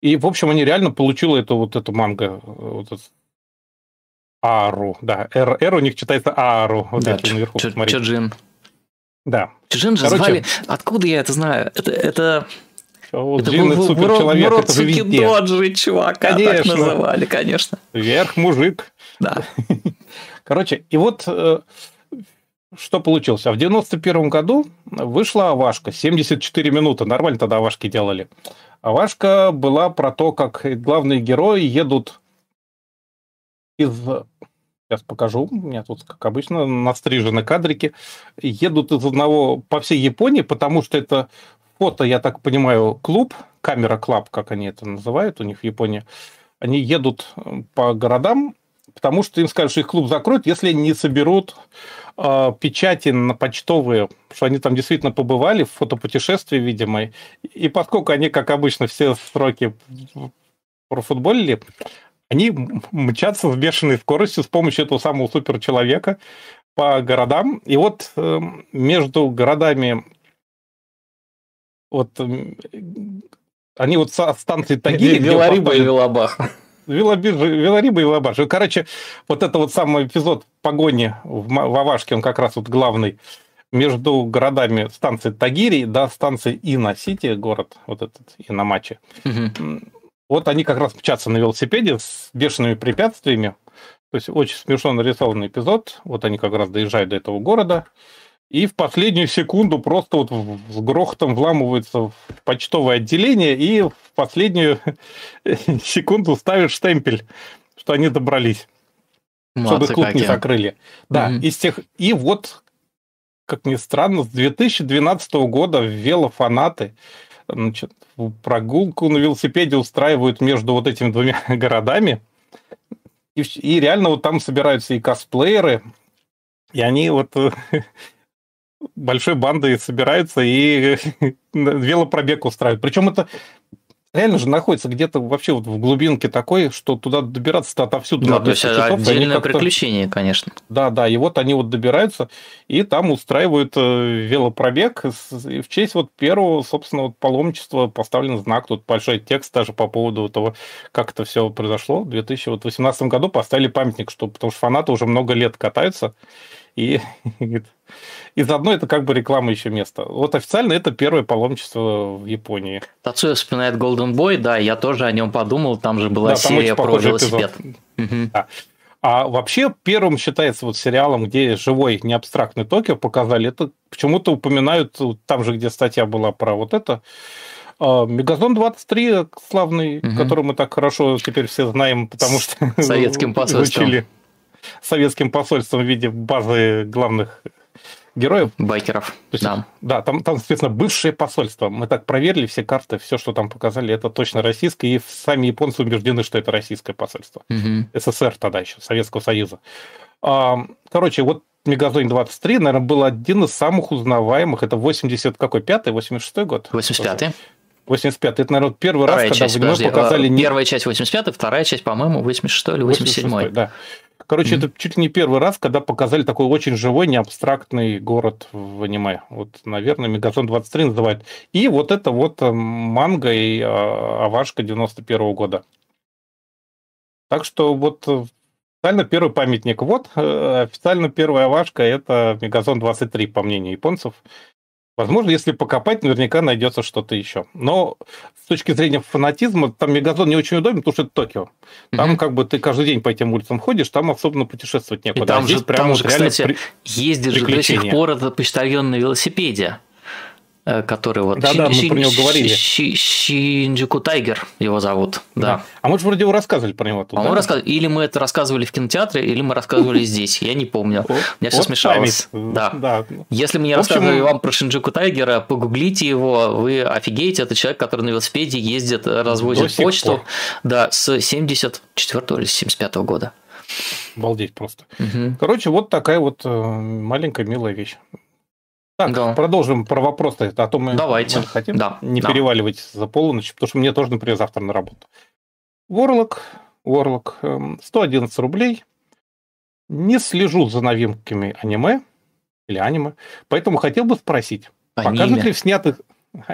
И, в общем, они реально получила эту вот эту манго, вот эту Ару, да, Р, Р у них читается Ару, вот да, эти наверху, Ч- Чаджин. Да. Чаджин же Короче, звали, откуда я это знаю? Это, это это был суперчеловек, это же везде. Доджи, чувака, конечно. так называли, конечно. Вверх мужик. Да. Короче, и вот э, что получилось? А в 91 году вышла Авашка, 74 минуты, нормально тогда Авашки делали. Авашка была про то, как главные герои едут из... Сейчас покажу, у меня тут, как обычно, настрижены кадрики. Едут из одного по всей Японии, потому что это фото, я так понимаю, клуб, камера клаб, как они это называют у них в Японии, они едут э, по городам, потому что им скажут, что их клуб закроют, если не соберут э, печати на почтовые, что они там действительно побывали в фотопутешествии, видимо. И поскольку они, как обычно, все сроки профутболили, они мчатся с бешеной скоростью с помощью этого самого суперчеловека по городам. И вот э, между городами вот они вот со станции Тагили... Велариба и Велабах. Велариба и Велабах. Короче, вот это вот самый эпизод погони в OVA-шке, он как раз вот главный, между городами станции Тагири до станции Ина-Сити, город вот этот Иномачи. Угу. Вот они как раз мчатся на велосипеде с бешеными препятствиями. То есть очень смешно нарисованный эпизод. Вот они как раз доезжают до этого города и в последнюю секунду просто вот с грохотом вламываются в почтовое отделение и в последнюю секунду ставят штемпель, что они добрались. Молодцы чтобы клуб какие. не закрыли. Да, угу. из тех... И вот, как ни странно, с 2012 года велофанаты значит, прогулку на велосипеде устраивают между вот этими двумя городами. И, и реально вот там собираются и косплееры, и они вот большой бандой собираются и велопробег устраивают. Причем это реально же находится где-то вообще вот в глубинке такой, что туда добираться-то отовсюду да, то есть часов. Отдельное приключение, конечно. Да, да, и вот они вот добираются, и там устраивают э, велопробег. В честь вот первого, собственно, вот паломничества поставлен знак, тут большой текст даже по поводу того, как это все произошло. В 2018 году поставили памятник, что, потому что фанаты уже много лет катаются, и и заодно это как бы реклама еще места. Вот официально это первое паломничество в Японии. Тацуя вспоминает Golden Boy, да, я тоже о нем подумал, там же была да, серия про велосипед. Угу. Да. А вообще первым считается вот сериалом, где живой не абстрактный Токио показали, это почему-то упоминают, там же, где статья была про вот это, а, Мегазон 23 славный, угу. который мы так хорошо теперь все знаем, потому что советским посольством. Советским посольством в виде базы главных героев. Байкеров, есть, да. Да, там, там, соответственно, бывшее посольство. Мы так проверили все карты, все, что там показали, это точно российское, и сами японцы убеждены, что это российское посольство. Угу. СССР тогда еще, Советского Союза. Короче, вот Мегазоин 23, наверное, был один из самых узнаваемых. Это 80 какой, 5 86 год? 85-й. 85 это, наверное, первый вторая раз, часть, когда в аниме показали... А, первая часть 85 вторая часть, по-моему, 86 или 87 86 да. Короче, mm-hmm. это чуть ли не первый раз, когда показали такой очень живой, неабстрактный город в аниме. Вот, наверное, Мегазон 23 называют. И вот это вот э, манга и а, Авашка 91 года. Так что вот э, официально первый памятник. Вот э, официально первая Авашка это Мегазон 23, по мнению японцев. Возможно, если покопать, наверняка найдется что-то еще. Но с точки зрения фанатизма, там Мегазон не очень удобен, потому что это Токио. Там mm-hmm. как бы ты каждый день по этим улицам ходишь, там особенно путешествовать некуда. И там а же, прямо там же, кстати, при... ездит же до сих пор этот почтальон на велосипеде. Э, который вот... Да-да, мы про него говорили. Шинджику Тайгер его зовут, да. да. А мы же вроде его рассказывали про него. Тут, а да? мы рассказывали, или мы это рассказывали в кинотеатре, или мы рассказывали здесь, я не помню. У меня все смешалось. Да. Если мы не рассказывали вам про Шинджику Тайгера, погуглите его, вы офигеете, это человек, который на велосипеде ездит, развозит почту, да, с 74 или 75 года. Обалдеть просто. Короче, вот такая вот э, маленькая милая вещь. Так, да. продолжим про вопросы. А то мы, Давайте. мы хотим да. не да. переваливать за полночь, потому что мне тоже, например, завтра на работу. Ворлок, Ворлок, 111 рублей. Не слежу за новинками аниме или аниме, поэтому хотел бы спросить, аниме. показывают ли в снятых...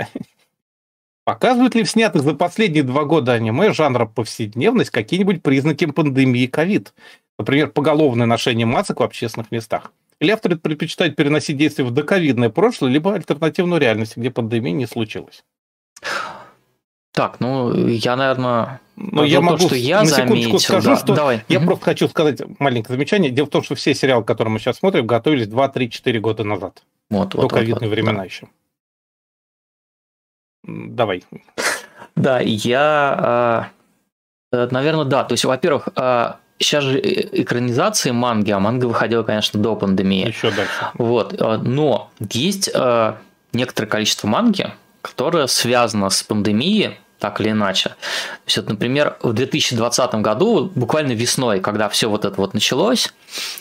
Показывают ли в снятых за последние два года аниме жанра повседневность какие-нибудь признаки пандемии ковид? Например, поголовное ношение масок в общественных местах? Или авторы предпочитают переносить действия в доковидное прошлое, либо альтернативную реальность, где пандемии не случилось? Так, ну, я, наверное, ну, я могу, то, что я на заметил, скажу, да. что Давай. я угу. просто хочу сказать маленькое замечание. Дело в том, что все сериалы, которые мы сейчас смотрим, готовились 2, 3, 4 года назад. Вот, до вот, ковидные вот, времена да. еще. Давай. Да, я, а, наверное, да. То есть, во-первых, а, Сейчас же э, экранизации манги, а манга выходила, конечно, до пандемии. Еще дальше. Вот. Э, но есть э, некоторое количество манги, которое связано с пандемией, так или иначе. То есть, вот, например, в 2020 году, буквально весной, когда все вот это вот началось,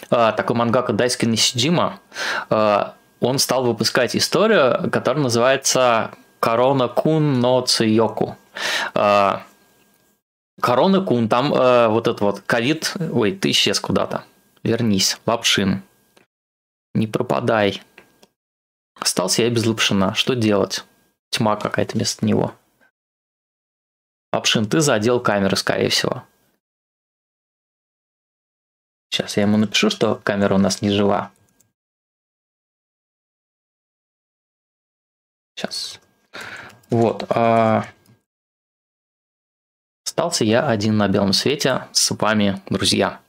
такой мангака Дайски Нисиджима, он стал выпускать историю, которая называется «Корона Кун но Цийоку». Корона Кун, там э, вот этот вот ковид, ой, ты исчез куда-то. Вернись, лапшин. Не пропадай. Остался я без лапшина. Что делать? Тьма какая-то вместо него. Лапшин, ты задел камеры, скорее всего. Сейчас я ему напишу, что камера у нас не жива. Сейчас. Вот. А... Остался я один на белом свете с вами, друзья.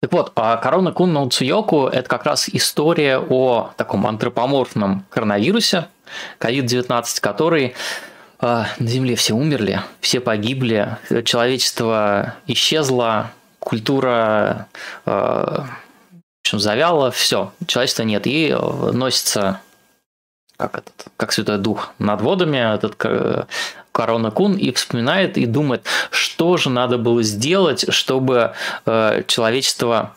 Так вот, а Корона Кун на Уцуёку – это как раз история о таком антропоморфном коронавирусе, COVID-19, который э, на Земле все умерли, все погибли, человечество исчезло, культура э, в общем, завяла, все, человечества нет, и носится как этот, как Святой Дух над водами, этот Корона Кун и вспоминает и думает, что же надо было сделать, чтобы э, человечество,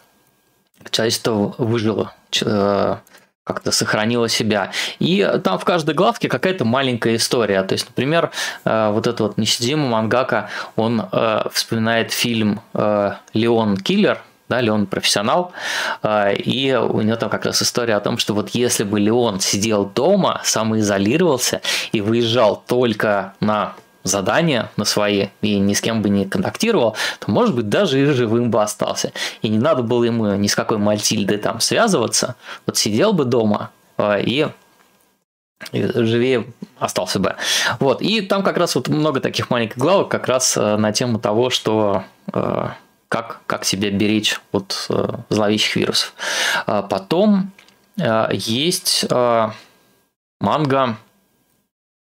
человечество выжило, э, как-то сохранило себя. И там в каждой главке какая-то маленькая история. То есть, например, э, вот этот вот Нисидима Мангака, он э, вспоминает фильм э, «Леон Киллер», да, Леон профессионал, а, и у него там как раз история о том, что вот если бы Леон сидел дома, самоизолировался и выезжал только на задания на свои и ни с кем бы не контактировал, то, может быть, даже и живым бы остался. И не надо было ему ни с какой Мальтильдой там связываться. Вот сидел бы дома а, и живее остался бы. Вот. И там как раз вот много таких маленьких главок как раз а, на тему того, что как, как себя беречь от э, зловещих вирусов. А потом э, есть э, манга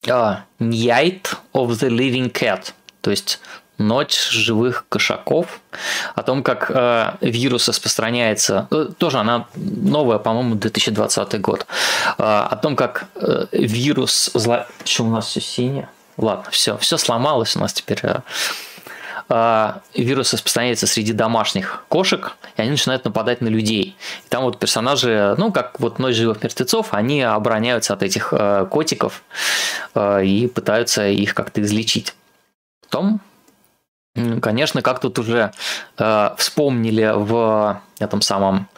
Night of the Living Cat, то есть Ночь живых кошаков. О том, как э, вирус распространяется. Э, тоже она новая, по-моему, 2020 год. Э, о том, как э, вирус... Зла... Что у нас все синее? Ладно, все, все сломалось у нас теперь. Э, вирус распространяется среди домашних кошек, и они начинают нападать на людей. И там вот персонажи, ну, как вот «Ночь живых мертвецов», они обороняются от этих э, котиков э, и пытаются их как-то излечить. Потом, конечно, как тут уже э, вспомнили в этом самом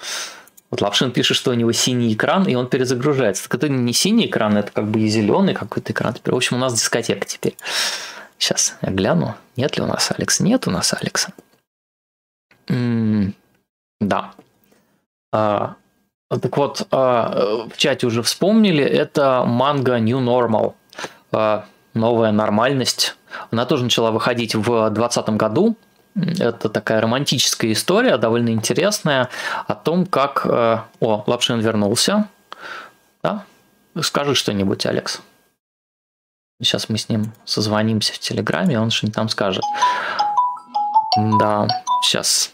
вот Лапшин пишет, что у него синий экран, и он перезагружается. Так это не синий экран, это как бы и зеленый какой-то экран. Теперь, в общем, у нас дискотека теперь. Сейчас я гляну, нет ли у нас Алекса. Нет у нас Алекса. М-м- да. А, так вот, а, в чате уже вспомнили, это манга New Normal. А, новая нормальность. Она тоже начала выходить в 2020 году. Это такая романтическая история, довольно интересная, о том, как... Э, о, Лапшин вернулся. Да? Скажи что-нибудь, Алекс. Сейчас мы с ним созвонимся в Телеграме, он что-нибудь там скажет. Да, сейчас.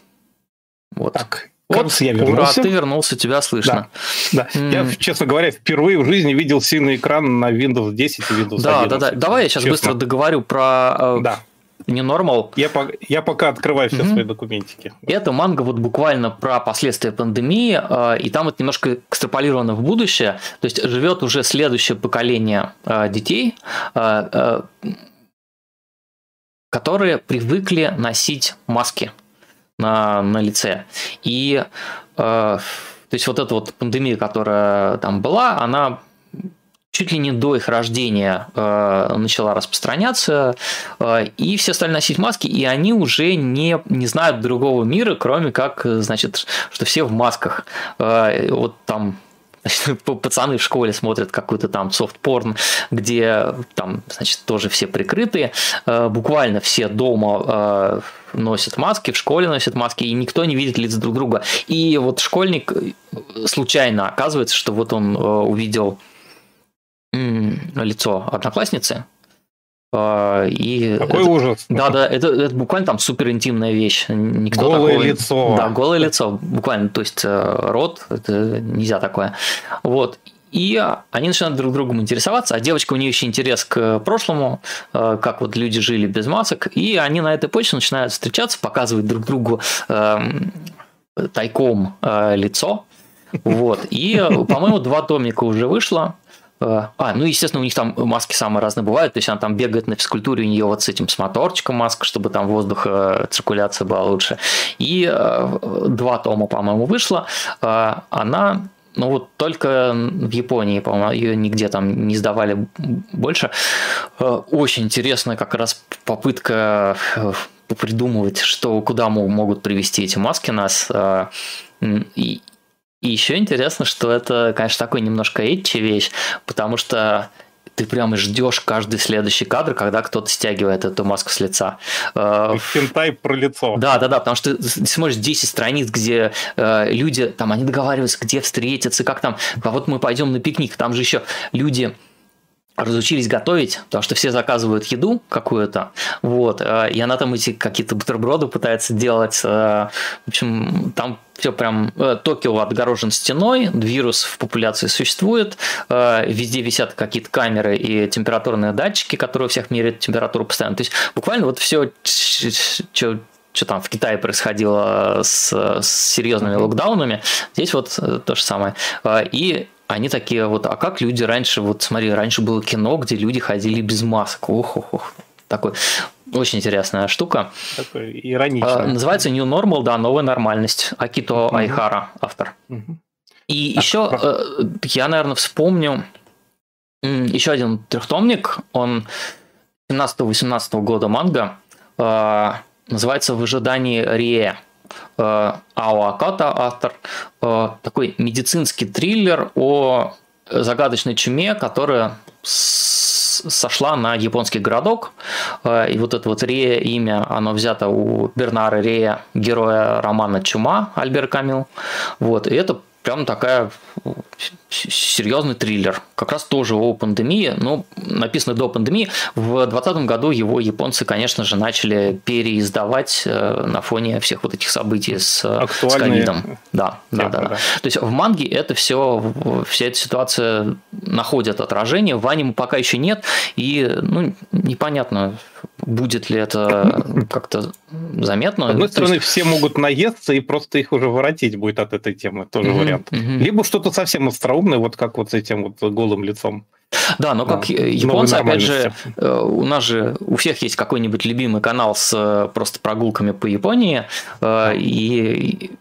Вот. Так, вот, я вернулся. Ура, ты вернулся, тебя слышно. Да, да. Mm. Я, честно говоря, впервые в жизни видел сильный экран на Windows 10 и Windows да, 11. Да, да, да. Давай я сейчас честно. быстро договорю про э, да. Не нормал. Я, по, я пока открываю все mm-hmm. свои документики. Это манга вот буквально про последствия пандемии, э, и там это немножко экстраполировано в будущее. То есть живет уже следующее поколение э, детей, э, которые привыкли носить маски на, на лице. И то есть вот эта вот пандемия, которая там была, она чуть ли не до их рождения э, начала распространяться, э, и все стали носить маски, и они уже не, не знают другого мира, кроме как, значит, что все в масках. Э, вот там Значит, пацаны в школе смотрят какой-то там софт-порн, где там, значит, тоже все прикрытые. Э, буквально все дома э, носят маски, в школе носят маски, и никто не видит лиц друг друга. И вот школьник э, случайно оказывается, что вот он увидел лицо одноклассницы. А, и Какой это, ужас. Да, да, это, это буквально там супер интимная вещь. Никто голое такого, лицо. Да, голое лицо, буквально. То есть э, рот, это нельзя такое. Вот. И они начинают друг другом интересоваться, а девочка у нее еще интерес к прошлому, э, как вот люди жили без масок, и они на этой почве начинают встречаться, показывать друг другу эм, тайком э, лицо. Вот. И, по-моему, два томика уже вышло. Э, а, ну, естественно, у них там маски самые разные бывают. То есть она там бегает на физкультуре, у нее вот с этим с моторчиком маска, чтобы там воздух, э, циркуляция была лучше. И э, два тома, по-моему, вышло. Она ну вот только в Японии, по-моему, ее нигде там не сдавали больше. Очень интересная как раз попытка придумывать, что куда могут привести эти маски нас. И, и еще интересно, что это, конечно, такой немножко эдчи вещь, потому что ты прямо ждешь каждый следующий кадр, когда кто-то стягивает эту маску с лица. Хентай э, про лицо. Да, да, да, потому что ты смотришь 10 страниц, где э, люди, там, они договариваются, где встретиться, как там, а вот мы пойдем на пикник, там же еще люди разучились готовить, потому что все заказывают еду какую-то, вот, э, и она там эти какие-то бутерброды пытается делать, э, в общем, там все прям, э, Токио отгорожен стеной, вирус в популяции существует, везде висят какие-то камеры и температурные датчики, которые у всех меряют температуру постоянно, то есть буквально вот все, что что там в Китае происходило с, с серьезными локдаунами, здесь вот то же самое. И они такие вот, а как люди раньше, вот смотри, раньше было кино, где люди ходили без масок, ох, ох, ох, такой очень интересная штука. Такой ироничный. А, называется New Normal, да, новая нормальность. Акито угу. Айхара, автор. Угу. И так, еще про... Э, я, наверное, вспомню еще один трехтомник, он 17-18 года манга, э, называется «В ожидании Рие». Э, Ао Аката, автор, э, такой медицинский триллер о загадочной чуме, которая сошла на японский городок. Э, и вот это вот Рея имя, оно взято у Бернара Рея, героя романа «Чума» Альбер Камил. Вот. И это прям такая серьезный триллер. Как раз тоже о пандемии, но написано до пандемии. В 2020 году его японцы, конечно же, начали переиздавать э, на фоне всех вот этих событий с, с ковидом. Да, да, да, да. То есть в манге это все, вся эта ситуация находит отражение, в аниме пока еще нет, и ну, непонятно, будет ли это как-то заметно. С одной стороны, есть... все могут наесться и просто их уже воротить будет от этой темы, тоже mm-hmm, вариант. Mm-hmm. Либо что-то совсем остроумное, вот как вот с этим вот голым лицом. Да, но как да, японцы, опять же, э, у нас же у всех есть какой-нибудь любимый канал с э, просто прогулками по Японии, э, и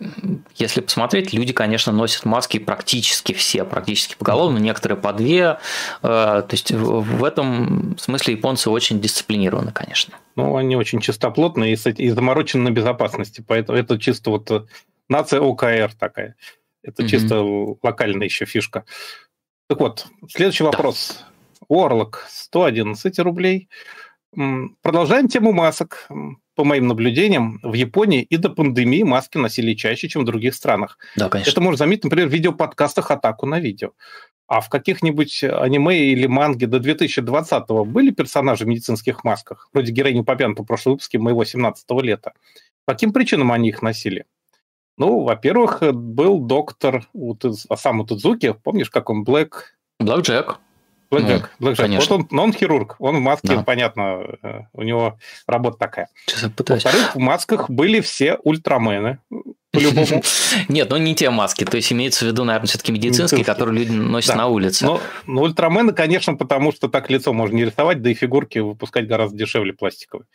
если посмотреть, люди, конечно, носят маски практически все, практически поголовно, некоторые по две, то есть в этом смысле японцы очень дисциплинированы, конечно. Ну, они очень чистоплотные и заморочены на безопасности, поэтому это чисто вот нация ОКР такая. Это mm-hmm. чисто локальная еще фишка. Так вот, следующий вопрос. Орлок, 111 рублей. Продолжаем тему масок. По моим наблюдениям, в Японии и до пандемии маски носили чаще, чем в других странах. Да, конечно. Это можно заметить, например, в видеоподкастах «Атаку на видео». А в каких-нибудь аниме или манге до 2020-го были персонажи в медицинских масках? Вроде героини Попян по прошлом выпуске моего 17-го лета. По каким причинам они их носили? Ну, во-первых, был доктор у Осаму Тудзуки, помнишь, как он, Блэк... Блэк Джек. Блэк Джек, Блэк Джек. Вот он, но он хирург, он в маске, да. понятно, э, у него работа такая. Во-вторых, в масках были все ультрамены, по-любому. Нет, ну не те маски, то есть имеется в виду, наверное, все-таки медицинские, которые люди носят на улице. Но, но ультрамены, конечно, потому что так лицо можно не рисовать, да и фигурки выпускать гораздо дешевле пластиковые.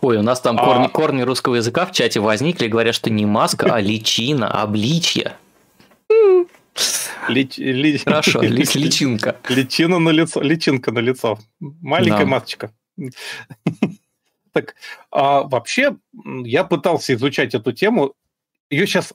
Ой, у нас там корни, а... корни русского языка в чате возникли, говорят, что не маска, а личина, обличье. Лич, ли... Хорошо, ли, личинка. Личина на лицо, личинка на лицо. Маленькая да. масочка. Так, а вообще, я пытался изучать эту тему. Ее сейчас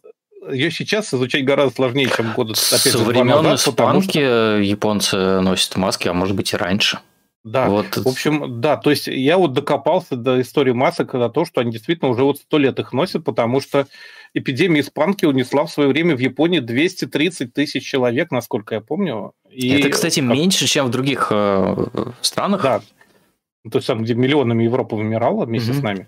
ее сейчас изучать гораздо сложнее, чем года Со времен испанки что... японцы носят маски, а может быть и раньше. Да, вот. в общем, да, то есть я вот докопался до истории масок, до того, что они действительно уже вот сто лет их носят, потому что эпидемия испанки унесла в свое время в Японии 230 тысяч человек, насколько я помню. И Это, кстати, меньше, чем в других э, странах. Да, то есть там, где миллионами Европа вымирала вместе mm-hmm. с нами.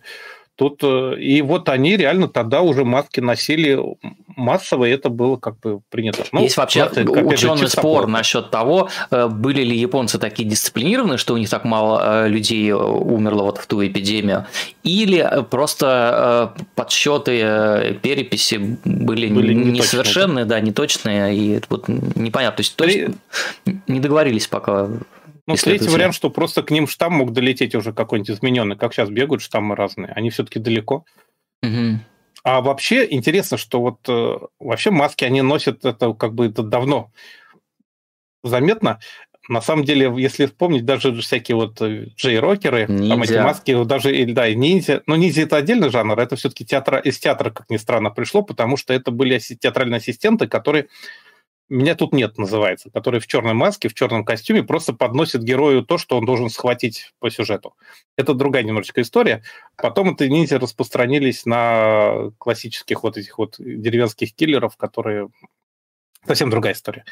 Тут, э, и вот они реально тогда уже маски носили массово, и это было как бы принято. Ну, Есть вообще это, ученый спор насчет того, э, были ли японцы такие дисциплинированные, что у них так мало э, людей умерло вот в ту эпидемию, или просто подсчеты переписи были, были несовершенные, да, неточные, и вот непонятно. То есть точно не договорились пока ну, третий вариант, что просто к ним штамм мог долететь уже какой-нибудь измененный, как сейчас бегают штаммы разные, они все-таки далеко. Угу. А вообще интересно, что вот э, вообще маски они носят это как бы это давно заметно. На самом деле, если вспомнить, даже всякие вот э, джей-рокеры, там эти маски, даже, да, и ниндзя, но ниндзя это отдельный жанр, это все-таки театра, из театра, как ни странно, пришло, потому что это были театральные ассистенты, которые меня тут нет, называется, который в черной маске, в черном костюме просто подносит герою то, что он должен схватить по сюжету. Это другая немножечко история. Потом это ниндзя распространились на классических вот этих вот деревенских киллеров, которые совсем другая история.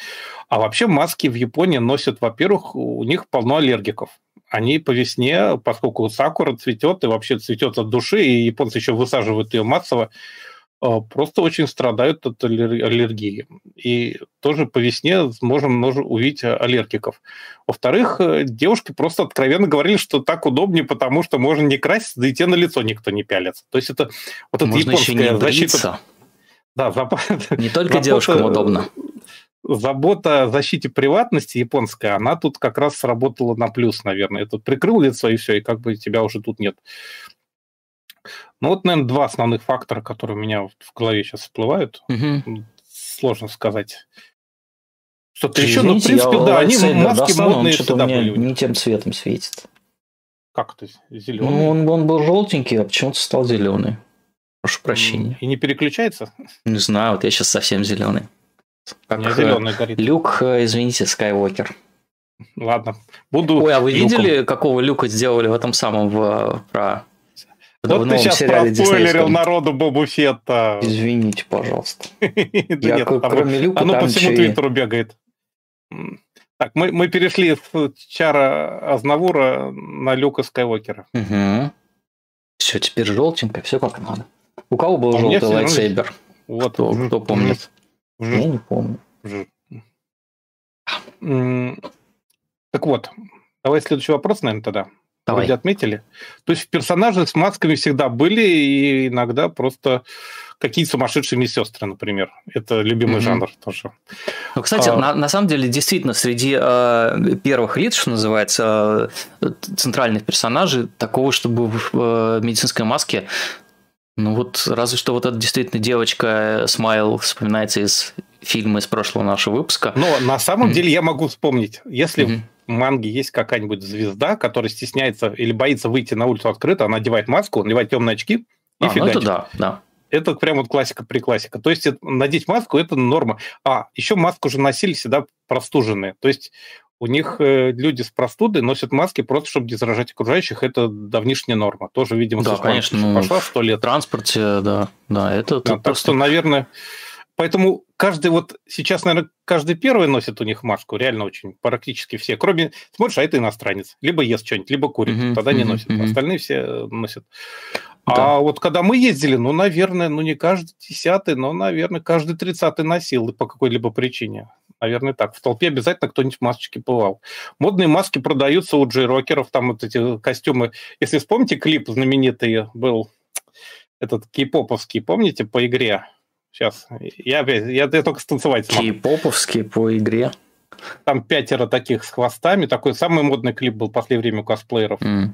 А вообще маски в Японии носят, во-первых, у них полно аллергиков. Они по весне, поскольку сакура цветет и вообще цветет от души, и японцы еще высаживают ее массово, просто очень страдают от аллергии. И тоже по весне можем увидеть аллергиков. Во-вторых, э, девушки просто откровенно говорили, что так удобнее, потому что можно не краситься, да и те на лицо никто не пялится. То есть это вот эта можно японская еще не защита. Да, зап... Не только забота, девушкам удобно. Забота о защите приватности японская, она тут как раз сработала на плюс, наверное. Это прикрыл лицо и все, и как бы тебя уже тут нет. Ну вот, наверное, два основных фактора, которые у меня в голове сейчас всплывают. Угу. Сложно сказать. Что-то еще, но в принципе, да, они маски модные всегда были. Не тем цветом светит. Как это зеленый? Ну, он, он был желтенький, а почему-то стал зеленый. Прошу прощения. И не переключается? Не знаю, вот я сейчас совсем зеленый. Как У меня зеленый горит. Люк, э, извините, Скайуокер. Ладно, буду. Ой, а вы люком. видели, какого люка сделали в этом самом в, про Вот ты сейчас проспойлерил народу Бобу Фетта. Извините, пожалуйста. Я кроме Люка Оно по всему Твиттеру бегает. Так, мы, мы перешли с Чара Азнавура на Люка Скайуокера. Угу. Все, теперь желтенько, все как надо. У кого был а желтый лайтсейбер? Вот, кто, кто помнит? Я не помню. Так вот, давай следующий вопрос, наверное, тогда. Давай. Вроде отметили. То есть персонажи с масками всегда были, и иногда просто какие сумасшедшие медсестры, например. Это любимый mm-hmm. жанр тоже. Ну, кстати, а... на, на самом деле, действительно, среди э, первых лиц, что называется, э, центральных персонажей, такого, чтобы в э, медицинской маске ну вот разве что вот эта действительно девочка Смайл вспоминается из фильма из прошлого нашего выпуска. Но на самом mm-hmm. деле я могу вспомнить, если mm-hmm. В манге есть какая-нибудь звезда, которая стесняется или боится выйти на улицу открыто, она одевает маску, надевает темные очки и а, фигачит. Ну это да, да. Это прям вот классика при классика. То есть надеть маску – это норма. А, еще маску же носили всегда простуженные. То есть у них э, люди с простудой носят маски просто, чтобы не заражать окружающих. Это давнишняя норма. Тоже, видимо, да, конечно, ну, пошла сто лет. В транспорте, да. Да, это да, Так что, наверное... Поэтому каждый вот... Сейчас, наверное, каждый первый носит у них маску. Реально очень. Практически все. Кроме... Смотришь, а это иностранец. Либо ест что-нибудь, либо курит. Uh-huh, Тогда не носит. Uh-huh. Остальные все носят. Да. А вот когда мы ездили, ну, наверное, ну, не каждый десятый, но, наверное, каждый тридцатый носил по какой-либо причине. Наверное, так. В толпе обязательно кто-нибудь в масочке бывал. Модные маски продаются у джей-рокеров, там вот эти костюмы. Если вспомните, клип знаменитый был, этот кей-поповский, помните, по игре? Сейчас, я опять, я, я только станцевать смогу. Кей-поповский по игре? Там пятеро таких с хвостами. Такой самый модный клип был в последнее время у косплееров. Mm.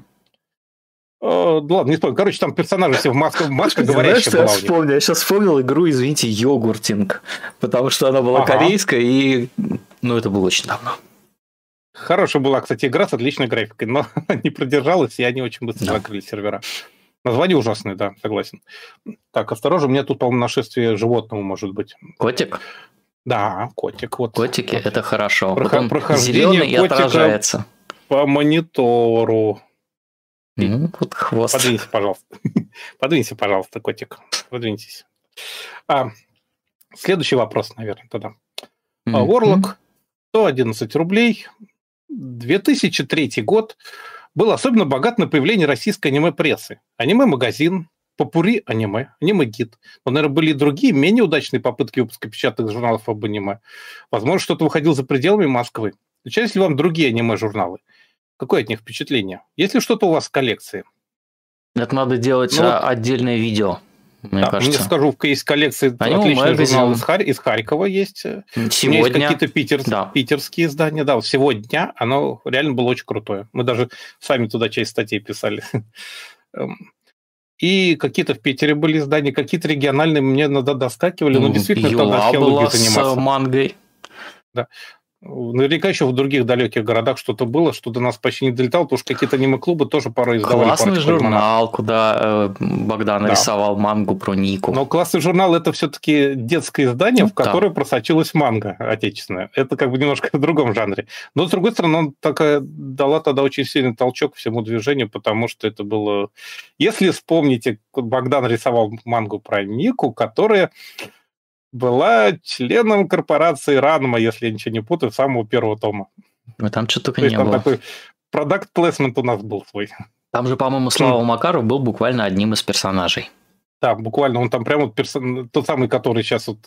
Uh, ладно, не спорю. Короче, там персонажи все в масках, маска говорящая Знаешь, я вспомнил? Я сейчас вспомнил игру, извините, Йогуртинг. Потому что она была ага. корейская, и... Ну, это было очень давно. Хорошая была, кстати, игра с отличной графикой, но не продержалась, и они очень быстро да. закрыли сервера. Название ужасное, да, согласен. Так, осторожно, у меня тут, по-моему, нашествие животного может быть. Котик? Да, котик. Вот. Котики, вот. это хорошо. Проход, вот он зеленый и отражается. По монитору. Ну, вот хвост. Подвинься, пожалуйста. Подвинься, пожалуйста, котик. Подвиньтесь. А, следующий вопрос, наверное, тогда. Mm-hmm. 111 рублей. 2003 год был особенно богат на появление российской аниме-прессы. Аниме-магазин, попури аниме, аниме-гид. Но, наверное, были и другие, менее удачные попытки выпуска печатных журналов об аниме. Возможно, что-то выходило за пределами Москвы. Встречались ли вам другие аниме-журналы? Какое от них впечатление? Есть ли что-то у вас в коллекции? Это надо делать ну, а, отдельное видео. Мне да, кажется. Мне скажу, есть коллекции Аниме отличный журнал из, Хар... из Харькова есть. Сегодня. есть какие-то питер... да. питерские издания. Да, вот сегодня оно реально было очень крутое. Мы даже сами туда часть статей писали. Эм, и какие-то в Питере были издания, какие-то региональные мне надо доскакивали, но действительно там археологией заниматься. с мангой. Да. Наверняка еще в других далеких городах что-то было, что до нас почти не долетало, потому что какие-то аниме-клубы тоже порой издавали. Классный журнал, альманах. куда э, Богдан да. рисовал мангу про Нику. Но классный журнал это все-таки детское издание, ну, в которое да. просочилась манга отечественная. Это как бы немножко в другом жанре. Но, с другой стороны, он такая дала тогда очень сильный толчок всему движению, потому что это было... Если вспомните, Богдан рисовал мангу про Нику, которая была членом корпорации Ранма, если я ничего не путаю, самого первого тома. Ну, там что только То не там было. такой продукт плейсмент у нас был свой. Там же, по-моему, Слава Макаров был буквально одним из персонажей. Да, буквально. Он там прямо вот персон... тот самый, который сейчас вот...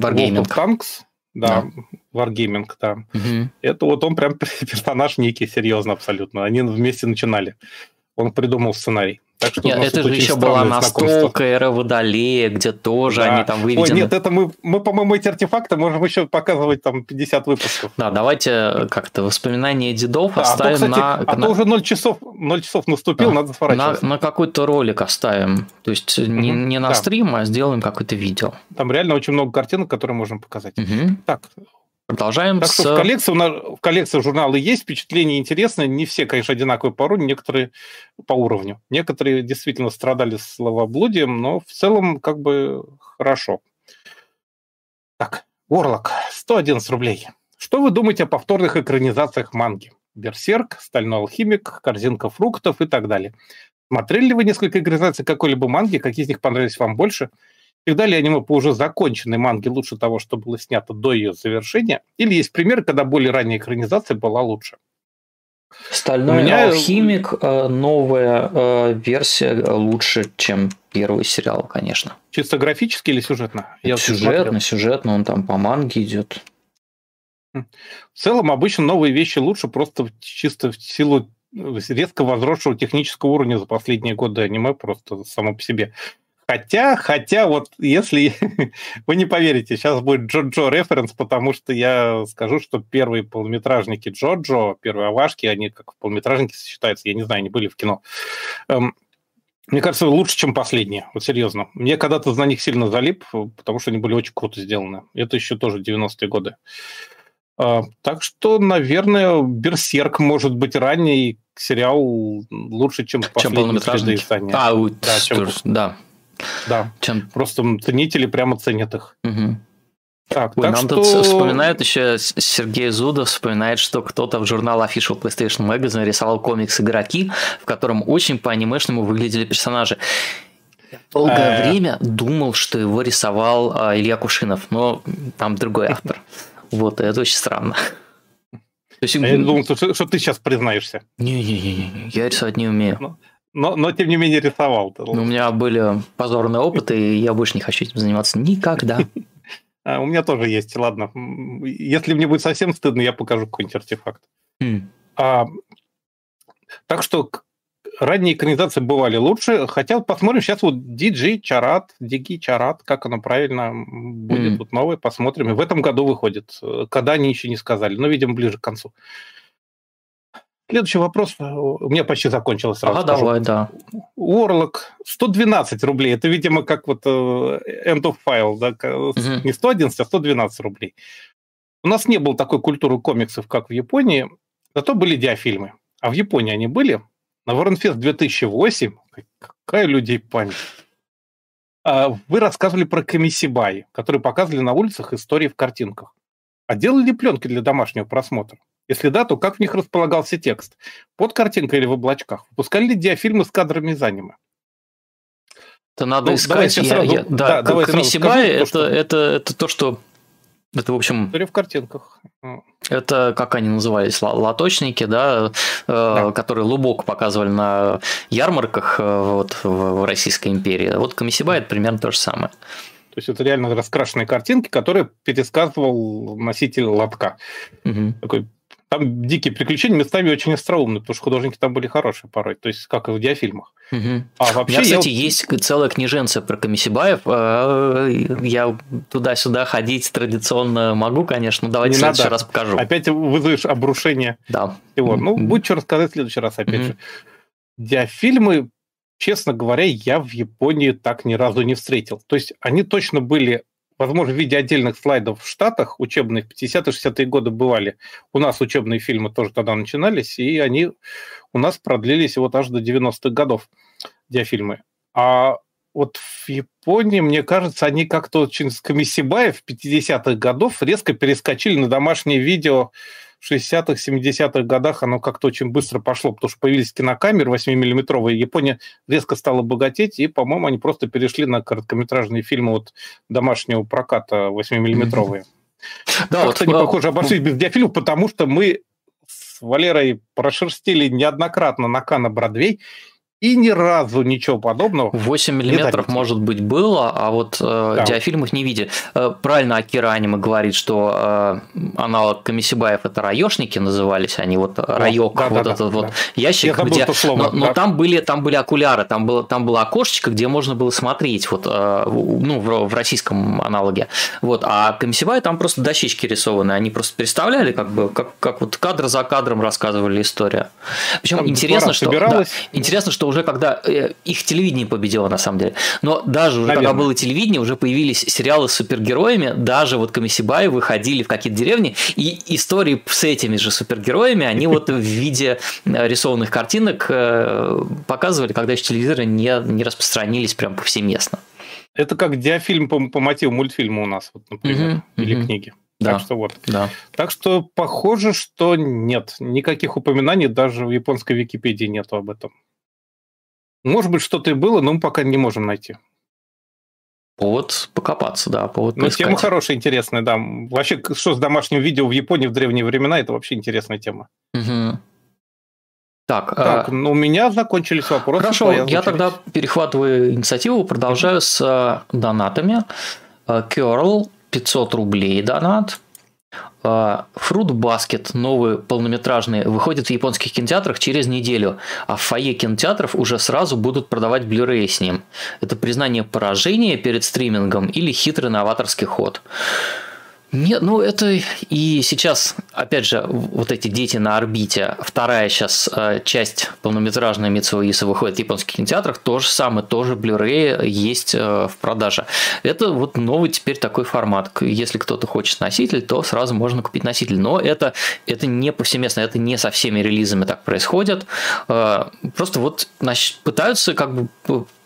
Wargaming. Tanks, да, да. Wargaming, да. Угу. Это вот он прям персонаж некий, серьезно абсолютно. Они вместе начинали. Он придумал сценарий. Так что нет, это же еще была настолка эра Водолея, где тоже да. они там выведены. Ой, нет, это мы, мы, по-моему, эти артефакты можем еще показывать там 50 выпусков. Да, давайте как-то воспоминания дедов да, оставим а то, кстати, на... А то уже 0 часов, 0 часов наступил, да. надо сворачиваться. На, на какой-то ролик оставим. То есть угу. не, не на да. стрим, а сделаем какое-то видео. Там реально очень много картинок, которые можем показать. Угу. Так, Продолжаем так с... что в коллекции, в коллекции журнала есть впечатления интересные. Не все, конечно, одинаковые по уровню, некоторые по уровню. Некоторые действительно страдали словоблудием, но в целом как бы хорошо. Так, Орлок, 111 рублей. Что вы думаете о повторных экранизациях манги? Берсерк, Стальной алхимик, Корзинка фруктов и так далее. Смотрели ли вы несколько экранизаций какой-либо манги? Какие из них понравились вам больше? Всегда ли аниме по уже законченной манге лучше того, что было снято до ее завершения? Или есть примеры, когда более ранняя экранизация была лучше? Стальной меня... алхимик, э, новая э, версия лучше, чем первый сериал, конечно. Чисто графически или сюжетно? Я сюжетно, сюжетно, он там по манге идет. Хм. В целом, обычно новые вещи лучше просто чисто в силу резко возросшего технического уровня за последние годы аниме просто само по себе. Хотя, хотя вот если вы не поверите, сейчас будет Джо-Джо референс, потому что я скажу, что первые полнометражники Джо-Джо, первые Авашки, они как полнометражники считаются, я не знаю, они были в кино. Эм, мне кажется, лучше, чем последние, вот серьезно. Мне когда-то на них сильно залип, потому что они были очень круто сделаны. Это еще тоже 90-е годы. А, так что, наверное, Берсерк может быть ранний сериал лучше, чем чем издания. А, да, чем... да. Да. Чем... Просто ценители прямо ценят их. Угу. Так, Ой, так нам что... тут вспоминают еще Сергей Зудов вспоминает, что кто-то в журнал Official PlayStation Magazine рисовал комикс «Игроки», в котором очень по-анимешному выглядели персонажи. Долгое э. время думал, что его рисовал а, Илья Кушинов, но там другой автор. Вот, это очень странно. То есть, а я думал, что, что ты сейчас признаешься. Не-не-не, я рисовать не умею. Но, но, тем не менее рисовал. У меня были позорные опыты, и я больше не хочу этим заниматься никогда. А, у меня тоже есть, ладно. Если мне будет совсем стыдно, я покажу какой-нибудь артефакт. Mm. А, так что ранние экранизации бывали лучше, хотя вот посмотрим сейчас вот DJ Чарат, Диги Чарат, как оно правильно будет, mm. вот новое, посмотрим. И в этом году выходит, когда они еще не сказали, но, видимо, ближе к концу. Следующий вопрос. У меня почти закончилось сразу. Ага, давай, да. Уорлок 112 рублей. Это, видимо, как вот uh, end of file, да? Угу. Не 111, а 112 рублей. У нас не было такой культуры комиксов, как в Японии, зато были диафильмы. А в Японии они были. На Воронфест 2008, какая людей память, а, вы рассказывали про комиссибай, которые показывали на улицах истории в картинках. А делали пленки для домашнего просмотра? Если да, то как в них располагался текст? Под картинкой или в облачках? Выпускали ли диафильмы с кадрами из аниме? Это надо ну, искать. Я, сразу, я, да, да, давай Комиссибай это, что... это, это то, что это, в общем... История в картинках. Это, как они назывались, лоточники, да, э, да. которые лубок показывали на ярмарках э, вот, в Российской империи. Вот Комиссиба это примерно то же самое. То есть это реально раскрашенные картинки, которые пересказывал носитель лотка. Угу. Такой там дикие приключения местами очень остроумные, потому что художники там были хорошие порой, то есть как и в диафильмах. Угу. А вообще, У меня, кстати, я... есть целая книженция про Комиссибаев. А, я туда-сюда ходить традиционно могу, конечно, давайте Не в следующий надо. раз покажу. Опять вызовешь обрушение да. всего. Ну, будет что рассказать в следующий раз, опять угу. же. Диафильмы, честно говоря, я в Японии так ни разу не встретил. То есть они точно были возможно, в виде отдельных слайдов в Штатах учебных, 50-60-е годы бывали. У нас учебные фильмы тоже тогда начинались, и они у нас продлились вот аж до 90-х годов, диафильмы. А вот в Японии, мне кажется, они как-то очень с Камисибая в 50-х годов резко перескочили на домашнее видео, 60-х, 70-х годах оно как-то очень быстро пошло, потому что появились кинокамеры 8-миллиметровые, Япония резко стала богатеть, и, по-моему, они просто перешли на короткометражные фильмы вот домашнего проката 8-миллиметровые. Да, вот, не похоже обошлись без диафильмов, потому что мы с Валерой прошерстили неоднократно на Кана Бродвей, и ни разу ничего подобного. 8 миллиметров, может быть, было, а вот э, да. диафильмов не видели. Э, правильно Акира Анима говорит, что э, аналог Камисибаев это раешники назывались, они вот райок, да, вот да, этот да, вот да. ящик, Я где... слово, но, да. но там были там были окуляры, там было там было окошечко, где можно было смотреть, вот, э, ну в, в российском аналоге, вот, а Камисибай там просто дощечки рисованы, они просто представляли, как бы как как вот кадр за кадром рассказывали историю. Причем интересно, что да, интересно, что уже когда э, их телевидение победило, на самом деле. Но даже уже Наверное. когда было телевидение, уже появились сериалы с супергероями, даже вот Камисибаи выходили в какие-то деревни, и истории с этими же супергероями, они вот в виде э, рисованных картинок э, показывали, когда еще телевизоры не, не распространились прям повсеместно. Это как диафильм по, по мотиву мультфильма у нас, вот, например, угу, или угу. книги. Да, так что вот. Да. Так что похоже, что нет. Никаких упоминаний даже в японской Википедии нету об этом. Может быть, что-то и было, но мы пока не можем найти. Повод покопаться, да, повод Ну, тема хорошая, интересная, да. Вообще, что с домашним видео в Японии в древние времена, это вообще интересная тема. Угу. Так, так а... ну, у меня закончились вопросы. Хорошо, я тогда перехватываю инициативу, продолжаю с э, донатами. Curl, 500 рублей донат. Fruit Basket, новый полнометражный, выходит в японских кинотеатрах через неделю, а в фойе кинотеатров уже сразу будут продавать Blu-ray с ним. Это признание поражения перед стримингом или хитрый новаторский ход? Нет, ну это и сейчас, опять же, вот эти дети на орбите, вторая сейчас э, часть полнометражная Митсуо Иса выходит в японских кинотеатрах, то же самое, тоже Blu-ray есть э, в продаже. Это вот новый теперь такой формат. Если кто-то хочет носитель, то сразу можно купить носитель. Но это, это не повсеместно, это не со всеми релизами так происходит. Э, просто вот значит, пытаются как бы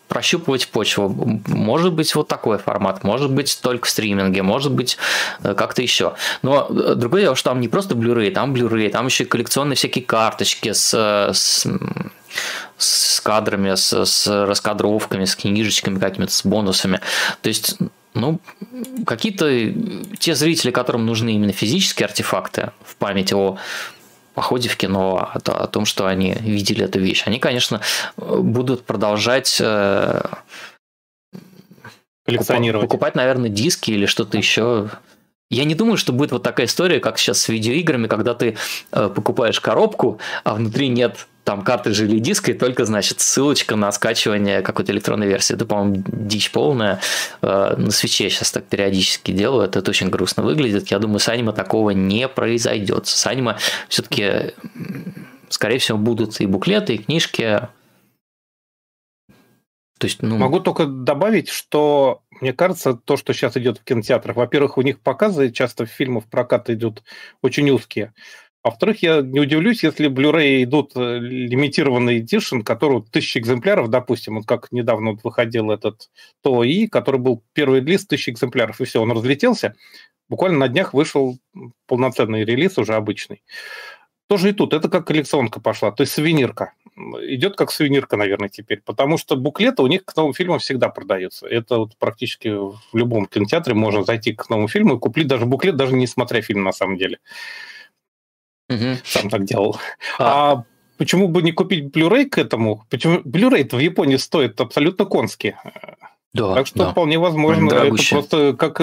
прощупывать почву. Может быть, вот такой формат, может быть, только в стриминге, может быть, э, как-то еще. Но э, другое дело, что там не просто Blu-ray, там Blu-ray, там еще и коллекционные всякие карточки с, э, с с кадрами, с, с раскадровками, с книжечками какими-то, с бонусами. То есть ну, какие-то те зрители, которым нужны именно физические артефакты в память о походе в кино, о, о том, что они видели эту вещь. Они, конечно, будут продолжать э, коллекционировать. Покупать, наверное, диски или что-то еще. Я не думаю, что будет вот такая история, как сейчас с видеоиграми, когда ты э, покупаешь коробку, а внутри нет там картриджа или диска, и только, значит, ссылочка на скачивание какой-то электронной версии. Это, по-моему, дичь полная. Э, на свече сейчас так периодически делают, это очень грустно выглядит. Я думаю, с аниме такого не произойдет. С аниме все-таки, скорее всего, будут и буклеты, и книжки. То есть, ну... Могу только добавить, что мне кажется, то, что сейчас идет в кинотеатрах, во-первых, у них показы часто в фильмах прокат идут очень узкие. А во-вторых, я не удивлюсь, если Blu-ray идут э, лимитированный эдишн, который тысячи экземпляров, допустим, вот как недавно вот выходил этот ТОИ, который был первый релиз тысячи экземпляров, и все, он разлетелся. Буквально на днях вышел полноценный релиз, уже обычный. Тоже и тут, это как коллекционка пошла, то есть сувенирка. Идет как сувенирка, наверное, теперь, потому что буклеты у них к новым фильмам всегда продаются. Это вот практически в любом кинотеатре можно зайти к новому фильму и купить даже буклет, даже не смотря фильм на самом деле. Угу. Сам так делал. А, а почему бы не купить Blu-ray к этому? Почему Blu-ray в Японии стоит абсолютно конски. Да, так что да. вполне возможно, это просто как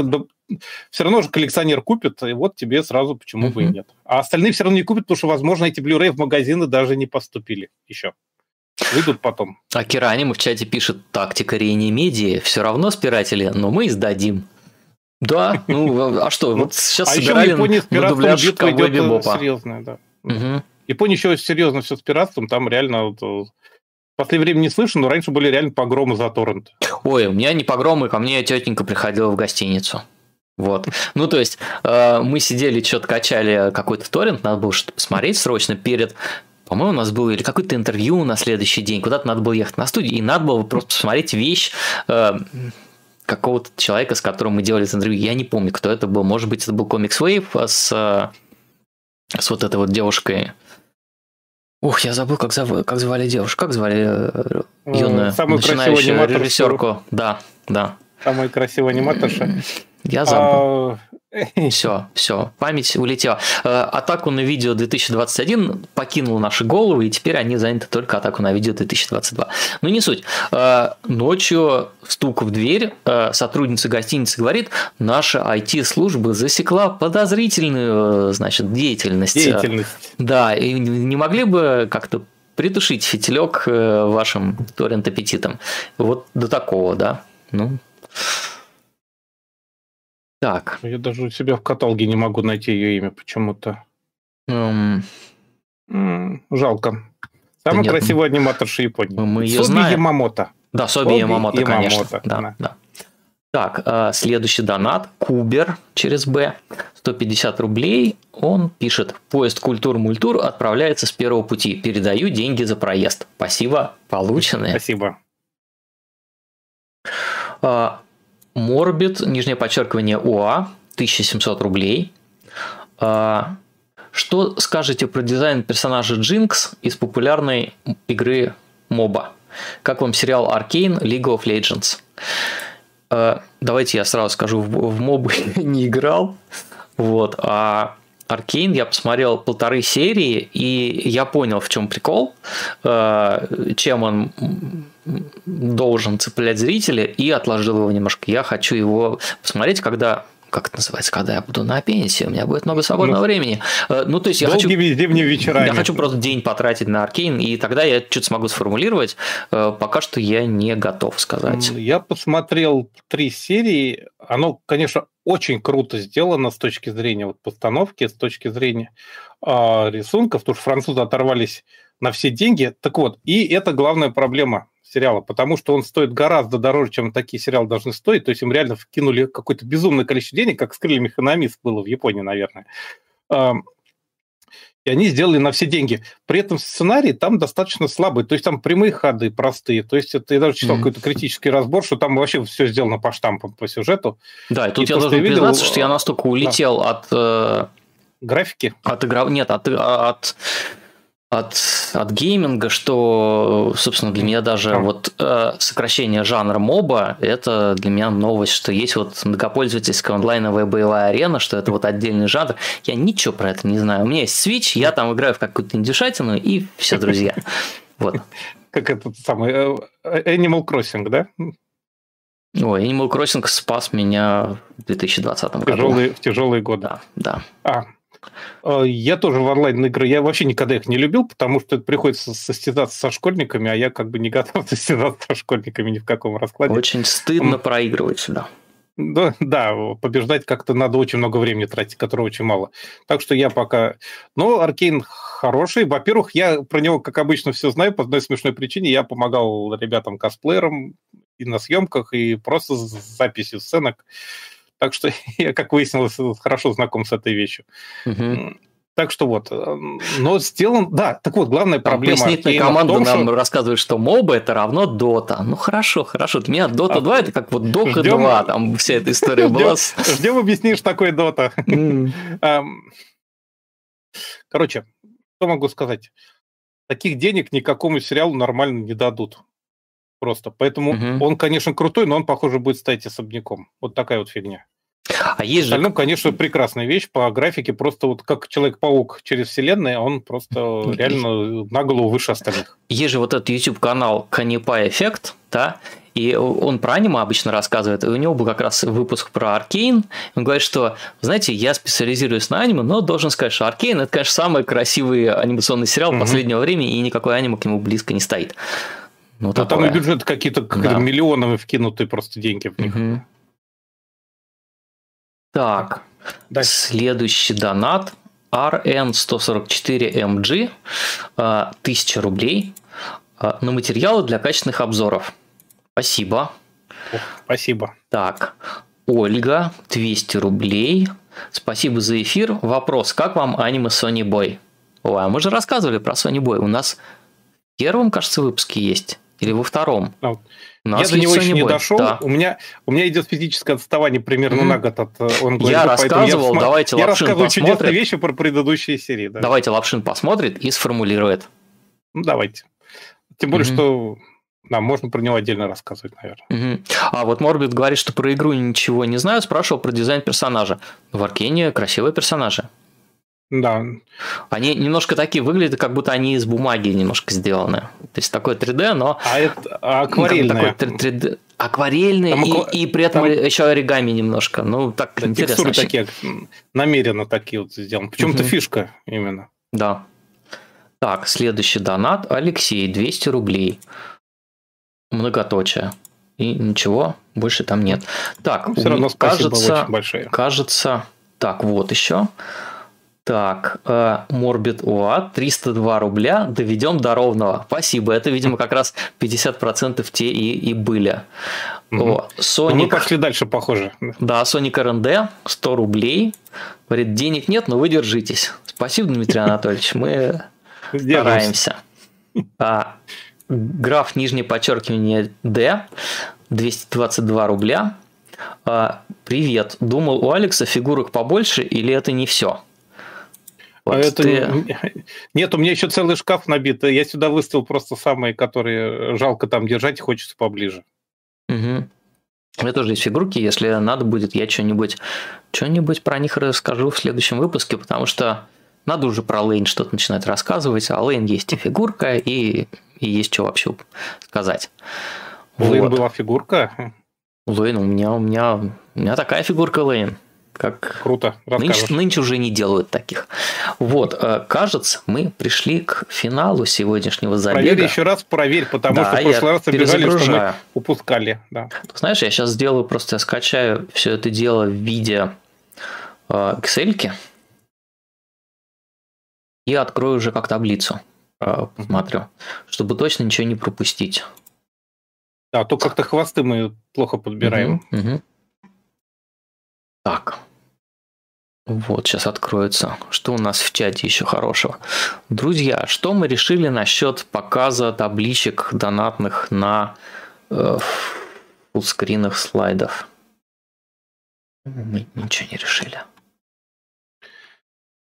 все равно же коллекционер купит, и вот тебе сразу почему uh бы и нет. А остальные все равно не купят, потому что, возможно, эти Blu-ray в магазины даже не поступили еще. Выйдут потом. А Киранима в чате пишет, тактика Рейни Медиа, все равно спиратели, но мы издадим. Да, ну а что, вот сейчас а собирали с пиратством битва идет Бибопа. серьезная, да. Япония еще серьезно все с пиратством, там реально в последнее время не слышно, но раньше были реально погромы за торрент. Ой, у меня не погромы, ко мне тетенька приходила в гостиницу. Вот. Ну, то есть, э, мы сидели, что-то качали какой-то торрент, надо было что-то посмотреть срочно перед по-моему, у нас было или какое-то интервью на следующий день, куда-то надо было ехать на студию, и надо было просто посмотреть вещь, э, какого-то человека, с которым мы делали интервью. Я не помню, кто это был. Может быть, это был Comics Wave с, э, с вот этой вот девушкой. Ух, я забыл, как, зов... как звали девушку. Как звали э, юную Самую начинающую режиссерку. Да, да. Самая красивая аниматорша. Я забыл. А, все, все, память улетела. Э, атаку на видео 2021 покинул наши головы, и теперь они заняты только атаку на видео 2022. Но не суть. Э, ночью стук в дверь, э, сотрудница гостиницы говорит, наша IT-служба засекла подозрительную, значит, деятельность. Деятельность. Да, и не могли бы как-то притушить фитилек вашим торрент-аппетитом. Вот до такого, да. Ну, так. Я даже у себя в каталоге не могу найти ее имя почему-то. Um... жалко. Самый да красивый нет, аниматорша Японии. Мы ее Соби знаем. Ямамото. Да, Соби, Соби Ямамото, конечно. Ямамото, да, да. да. Так, э, следующий донат. Кубер через Б. 150 рублей. Он пишет. Поезд культур-мультур отправляется с первого пути. Передаю деньги за проезд. Спасибо, полученные. Спасибо. А, Морбит, нижнее подчеркивание УА, 1700 рублей. А, что скажете про дизайн персонажа Джинкс из популярной игры Моба? Как вам сериал Arcane League of Legends? Э, давайте я сразу скажу, в мобы не играл, вот, а Аркейн я посмотрел полторы серии, и я понял, в чем прикол, э, чем он должен цеплять зрителя, и отложил его немножко. Я хочу его посмотреть, когда как это называется, когда я буду на пенсии, у меня будет много свободного ну, времени. Э, ну, то есть я хочу... зимние вечера. Я хочу просто день потратить на Аркейн, и тогда я что-то смогу сформулировать. Э, пока что я не готов сказать. Я посмотрел три серии. Оно, конечно, очень круто сделано с точки зрения вот постановки, с точки зрения э, рисунков, потому что французы оторвались на все деньги. Так вот, и это главная проблема сериала, потому что он стоит гораздо дороже, чем такие сериалы должны стоить. То есть им реально вкинули какое-то безумное количество денег, как с крыльями экономист было в Японии, наверное. И они сделали на все деньги. При этом сценарий там достаточно слабый. То есть там прямые ходы простые. То есть это я даже читал mm-hmm. какой-то критический разбор, что там вообще все сделано по штампам, по сюжету. Да, и тут и я должен видел... признаться, что я настолько улетел да. от... Э... Графики? От игра... Нет, от, от от, от гейминга, что, собственно, для меня даже а. вот э, сокращение жанра моба, это для меня новость, что есть вот многопользовательская онлайновая боевая арена, что это вот отдельный жанр. Я ничего про это не знаю. У меня есть Switch, я там играю в какую-то индюшатину, и все, друзья. Вот. Как этот самый э, Animal Crossing, да? Ой, Animal Crossing спас меня в 2020 году. Тяжелые, в тяжелые годы. Да, да. А, я тоже в онлайн-игры, я вообще никогда их не любил, потому что это приходится состязаться со школьниками, а я как бы не готов состязаться со школьниками ни в каком раскладе. Очень стыдно проигрывать сюда. Да, да, побеждать как-то надо очень много времени тратить, которого очень мало. Так что я пока... Но Аркейн хороший. Во-первых, я про него, как обычно, все знаю по одной смешной причине. Я помогал ребятам-косплеерам и на съемках, и просто с записью сценок. Так что я, как выяснилось, хорошо знаком с этой вещью. Угу. Так что вот, э, но сделан, да, так вот, главная проблема... Пояснительная команда том, нам что... рассказывает, что моба это равно дота. Ну хорошо, хорошо, для меня дота а, 2 это как вот дока ждем... 2, там вся эта история была. Ждем объяснишь такой дота. Короче, что могу сказать? Таких денег никакому сериалу нормально не дадут. Просто. Поэтому угу. он, конечно, крутой, но он, похоже, будет стать особняком. Вот такая вот фигня. А есть же... конечно, прекрасная вещь по графике. Просто вот как Человек-паук через вселенную, он просто реально на голову выше остальных. Есть же вот этот YouTube-канал Канипа Эффект, да, и он про аниме обычно рассказывает, и у него был как раз выпуск про Аркейн. Он говорит, что, знаете, я специализируюсь на аниме, но должен сказать, что Аркейн – это, конечно, самый красивый анимационный сериал угу. последнего времени, и никакой аниме к нему близко не стоит. Ну, а там и бюджет какие-то да. миллионы вкинутые просто деньги в них. Угу. Так, Дальше. следующий донат. RN144MG, 1000 рублей а, на материалы для качественных обзоров. Спасибо. спасибо. Так, Ольга, 200 рублей. Спасибо за эфир. Вопрос, как вам аниме Sony Boy? Ой, а мы же рассказывали про Sony Boy. У нас в первом, кажется, выпуске есть. Или во втором? А, я до него еще не, дошел. Да. У, меня, у меня идет физическое отставание примерно mm-hmm. на год от онлайн. Я рассказывал, я, давайте я Лапшин рассказываю посмотрит. чудесные вещи про предыдущие серии. Да. Давайте Лапшин посмотрит и сформулирует. Ну, давайте. Тем более, mm-hmm. что да, можно про него отдельно рассказывать, наверное. Угу. А вот Морбит говорит, что про игру ничего не знаю, спрашивал про дизайн персонажа. В Аркене красивые персонажи. Да. Они немножко такие выглядят, как будто они из бумаги немножко сделаны. То есть такое 3D, но... А это акварельное. Такой 3D... Акварельный там, и, и при этом там... еще оригами немножко. Ну, так да, интересно. Текстуры такие, намеренно такие вот сделаны. Причем угу. фишка именно. Да. Так, следующий донат. Алексей, 200 рублей. Многоточие. И ничего, больше там нет. Так, ну, все равно кажется, очень большое. Кажется, так, вот еще. Так, Морбит УА, 302 рубля, доведем до ровного. Спасибо, это, видимо, как раз 50% те и, и были. Угу. Sonic... Ну, мы пошли дальше, похоже. Да, Sonic РНД, 100 рублей. Говорит, денег нет, но вы держитесь. Спасибо, Дмитрий Анатольевич, мы стараемся. А, граф нижнее подчеркивание D, 222 рубля. А, привет, думал у Алекса фигурок побольше или это не все? Вот а это ты... Нет, у меня еще целый шкаф набит. Я сюда выставил просто самые, которые жалко там держать, хочется поближе. Угу. У меня тоже есть фигурки, если надо будет, я что-нибудь что-нибудь про них расскажу в следующем выпуске, потому что надо уже про Лейн что-то начинать рассказывать, а Лейн есть и фигурка, и, и есть что вообще сказать. У вот. Лейн была фигурка? Лейн, у меня, у меня, у меня такая фигурка Лейн. Как Круто, нынче, нынче уже не делают таких. Вот, э, кажется, мы пришли к финалу сегодняшнего забега. Проверь еще раз, проверь, потому да, что в прошлый раз обижали, что мы упускали. Да. Знаешь, я сейчас сделаю, просто я скачаю все это дело в виде э, Excel и открою уже как таблицу. Э, посмотрю, угу. чтобы точно ничего не пропустить. Да, то как-то хвосты мы плохо подбираем. Угу, угу. Так. Вот, сейчас откроется. Что у нас в чате еще хорошего? Друзья, что мы решили насчет показа табличек донатных на э, слайдов? Мы ничего не решили.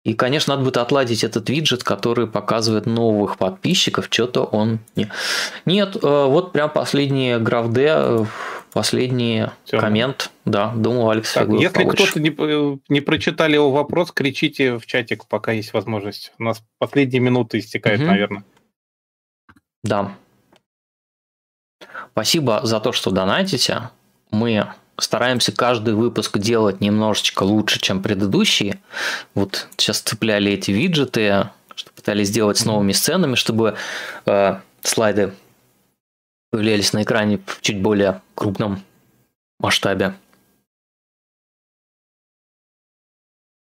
И, конечно, надо будет отладить этот виджет, который показывает новых подписчиков. Что-то он... Не... Нет, э, вот прям последний граф э, последний Все. коммент. Да, думаю, Алекс так, Если кто-то не, э, не прочитали его вопрос, кричите в чатик, пока есть возможность. У нас последние минуты истекают, угу. наверное. Да. Спасибо за то, что донатите. Мы стараемся каждый выпуск делать немножечко лучше, чем предыдущие. Вот сейчас цепляли эти виджеты, что пытались сделать с новыми сценами, чтобы э, слайды появлялись на экране в чуть более крупном масштабе.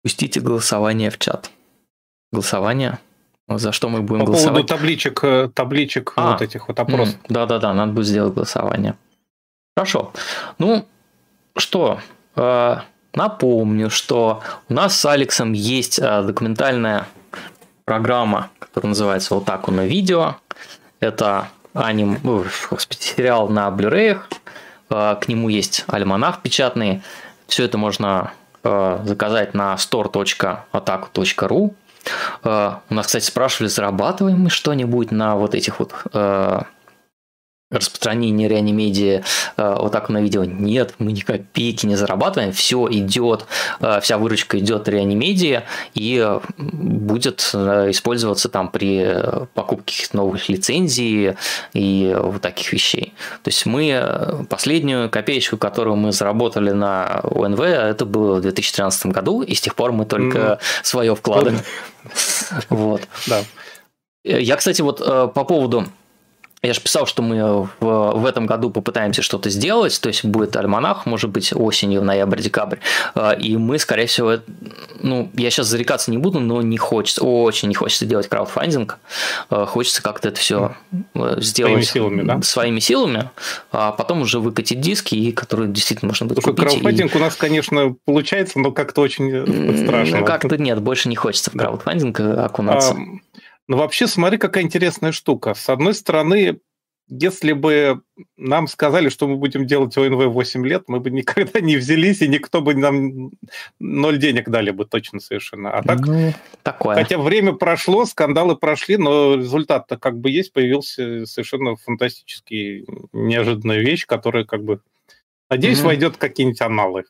Пустите голосование в чат. Голосование. За что мы будем По голосовать? По поводу табличек, э, табличек а, вот этих вот опросов. Да-да-да, надо будет сделать голосование. Хорошо. Ну, что, э, напомню, что у нас с Алексом есть э, документальная программа, которая называется вот так на видео. Это аним, ну, господи, сериал на Blu-ray. Э, к нему есть альманах печатный. Все это можно заказать на store.ataku.ru. У нас, кстати, спрашивали, зарабатываем мы что-нибудь на вот этих вот распространение реанимедии э, вот так на видео. Нет, мы ни копейки не зарабатываем, все идет, э, вся выручка идет реанимедии и будет э, использоваться там при покупке новых лицензий и вот таких вещей. То есть мы последнюю копеечку, которую мы заработали на ОНВ, это было в 2013 году, и с тех пор мы только mm-hmm. свое вкладываем. Вот. Да. Я, кстати, вот по поводу я же писал, что мы в, в этом году попытаемся что-то сделать, то есть будет альманах, может быть, осенью, ноябрь-декабрь, а, и мы, скорее всего, ну, я сейчас зарекаться не буду, но не хочется, очень не хочется делать краудфандинг, хочется как-то это все сделать своими силами, да? своими силами, а потом уже выкатить диски, и которые действительно можно будет Слушай, купить. Краудфандинг и... у нас, конечно, получается, но как-то очень страшно. Как-то нет, больше не хочется в краудфандинг окунаться. А ну, вообще, смотри, какая интересная штука. С одной стороны, если бы нам сказали, что мы будем делать ОНВ 8 лет, мы бы никогда не взялись, и никто бы нам ноль денег дали бы точно совершенно. А так, ну, такое. хотя время прошло, скандалы прошли, но результат-то как бы есть, появился совершенно фантастический, неожиданная вещь, которая как бы, надеюсь, mm-hmm. войдет в какие-нибудь аналы.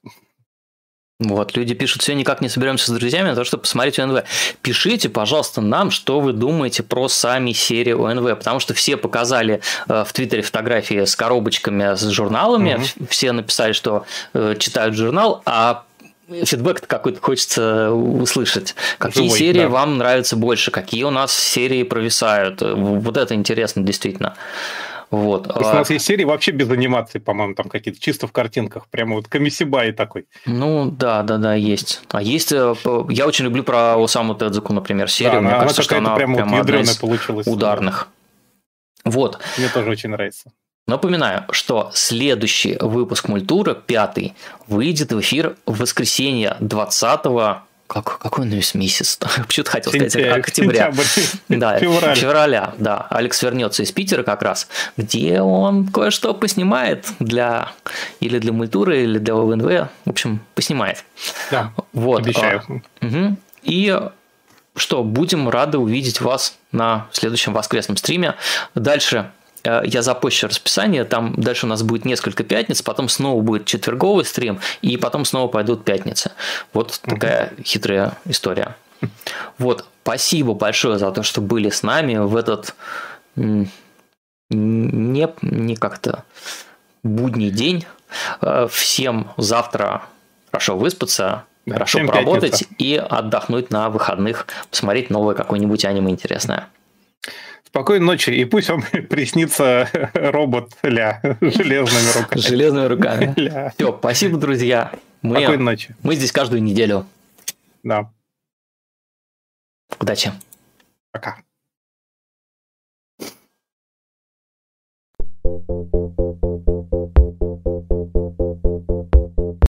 Вот, люди пишут, все никак не соберемся с друзьями на то, чтобы посмотреть ОНВ. Пишите, пожалуйста, нам, что вы думаете про сами серии ОНВ, потому что все показали э, в Твиттере фотографии с коробочками, с журналами, угу. все написали, что э, читают журнал, а фидбэк какой-то хочется услышать. Какие Живой, серии да. вам нравятся больше, какие у нас серии провисают. Вот это интересно действительно. Вот. То есть у нас а есть серии вообще без анимации, по-моему, там какие-то чисто в картинках, прямо вот комиссибай такой. Ну да, да, да, есть. А есть, э, я очень люблю про Осаму Тедзуку, например, серию. Да, Мне она кажется, что она прям, прям вот одна из получилась. ударных. Да. Вот. Мне тоже очень нравится. Напоминаю, что следующий выпуск Мультура, пятый, выйдет в эфир в воскресенье 20 как, какой он весь месяц? Почему-то хотел сказать октября. Да, февраль. февраля, да. Алекс вернется из Питера как раз, где он кое-что поснимает для или для мультуры, или для ОВНВ. В общем, поснимает. Да, вот. обещаю. Угу. И что, будем рады увидеть вас на следующем воскресном стриме. Дальше я запущу расписание, там дальше у нас будет несколько пятниц, потом снова будет четверговый стрим, и потом снова пойдут пятницы. Вот такая хитрая история. Вот, спасибо большое за то, что были с нами в этот не, не как-то будний день. Э, всем завтра хорошо выспаться, да, хорошо поработать пятница. и отдохнуть на выходных, посмотреть новое какое-нибудь аниме интересное. Спокойной ночи, и пусть вам приснится робот Ля железными руками. Железными руками. Ля. Все, спасибо, друзья. Мы, Спокойной ночи. Мы здесь каждую неделю. Да. Удачи. Пока.